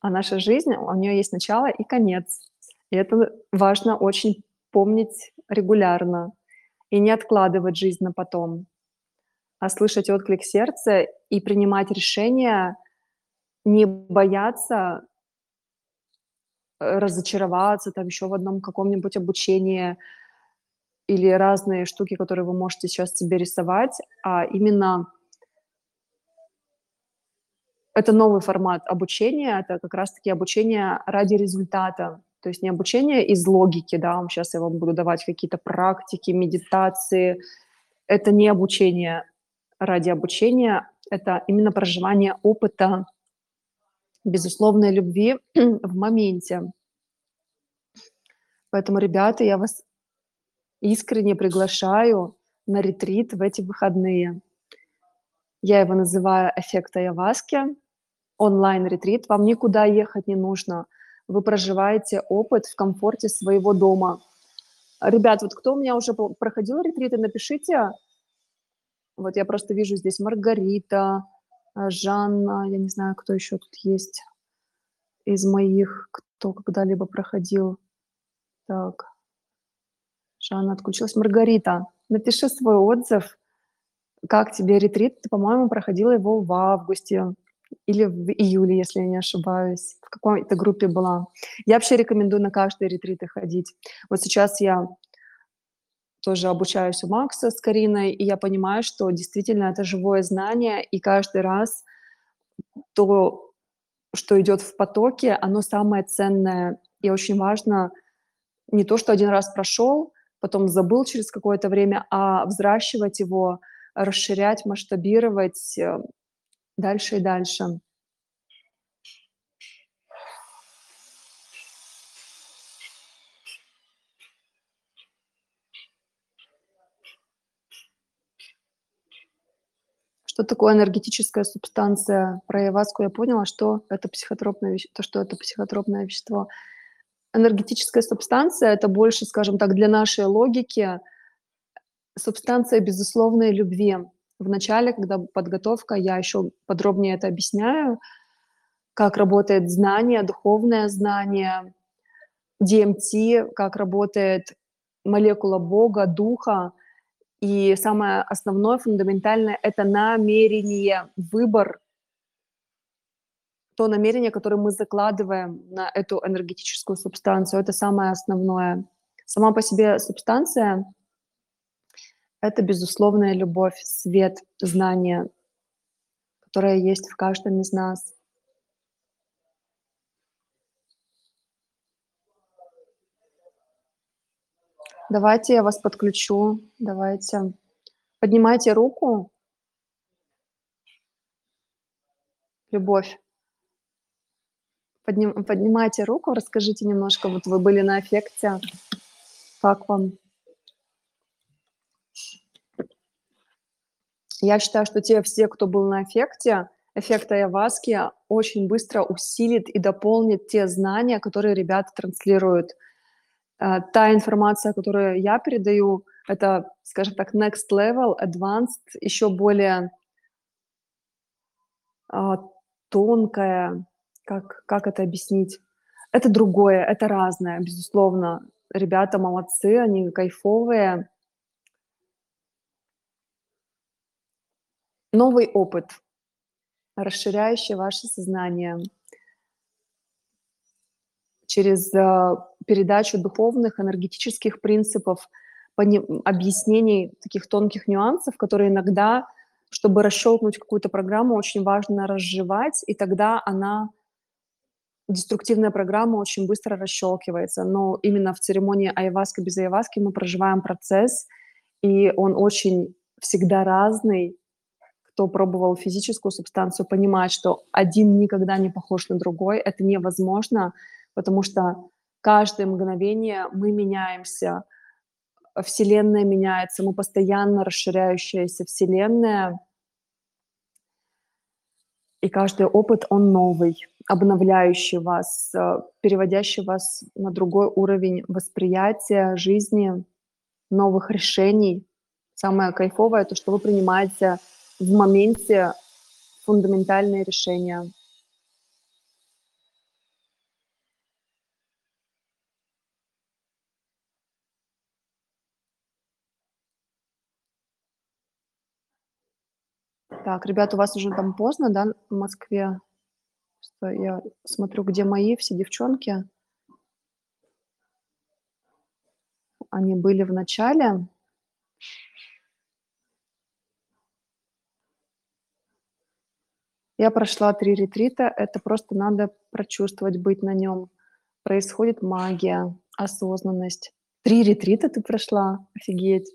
А наша жизнь, у нее есть начало и конец. И это важно очень помнить регулярно и не откладывать жизнь на потом, а слышать отклик сердца и принимать решения, не бояться э, разочароваться там еще в одном каком-нибудь обучении или разные штуки, которые вы можете сейчас себе рисовать, а именно это новый формат обучения, это как раз-таки обучение ради результата, то есть не обучение из логики, да, сейчас я вам буду давать какие-то практики, медитации. Это не обучение ради обучения, это именно проживание опыта безусловной любви в моменте. Поэтому, ребята, я вас искренне приглашаю на ретрит в эти выходные. Я его называю «Эффект Айаваски», онлайн-ретрит. Вам никуда ехать не нужно – вы проживаете опыт в комфорте своего дома. Ребят, вот кто у меня уже проходил ретриты, напишите. Вот я просто вижу здесь Маргарита, э, Жанна, я не знаю, кто еще тут есть из моих, кто когда-либо проходил. Так, Жанна отключилась. Маргарита, напиши свой отзыв. Как тебе ретрит? Ты, по-моему, проходила его в августе или в июле, если я не ошибаюсь, в какой-то группе была. Я вообще рекомендую на каждые ретриты ходить. Вот сейчас я тоже обучаюсь у Макса с Кариной, и я понимаю, что действительно это живое знание, и каждый раз то, что идет в потоке, оно самое ценное. И очень важно не то, что один раз прошел, потом забыл через какое-то время, а взращивать его, расширять, масштабировать, э, дальше и дальше. Что такое энергетическая субстанция? Про Яваску я поняла, что это психотропное, то, что это психотропное вещество. Энергетическая субстанция – это больше, скажем так, для нашей логики субстанция безусловной любви. В начале, когда подготовка, я еще подробнее это объясняю, как работает знание, духовное знание, DMT, как работает молекула Бога, Духа. И самое основное, фундаментальное – это намерение, выбор, то намерение, которое мы закладываем на эту энергетическую субстанцию. Это самое основное. Сама по себе субстанция это безусловная любовь, свет, знание, которое есть в каждом из нас. Давайте я вас подключу. Давайте. Поднимайте руку. Любовь. Подним, поднимайте руку, расскажите немножко, вот вы были на эффекте, как вам? Я считаю, что те все, кто был на эффекте, эффект Айаваски очень быстро усилит и дополнит те знания, которые ребята транслируют. Э, та информация, которую я передаю, это, скажем так, next level, advanced, еще более а, тонкая, как, как это объяснить? Это другое, это разное, безусловно. ребята молодцы, они кайфовые. Новый опыт, расширяющий ваше сознание через э, передачу духовных, энергетических принципов, объяснений таких тонких нюансов, которые иногда, чтобы расщелкнуть какую-то программу, очень важно разжевать, и тогда она деструктивная программа очень быстро расщелкивается. Но именно в церемонии айваска без айваски мы проживаем процесс, и он очень всегда разный, кто пробовал физическую субстанцию, понимает, что один никогда не похож на другой. Это невозможно, потому что каждое мгновение мы меняемся, Вселенная меняется, мы постоянно расширяющаяся Вселенная, и каждый опыт, он новый, обновляющий вас, э, переводящий вас на другой уровень восприятия жизни, новых решений. Самое кайфовое — то, что вы принимаете в моменте фундаментальные решения. Так, ребята, у вас уже там поздно, да, в Москве? Я смотрю, где мои все девчонки. Они были в начале. Я прошла три ретрита, это просто надо прочувствовать, быть на нем. Происходит магия, осознанность. Три ретрита ты прошла? Офигеть.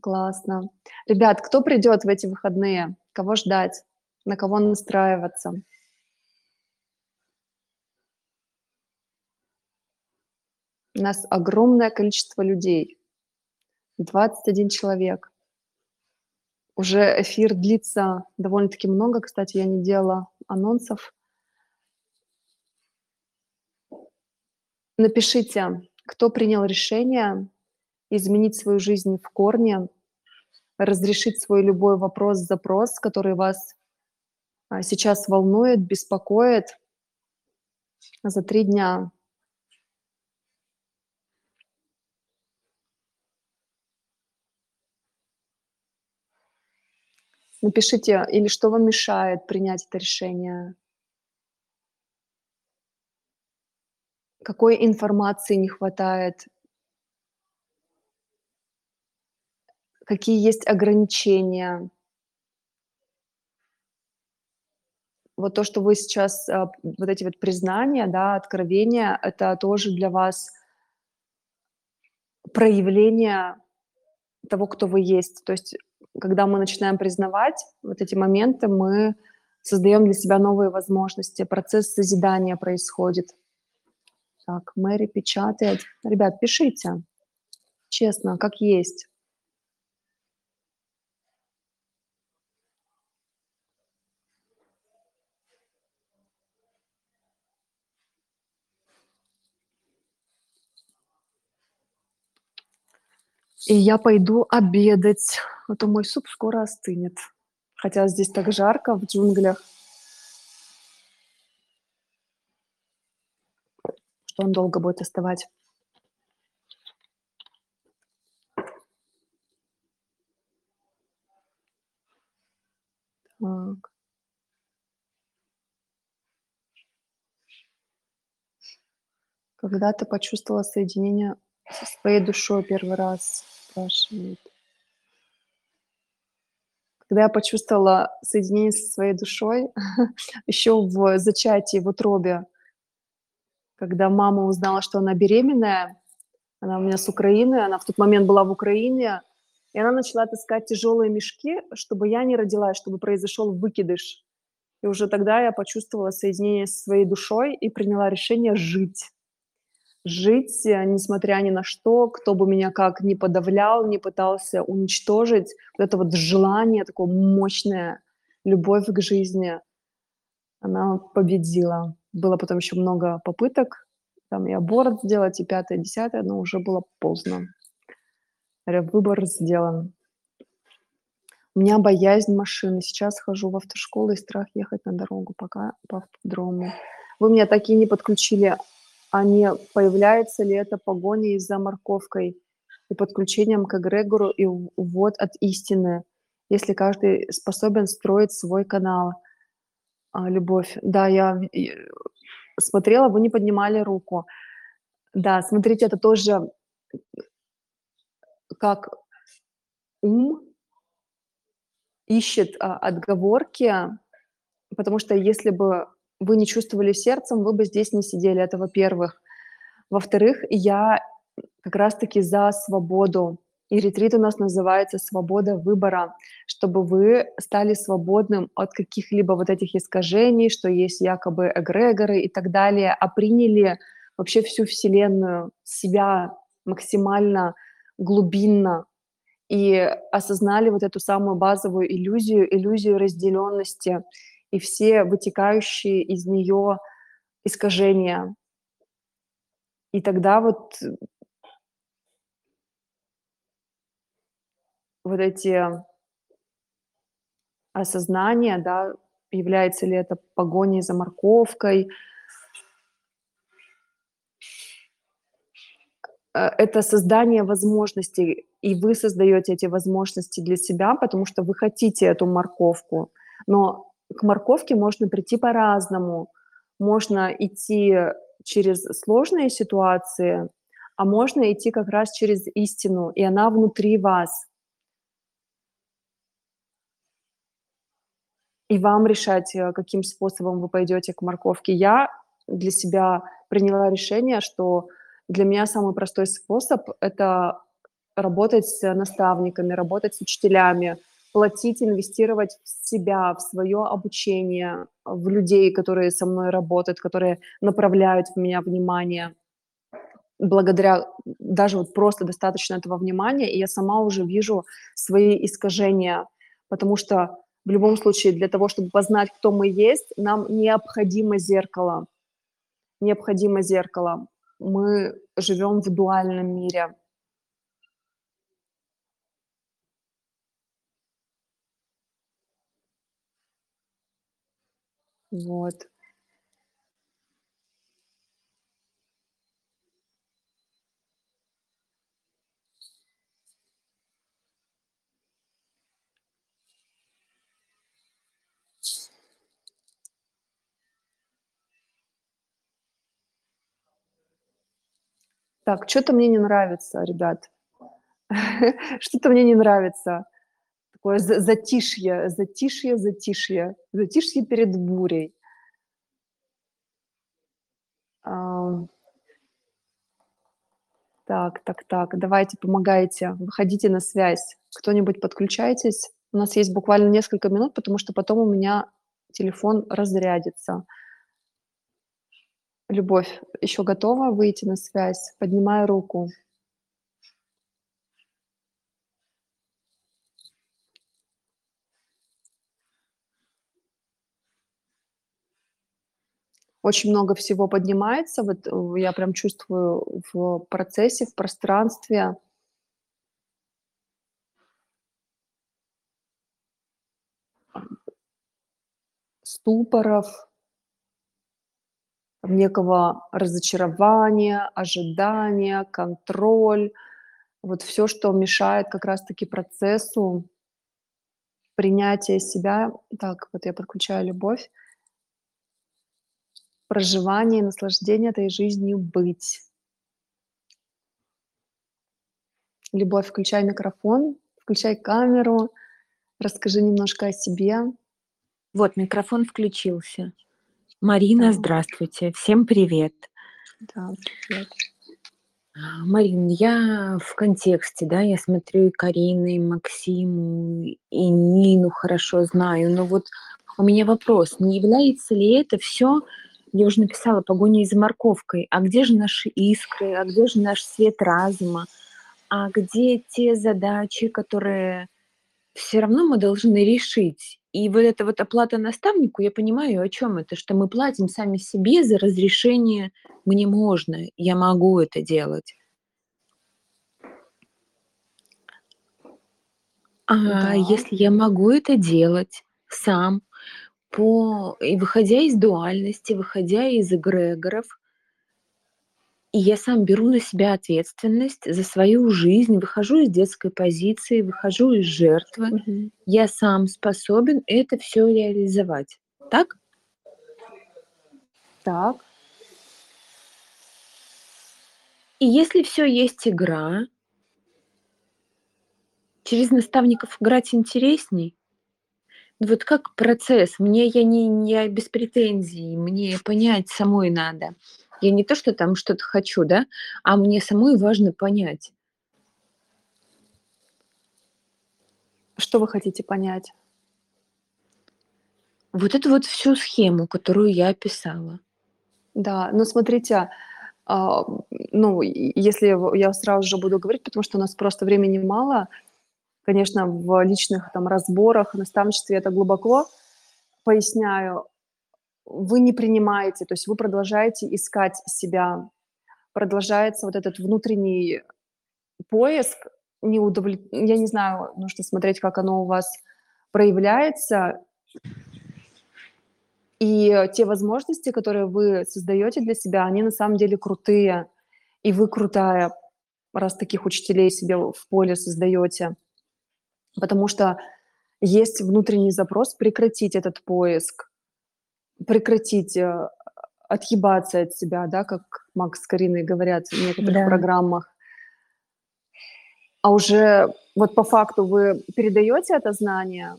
Классно. Ребят, кто придет в эти выходные? Кого ждать? На кого настраиваться? У нас огромное количество людей. 21 человек. Уже эфир длится довольно-таки много. Кстати, я не делала анонсов. Напишите, кто принял решение изменить свою жизнь в корне, разрешить свой любой вопрос, запрос, который вас а, сейчас волнует, беспокоит за три дня. Напишите, или что вам мешает принять это решение. Какой информации не хватает, какие есть ограничения. Вот то, что вы сейчас, а, вот эти вот признания, да, откровения, это тоже для вас проявление того, кто вы есть. То есть, когда мы начинаем признавать вот эти моменты, мы создаем для себя новые возможности, процесс созидания происходит. Так, Мэри печатает. Ребят, пишите. Честно, как есть. И я пойду обедать, а то мой суп скоро остынет. Хотя здесь так жарко в джунглях, что он долго будет остывать. Так. Когда ты почувствовала соединение со своей душой первый раз? спрашивает. Когда я почувствовала соединение со своей душой, еще в зачатии, в утробе, когда мама узнала, что она беременная, она у меня с Украины, она в тот момент была в Украине, и она начала таскать тяжелые мешки, чтобы я не родилась, чтобы произошел выкидыш. И уже тогда я почувствовала соединение со своей душой и приняла решение жить жить, э, несмотря ни на что, кто бы меня как не подавлял, не пытался уничтожить, вот это вот желание такое мощное, любовь к жизни, она победила. Было потом еще много попыток, там и аборт сделать, и пятое, и десятое, но уже было поздно. Выбор сделан. У меня боязнь машины. Сейчас хожу в автошколу и страх ехать на дорогу пока по автодрому. Вы меня такие не подключили а не появляется ли это погоней за морковкой и подключением к эгрегору и увод от истины, если каждый способен строить свой канал. А, любовь. Да, я смотрела, вы не поднимали руку. Да, смотрите, это тоже как ум ищет а, отговорки, потому что если бы вы не чувствовали сердцем, вы бы здесь не сидели, это во-первых. Во-вторых, я как раз-таки за свободу. И ретрит у нас называется «Свобода выбора», чтобы вы стали свободным от каких-либо вот этих искажений, что есть якобы эгрегоры и так далее, а приняли вообще всю Вселенную, себя максимально глубинно и осознали вот эту самую базовую иллюзию, иллюзию разделенности и все вытекающие из нее искажения. И тогда вот вот эти осознания, да, является ли это погоней за морковкой, э, это создание возможностей, и вы создаете эти возможности для себя, потому что вы хотите эту морковку. Но к морковке можно прийти по-разному. Можно идти через сложные ситуации, а можно идти как раз через истину, и она внутри вас. И вам решать, э, каким способом вы пойдете к морковке. Я для себя приняла решение, что для меня самый простой способ – это работать с наставниками, работать с учителями, платить, инвестировать в себя, в свое обучение, в людей, которые со мной работают, которые направляют в меня внимание. Благодаря даже вот просто достаточно этого внимания, и я сама уже вижу свои искажения, потому что в любом случае для того, чтобы познать, кто мы есть, нам необходимо зеркало. Необходимо зеркало. Мы живем в дуальном мире. Вот. Так, что-то мне не нравится, ребят. Что-то мне не нравится такое затишье, затишье, затишье, затишье перед бурей. Так, так, так, давайте, помогайте, выходите на связь. Кто-нибудь подключайтесь. У нас есть буквально несколько минут, потому что потом у меня телефон разрядится. Любовь, еще готова выйти на связь? Поднимай руку. Очень много всего поднимается. Вот э, я прям чувствую в процессе, в пространстве. Ступоров, некого разочарования, ожидания, контроль. Вот все, что мешает как раз-таки процессу принятия себя. Так, вот я подключаю любовь проживание наслаждение этой жизнью быть. Любовь, включай микрофон, включай камеру, расскажи немножко о себе. Вот, микрофон включился. Марина, да. здравствуйте. Всем привет. Да, привет. Марин, я в контексте, да, я смотрю и Карину, и Максиму, и Нину хорошо знаю, но вот у меня вопрос, не является ли это все я уже написала погоня за морковкой. А где же наши искры? А где же наш свет разума? А где те задачи, которые все равно мы должны решить? И вот эта вот оплата наставнику, я понимаю, о чем это, что мы платим сами себе за разрешение «мне можно, я могу это делать». А да. если я могу это делать сам, по и выходя из дуальности, выходя из эгрегоров, и я сам беру на себя ответственность за свою жизнь, выхожу из детской позиции, выхожу из жертвы. Мгм. Я сам способен это все реализовать. Так? Так. И если все есть игра, через наставников играть интересней. Вот как процесс. Мне я не, я без претензий, мне понять самой надо. Я не то, что там что-то хочу, да, а мне самой важно понять. Что вы хотите понять? Вот эту вот всю схему, которую я описала. Да, ну смотрите, а, ну, и если в- я сразу же буду говорить, потому что у нас просто времени мало, конечно, в личных там разборах, наставничестве это глубоко поясняю, вы не принимаете, то есть вы продолжаете искать себя, продолжается вот этот внутренний поиск, неудовлет... я не знаю, нужно смотреть, как оно у вас проявляется, и те возможности, которые вы создаете для себя, они на самом деле крутые, и вы крутая, раз таких учителей себе в поле создаете, потому что есть внутренний запрос прекратить этот поиск, прекратить э, отъебаться от себя, да, как Макс с Кариной говорят в некоторых Да. программах. А уже вот по факту вы передаете это знание?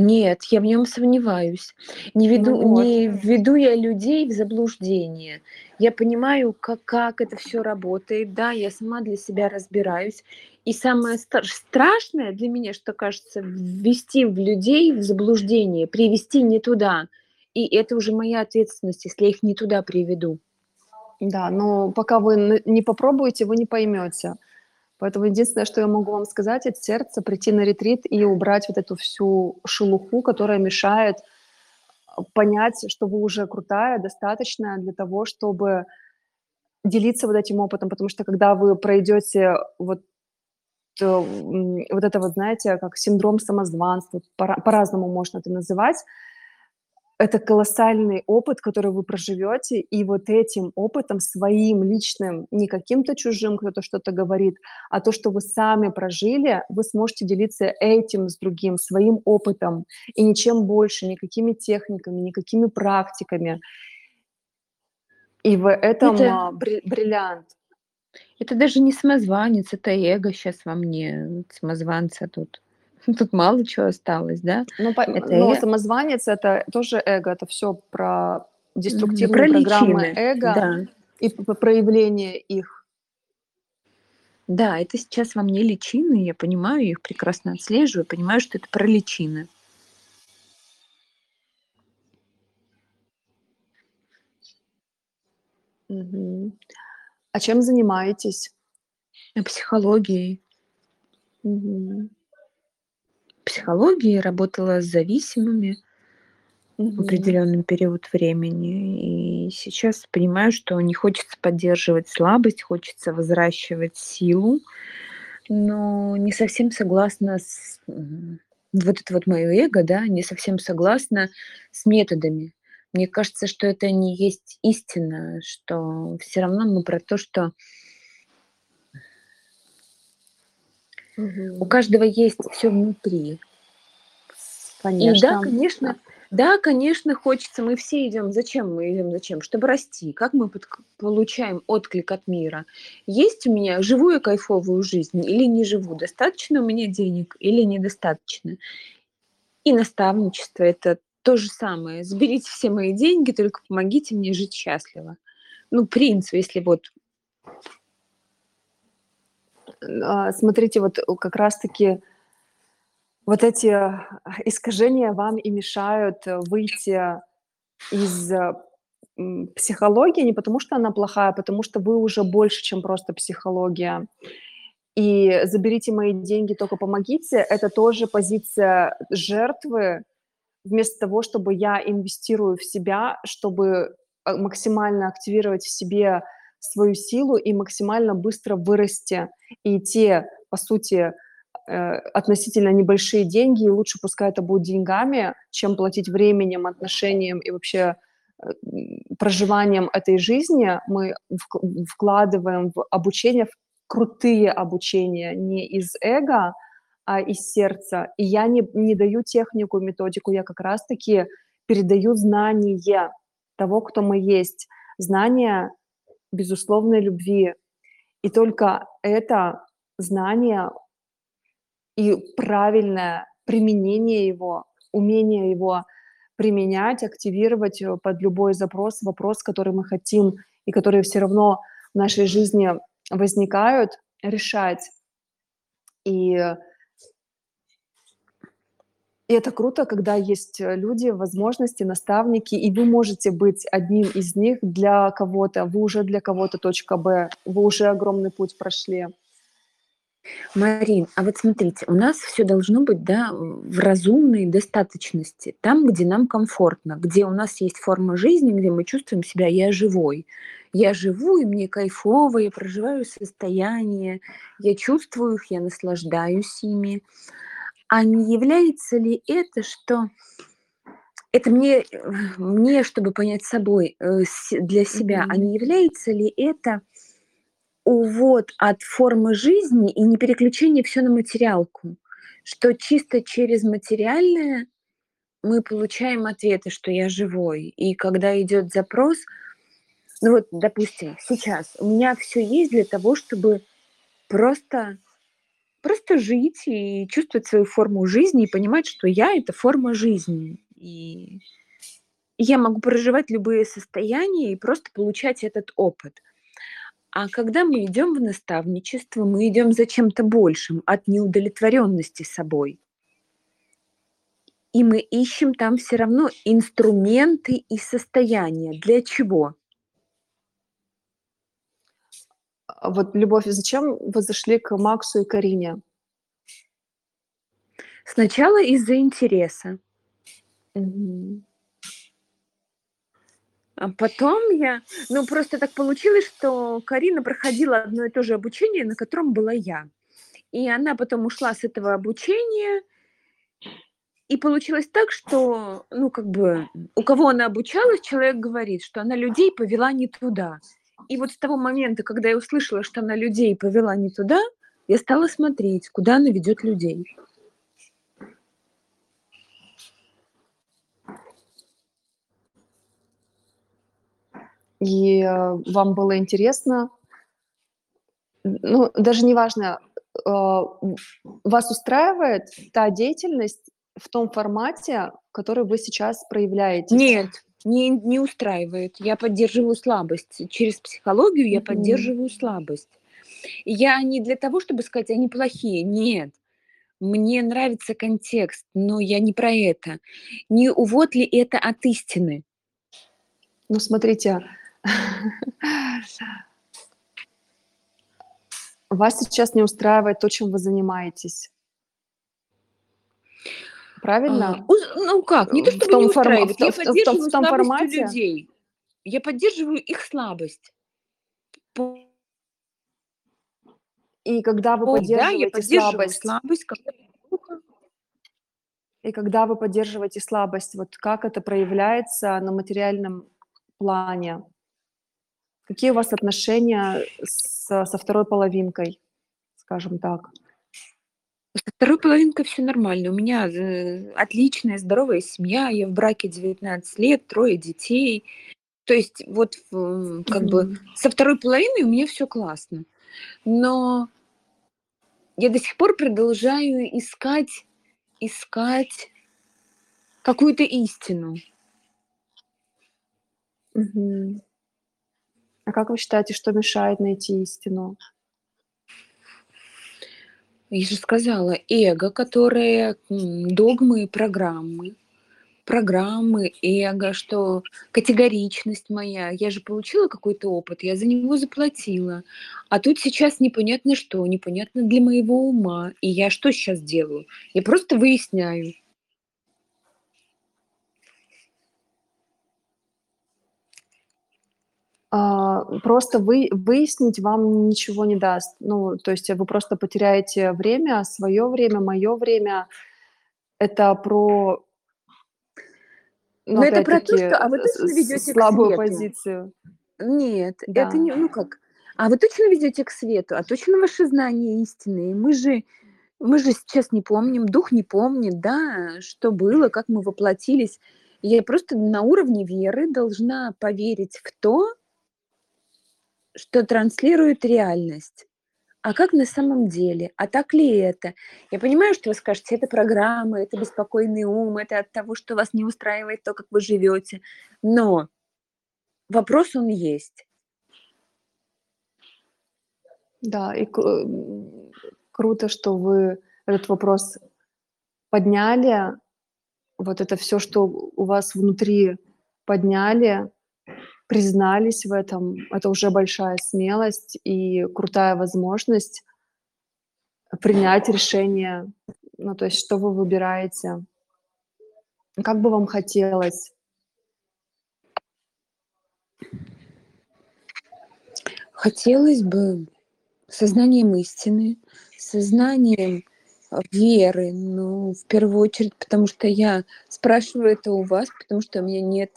Нет, я в нем сомневаюсь. Не веду, Ну вот. не введу я людей в заблуждение. Я понимаю, как, как это все работает. Да, я сама для себя разбираюсь. И самое страшное для меня, что кажется, ввести в людей в заблуждение, привести не туда. И это уже моя ответственность, если я их не туда приведу. Да, но пока вы не попробуете, вы не поймете. Поэтому единственное, что я могу вам сказать, от сердца прийти на ретрит и убрать вот эту всю шелуху, которая мешает а, понять, что вы уже крутая, достаточная для того, чтобы делиться вот этим опытом. Потому что когда вы пройдете вот, э, вот это вот, знаете, как синдром самозванства, пора- по-разному можно это называть, это колоссальный опыт, который вы проживете, и вот этим опытом своим личным, не каким-то чужим, кто-то что-то говорит, а то, что вы сами прожили, вы сможете делиться этим с другим, своим опытом, и ничем больше, никакими техниками, никакими практиками. И в этом Это- а, бри- бриллиант. Это даже не самозванец, это эго сейчас во мне, самозванца тут. Тут мало чего осталось, да? Ну, по- Это но э- самозванец это тоже эго, это все про деструктивные Про программы личины, эго Да. и проявление их. Да, это сейчас во мне личины, я понимаю, их прекрасно отслеживаю, понимаю, что это про личины. Мгм. А чем занимаетесь? Психологией. Мгм. Психологией работала с зависимыми в Мгм. определенный период времени. И сейчас понимаю, что не хочется поддерживать слабость, хочется взращивать силу, но не совсем согласна с... Вот это вот мое эго, да, не совсем согласна с методами. Мне кажется, что это не есть истина, что все равно мы про то, что у Мгм. каждого есть все внутри. И да, Конечно. конечно, да, конечно, хочется. Мы все идем. Зачем мы идем? Зачем? Чтобы расти. Как мы подк- получаем отклик от мира? Есть у меня, живу я кайфовую жизнь или не живу? Достаточно у меня денег или недостаточно? И наставничество это то же самое. Заберите все мои деньги, только помогите мне жить счастливо. Ну, принцип, если вот Смотрите, вот э, как раз-таки вот эти а, искажения вам и мешают э, выйти из э, психологии не потому, что она плохая, а потому что вы уже больше, чем просто психология. И заберите мои деньги, только помогите. Это тоже позиция жертвы, вместо того, чтобы я инвестирую в себя, чтобы а, максимально активировать в себе свою силу и максимально быстро вырасти. И те, по сути, э, относительно небольшие деньги, и лучше пускай это будет деньгами, чем платить временем, отношением и вообще э, проживанием этой жизни мы вкладываем в обучение, в крутые обучения, не из эго, а из сердца. И я не, не даю технику, методику, я как раз-таки передаю знание того, кто мы есть, знание безусловной любви. И только это знание и правильное применение его, умение его применять, активировать э, под любой запрос, вопрос, который мы хотим и которые все равно в нашей жизни возникают, решать. И, и это круто, когда есть люди, возможности, наставники, и вы можете быть одним из них для кого-то. Вы уже для кого-то точка Б, вы уже огромный путь прошли. Марин, а вот смотрите, у нас все должно быть, да, в разумной достаточности, там, где нам комфортно, где у нас есть форма жизни, где мы чувствуем себя «я живой». Я живу, и мне кайфово, я проживаю состояние, я чувствую их, я наслаждаюсь ими. А не является ли это, что это мне, мне, чтобы понять собой, э, для себя, а не является ли это увод от формы жизни и не переключение все на материалку, что чисто через материальное мы получаем ответы, что я живой. И когда идет запрос, ну вот, допустим, сейчас у меня все есть для того, чтобы просто, просто жить и чувствовать свою форму жизни и понимать, что я это форма жизни. И я могу проживать любые состояния и просто получать этот опыт. А когда мы идем в наставничество, мы идем за чем-то большим от неудовлетворенности собой. И мы ищем там все равно инструменты и состояния. Для чего? А вот, Любовь, зачем вы зашли к Максу и Карине? Сначала из-за интереса. Угу. А потом я, ну просто так получилось, что Карина проходила одно и то же обучение, на котором была я. И она потом ушла с этого обучения, и получилось так, что, ну, как бы, у кого она обучалась, человек говорит, что она людей повела не туда. И вот с того момента, когда я услышала, что она людей повела не туда, я стала смотреть, куда она ведет людей. и э, вам было интересно, ну, даже не важно, э, вас устраивает та деятельность в том формате, который вы сейчас проявляете? Нет, не, не устраивает. Я поддерживаю слабость. Через психологию я mm-hmm. поддерживаю слабость. Я не для того, чтобы сказать, они плохие. Нет. Мне нравится контекст, но я не про это. Не увод ли это от истины? Ну, смотрите, вас сейчас не устраивает то, чем вы занимаетесь. Правильно? А, ну как, не то, чтобы в том не устраивает, форма, я поддерживаю в, в том формате людей. Я поддерживаю их слабость. И когда вы О, поддерживаете да, я слабость, слабость когда... и когда вы поддерживаете слабость, вот как это проявляется на материальном плане? Какие у вас отношения с, со второй половинкой, скажем так? Со второй половинкой все нормально. У меня э, отличная, здоровая семья. Я в браке 19 лет, трое детей. То есть вот как mm-hmm. бы со второй половиной у меня все классно. Но я до сих пор продолжаю искать, искать какую-то истину. Mm-hmm. А как вы считаете, что мешает найти истину? Я же сказала, эго, которое догмы и программы. Программы, эго, что категоричность моя. Я же получила какой-то опыт, я за него заплатила. А тут сейчас непонятно что, непонятно для моего ума. И я что сейчас делаю? Я просто выясняю. Просто вы, выяснить вам ничего не даст. Ну, то есть вы просто потеряете время, свое время, мое время. Это про Но Но это про то, что а вы точно ведете к слабую свету? позицию. Нет, это Да. не, ну как, а вы точно ведете к свету? А точно ваше знание истинное? Мы же мы же сейчас не помним, дух не помнит, да, что было, как мы воплотились. Я просто на уровне веры должна поверить в то, что транслирует реальность. А как на самом деле? А так ли это? Я понимаю, что вы скажете, это программа, это беспокойный ум, это от того, что вас не устраивает то, как вы живете. Но вопрос он есть. Да, и круто, что вы этот вопрос подняли. Вот это все, что у вас внутри подняли, признались в этом. Это уже большая смелость и крутая возможность принять решение. Ну, то есть, что вы выбираете. Как бы вам хотелось? Хотелось бы сознанием истины, сознанием а, веры, ну, в первую очередь, потому что я спрашиваю это у вас, потому что у меня нет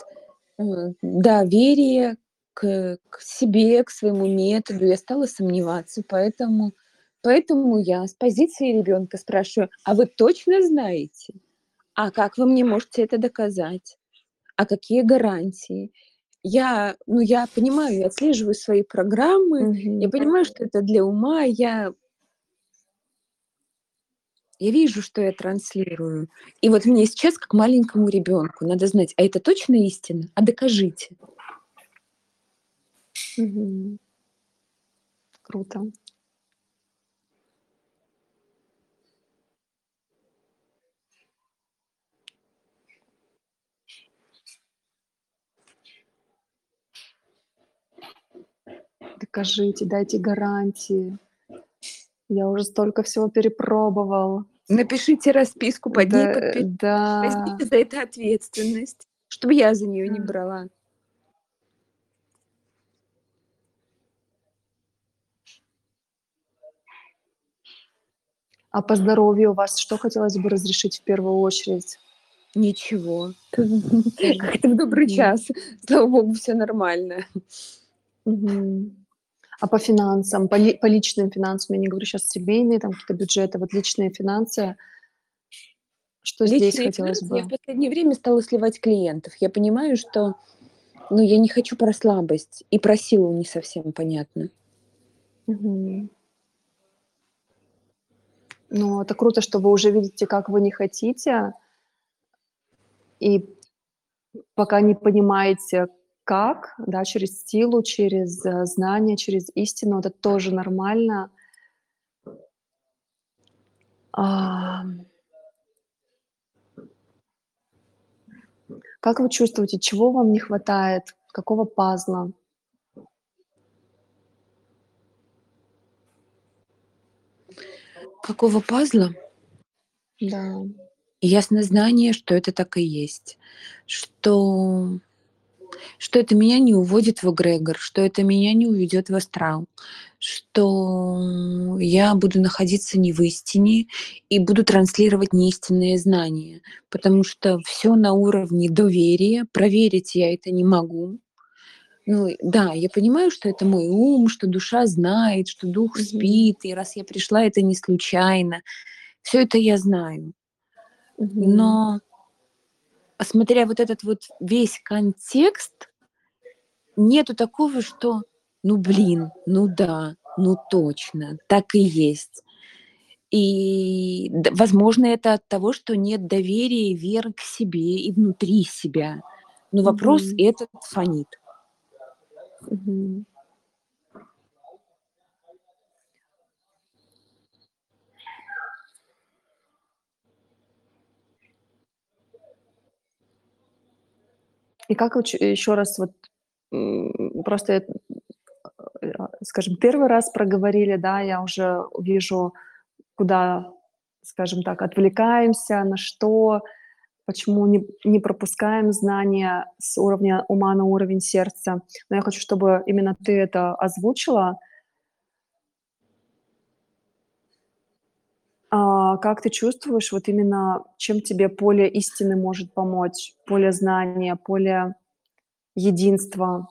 э, доверия к, к себе, к своему методу. Я стала сомневаться, поэтому, поэтому я с позиции ребенка спрашиваю, а вы точно знаете? А как вы мне можете это доказать? А какие гарантии? Я, ну, я понимаю, я отслеживаю свои программы, я Мгм. понимаю, что это для ума, я, я вижу, что я транслирую. И вот мне сейчас, как маленькому ребенку, надо знать, а это точно истина? А докажите. Мгм. Круто. Докажите, дайте гарантии. Я уже столько всего перепробовал. Напишите расписку под ней, Да, подпишите. да. Возьмите за это ответственность, чтобы я за нее не брала. А по здоровью у вас что хотелось бы разрешить в первую очередь? Ничего. Как это в добрый час. Слава богу, все нормально. А по финансам, по, ли- по личным финансам, я не говорю сейчас семейные, там какие-то бюджеты, вот личные финансы, что здесь Личные хотелось финансы я в бы? последнее время стала сливать клиентов. Я понимаю, что ну, я не хочу про слабость и про силу не совсем понятно. Мгм. Ну, это круто, что вы уже видите, как вы не хотите, и пока не понимаете, как, да, через силу, через э, знание, через истину, это тоже нормально. А, Как вы чувствуете, чего вам не хватает, какого пазла? Какого пазла? Да. Ясно знание, что это так и есть. Что, что это меня не уводит в эгрегор, что это меня не уведет в астрал, что я буду находиться не в истине и буду транслировать неистинные знания, потому что все на уровне доверия, проверить я это не могу. Ну, да, я понимаю, что это мой ум, что душа знает, что дух спит, и раз я пришла, это не случайно. Все это я знаю. Но смотря вот этот вот весь контекст, нету такого, что ну блин, ну да, ну точно, так и есть. И, возможно, это от того, что нет доверия и веры к себе и внутри себя. Но вопрос Мгм. этот фонит. Мгм. И как вы еще раз вот просто, э, э, скажем, первый раз проговорили, да, я уже вижу, куда, скажем так, отвлекаемся, на что, почему не, не пропускаем знания с уровня ума на уровень сердца. Но я хочу, чтобы именно ты это озвучила. А, как ты чувствуешь, вот именно чем тебе поле истины может помочь? Поле знания, поле единства,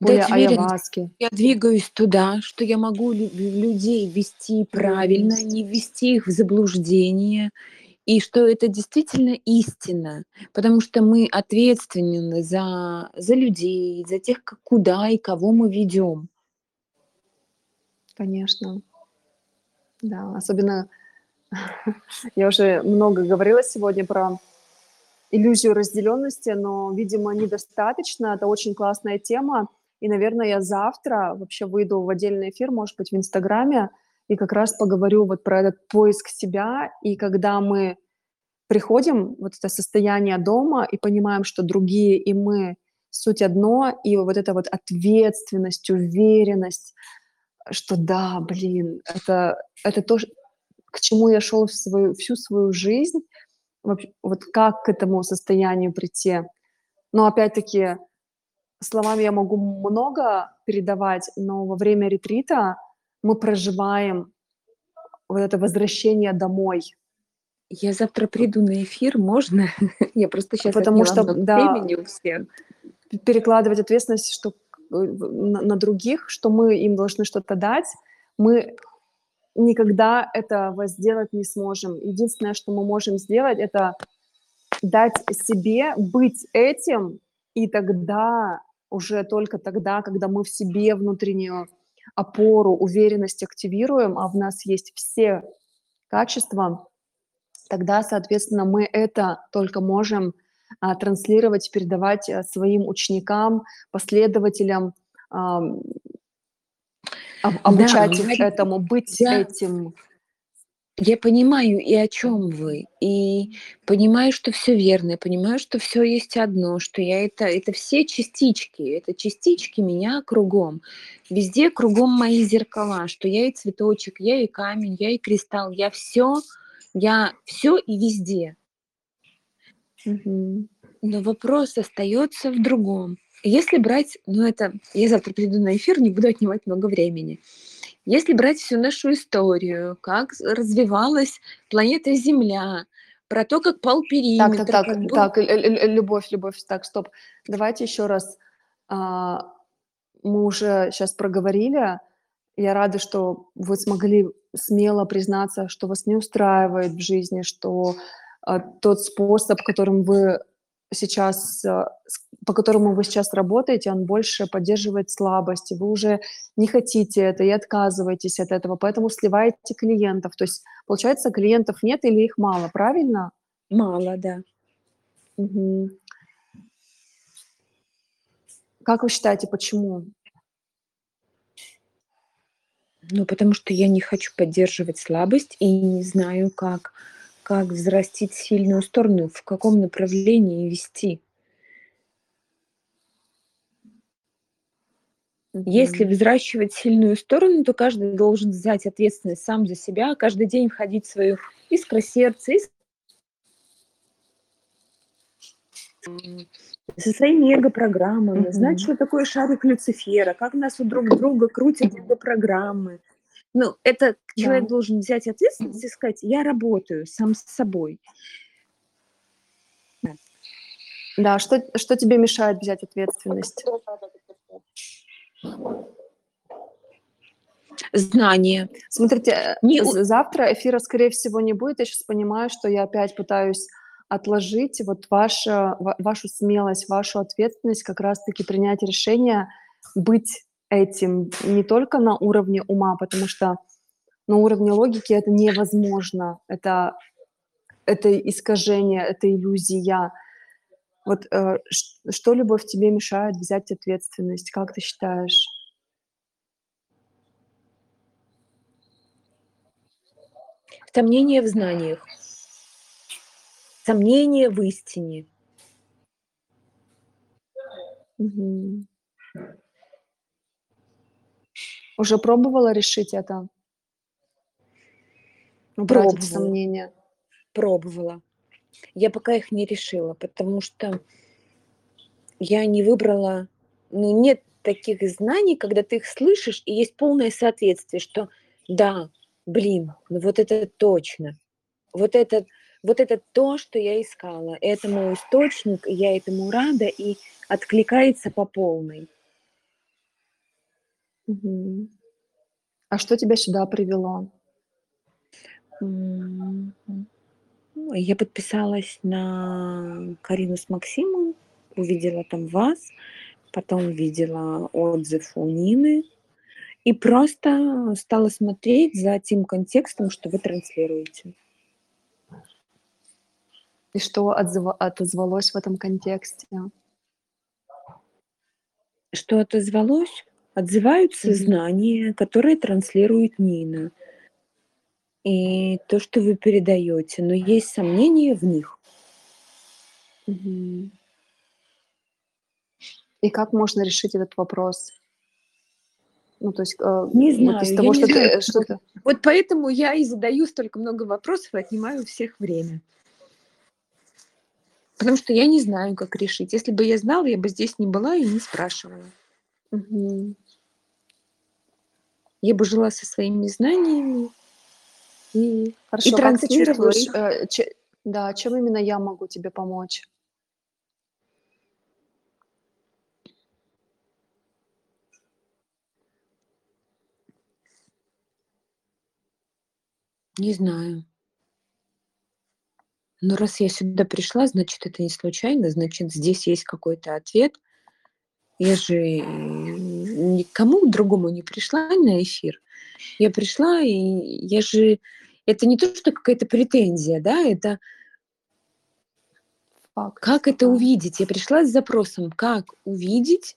поле Дать айаваски? я двигаюсь туда, что я могу лю- людей вести правильно, не ввести их в заблуждение, и что это действительно истина, потому что мы ответственны за, за людей, за тех, куда и кого мы ведем. Конечно. Да, особенно я уже много говорила сегодня про иллюзию разделенности, но, видимо, недостаточно. Это очень классная тема. И, наверное, я завтра вообще выйду в отдельный эфир, может быть, в Инстаграме, и как раз поговорю вот про этот поиск себя. И когда мы приходим вот это состояние дома и понимаем, что другие и мы суть одно, и вот эта вот ответственность, уверенность, что да, блин, это, это то, к чему я шел свою, всю свою жизнь, вот как к этому состоянию прийти. Но опять-таки словами я могу много передавать, но во время ретрита мы проживаем вот это возвращение домой. Я завтра приду на эфир, можно? Я просто сейчас Потому что, да, времени у всех. перекладывать ответственность что, э, на, на других, что мы им должны что-то дать, мы никогда этого сделать не сможем. Единственное, что мы можем сделать, это дать себе быть этим, и тогда, уже только тогда, когда мы в себе внутреннюю опору, уверенность активируем, а в нас есть все качества, тогда, соответственно, мы это только можем а, транслировать, передавать а, своим ученикам, последователям, обучать Да, их Мария, этому, быть я, этим. я понимаю и о чем вы, и понимаю, что все верно, и понимаю, что все есть одно, что я это, это все частички, это частички меня кругом. Везде кругом мои зеркала, что я и цветочек, я и камень, я и кристалл, я все, я все и везде. Но вопрос остается в другом. Если брать, ну это, я завтра приду на эфир, не буду отнимать много времени. Если брать всю нашу историю, как развивалась планета Земля, про то, как пал Так, так, периметр, так, как был... так, любовь, любовь, так, стоп. Давайте еще раз. А, Мы уже сейчас проговорили. Я рада, что вы смогли смело признаться, что вас не устраивает в жизни, что а, тот способ, которым вы сейчас, с- по которому вы сейчас работаете, он больше поддерживает слабости. Вы уже не хотите это и отказываетесь от этого, поэтому сливаете клиентов. То есть, получается, клиентов нет или их мало, правильно? Мало, да. Мгм. Как вы считаете, почему? Ну, потому что я не хочу поддерживать слабость и не знаю, как, как взрастить сильную сторону, в каком направлении вести. Если взращивать сильную сторону, то каждый должен взять ответственность сам за себя, каждый день входить в свою искра сердца, ис- м, со своими эго-программами, знать, что такое шарик Люцифера, как нас у друг друга крутят эго-программы. Ну, это человек Да. должен взять ответственность и сказать, я работаю сам с собой. Да, что, что тебе мешает взять ответственность? Знание. Смотрите, Не завтра эфира, скорее всего, не будет. Я сейчас понимаю, что я опять пытаюсь отложить вот ваша, ва- вашу смелость, вашу ответственность, как раз-таки принять решение быть этим не только на уровне ума, потому что на уровне логики это невозможно. Это, это искажение, это иллюзия. Вот э, что, Любовь, тебе мешает взять ответственность? Как ты считаешь? Сомнение в знаниях. Сомнение в истине. Мгм. Уже пробовала решить это? Убрать эти Пробовала. сомнения? Пробовала. Я пока их не решила, потому что я не выбрала, ну, нет таких знаний, когда ты их слышишь, и есть полное соответствие, что да, блин, ну вот это точно. Вот это, вот это то, что я искала. Это мой источник, я этому рада, и откликается по полной. Мгм. А что тебя сюда привело? М, ну, я подписалась на Карину с Максимом, увидела там вас, потом видела отзыв у Нины и просто стала смотреть за тем контекстом, что вы транслируете. И что отзыва отозвалось в этом контексте? Что отозвалось? Отзываются Мгм. знания, которые транслирует Нина. И то, что вы передаете, но есть сомнения в них. Мгм. И как можно решить этот вопрос? Ну, то есть, э, Не вот знаю, из того, не что ты, знаю, как что это. ты Вот поэтому я и задаю столько много вопросов и отнимаю у всех время. Потому что я не знаю, как решить. Если бы я знала, я бы здесь не была и не спрашивала. Мгм. Я бы жила со своими знаниями и, и Хорошо, как ты транслировала чувствуешь, э, да, чем именно я могу тебе помочь? Не знаю. Но раз я сюда пришла, значит, это не случайно, значит, здесь есть какой-то ответ. Я же никому другому не пришла на эфир. Я пришла, и я же... Это не то, что какая-то претензия, да, это Факт, как это увидеть. Я пришла с запросом, как увидеть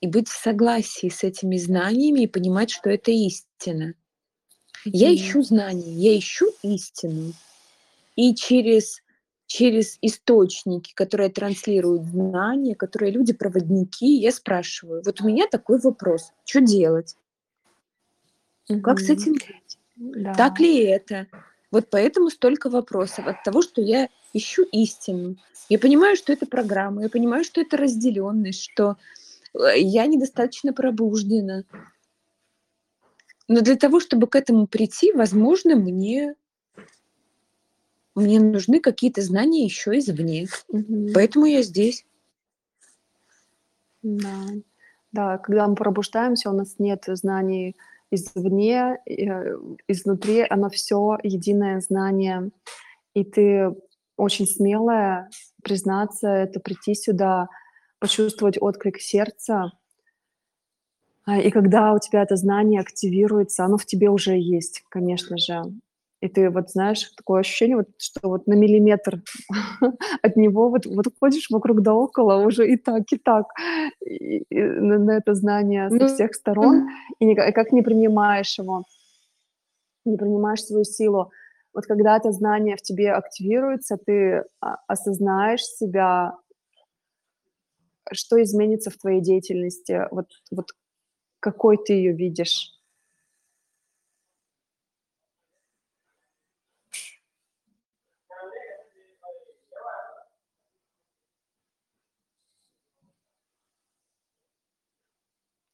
и быть в согласии с этими знаниями и понимать, что это истина. Я ищу знания, я ищу истину. И через, через источники, которые транслируют знания, которые люди-проводники, я спрашиваю, вот у меня такой вопрос, что делать? Как с этим быть? Да. Так ли это? Вот поэтому столько вопросов от того, что я ищу истину. Я понимаю, что это программа, я понимаю, что это разделенность, что э, я недостаточно пробуждена. Но для того, чтобы к этому прийти, возможно, мне, мне нужны какие-то знания еще извне. Мгм. Поэтому я здесь. Да. Да, когда мы пробуждаемся, у нас нет знаний извне, э, изнутри, оно все единое знание. И ты очень смелая признаться это, прийти сюда, почувствовать отклик сердца. А, и когда у тебя это знание активируется, оно в тебе уже есть, конечно же. И ты вот знаешь, такое ощущение, вот, что вот на миллиметр от него вот, вот ходишь вокруг да около уже и так, и так, и- и на, на это знание со Ну, всех сторон, и и как не принимаешь его, не принимаешь свою силу. Вот когда это знание в тебе активируется, ты а, осознаешь себя, что изменится в твоей деятельности, вот, вот какой ты ее видишь.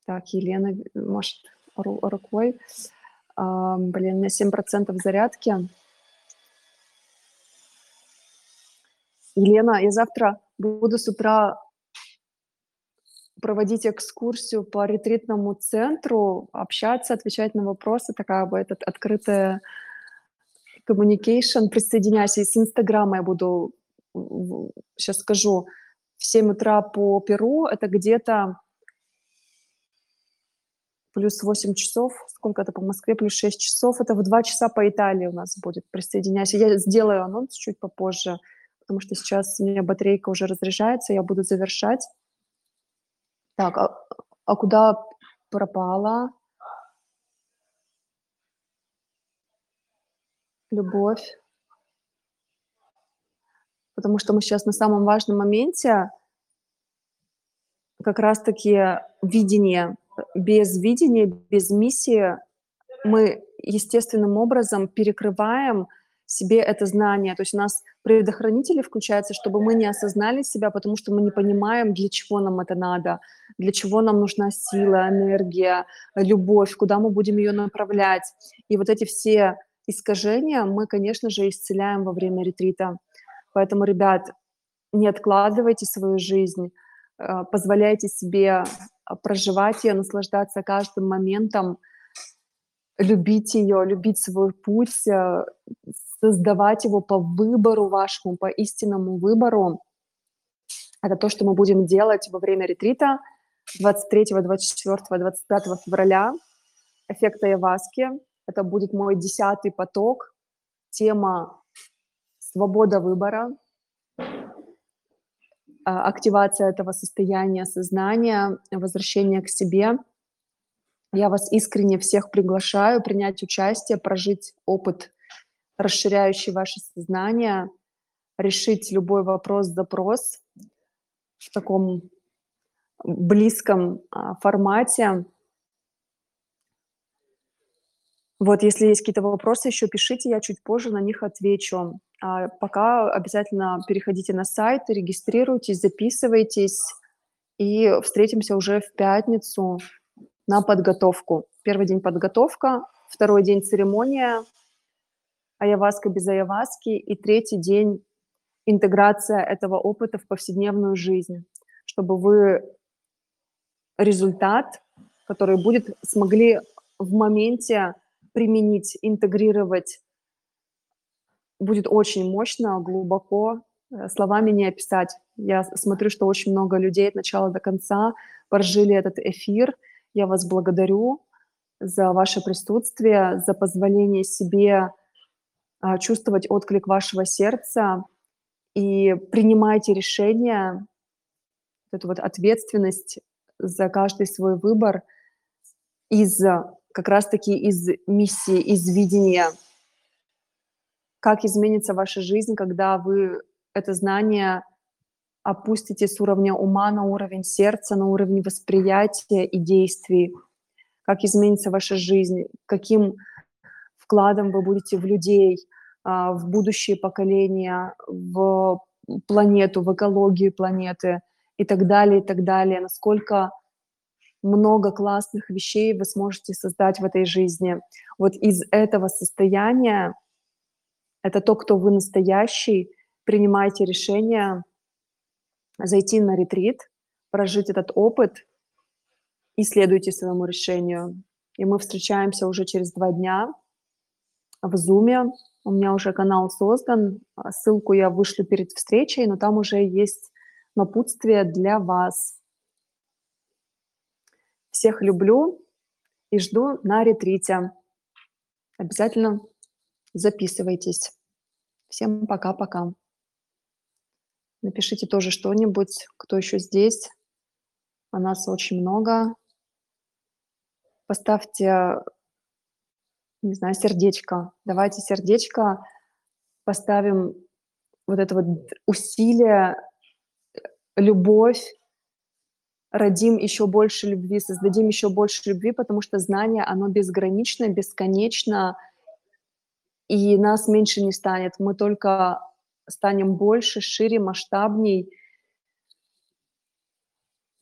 Так, Елена может ру- рукой. Блин, у меня 7% зарядки. Елена, я завтра буду с утра проводить экскурсию по ретритному центру, общаться, отвечать на вопросы, такая бы этот открытая communication. Присоединяйся. И с Инстаграма я буду, сейчас скажу, в 7 утра по Перу, это где-то плюс 8 часов, сколько это по Москве, плюс 6 часов, это в 2 часа по Италии у нас будет, присоединяйся. Я сделаю анонс чуть попозже, потому что сейчас у меня батарейка уже разряжается, я буду завершать. Так, а, а куда пропала любовь? Потому что мы сейчас на самом важном моменте, как раз-таки видение. Без видения, без миссии мы естественным образом перекрываем себе это знание. То есть у нас предохранители включаются, чтобы мы не осознали себя, потому что мы не понимаем, для чего нам это надо, для чего нам нужна сила, энергия, любовь, куда мы будем ее направлять. И вот эти все искажения мы, конечно же, исцеляем во время ретрита. Поэтому, ребят, не откладывайте свою жизнь, э, позволяйте себе проживать ее, наслаждаться каждым моментом, любить ее, любить свой путь, э, создавать его по выбору вашему, по истинному выбору. Это то, что мы будем делать во время ретрита 23, 24, 25 февраля. Эффект Айваски. Это будет мой десятый поток. Тема «Свобода выбора», а, активация этого состояния сознания, возвращение к себе. Я вас искренне всех приглашаю принять участие, прожить опыт, расширяющий ваше сознание, решить любой вопрос-запрос в таком близком а, формате. Вот, если есть какие-то вопросы, еще пишите, я чуть позже на них отвечу. А пока обязательно переходите на сайт, регистрируйтесь, записывайтесь, и встретимся уже в пятницу на подготовку. Первый день подготовка, второй день церемония, аяваска без аяваски, и третий день интеграция этого опыта в повседневную жизнь, чтобы вы результат, который будет, смогли в моменте применить, интегрировать будет очень мощно, глубоко, э, словами не описать. Я смотрю, что очень много людей от начала до конца прожили этот эфир. Я вас благодарю за ваше присутствие, за позволение себе а, чувствовать отклик вашего сердца и принимайте решения, эту вот ответственность за каждый свой выбор из как раз-таки из миссии, из видения – как изменится ваша жизнь, когда вы это знание опустите с уровня ума на уровень сердца, на уровень восприятия и действий, как изменится ваша жизнь, каким вкладом вы будете в людей, а, в будущее поколения, в планету, в экологию планеты и так далее, и так далее, насколько много классных вещей вы сможете создать в этой жизни. Вот из этого состояния это то, кто вы настоящий, принимайте решение зайти на ретрит, прожить этот опыт и следуйте своему решению. И мы встречаемся уже через два дня в Zoom. У меня уже канал создан, ссылку я вышлю перед встречей, но там уже есть напутствие для вас. Всех люблю и жду на ретрите. Обязательно записывайтесь. Всем пока-пока. Напишите тоже что-нибудь, кто еще здесь. А нас очень много. Поставьте, не знаю, сердечко. Давайте сердечко поставим вот это вот усилие, любовь, родим еще больше любви, создадим еще больше любви, потому что знание, оно безгранично, бесконечно, и нас меньше не станет. Мы только станем больше, шире, масштабней.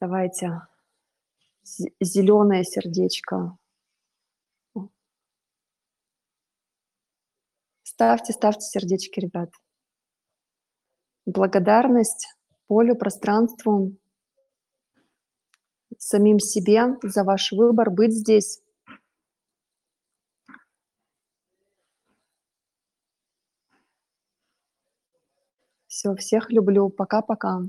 Давайте зеленое сердечко. Ставьте, ставьте сердечки, ребят. Благодарность полю, пространству, самим себе за ваш выбор быть здесь. Все, всех люблю. Пока-пока.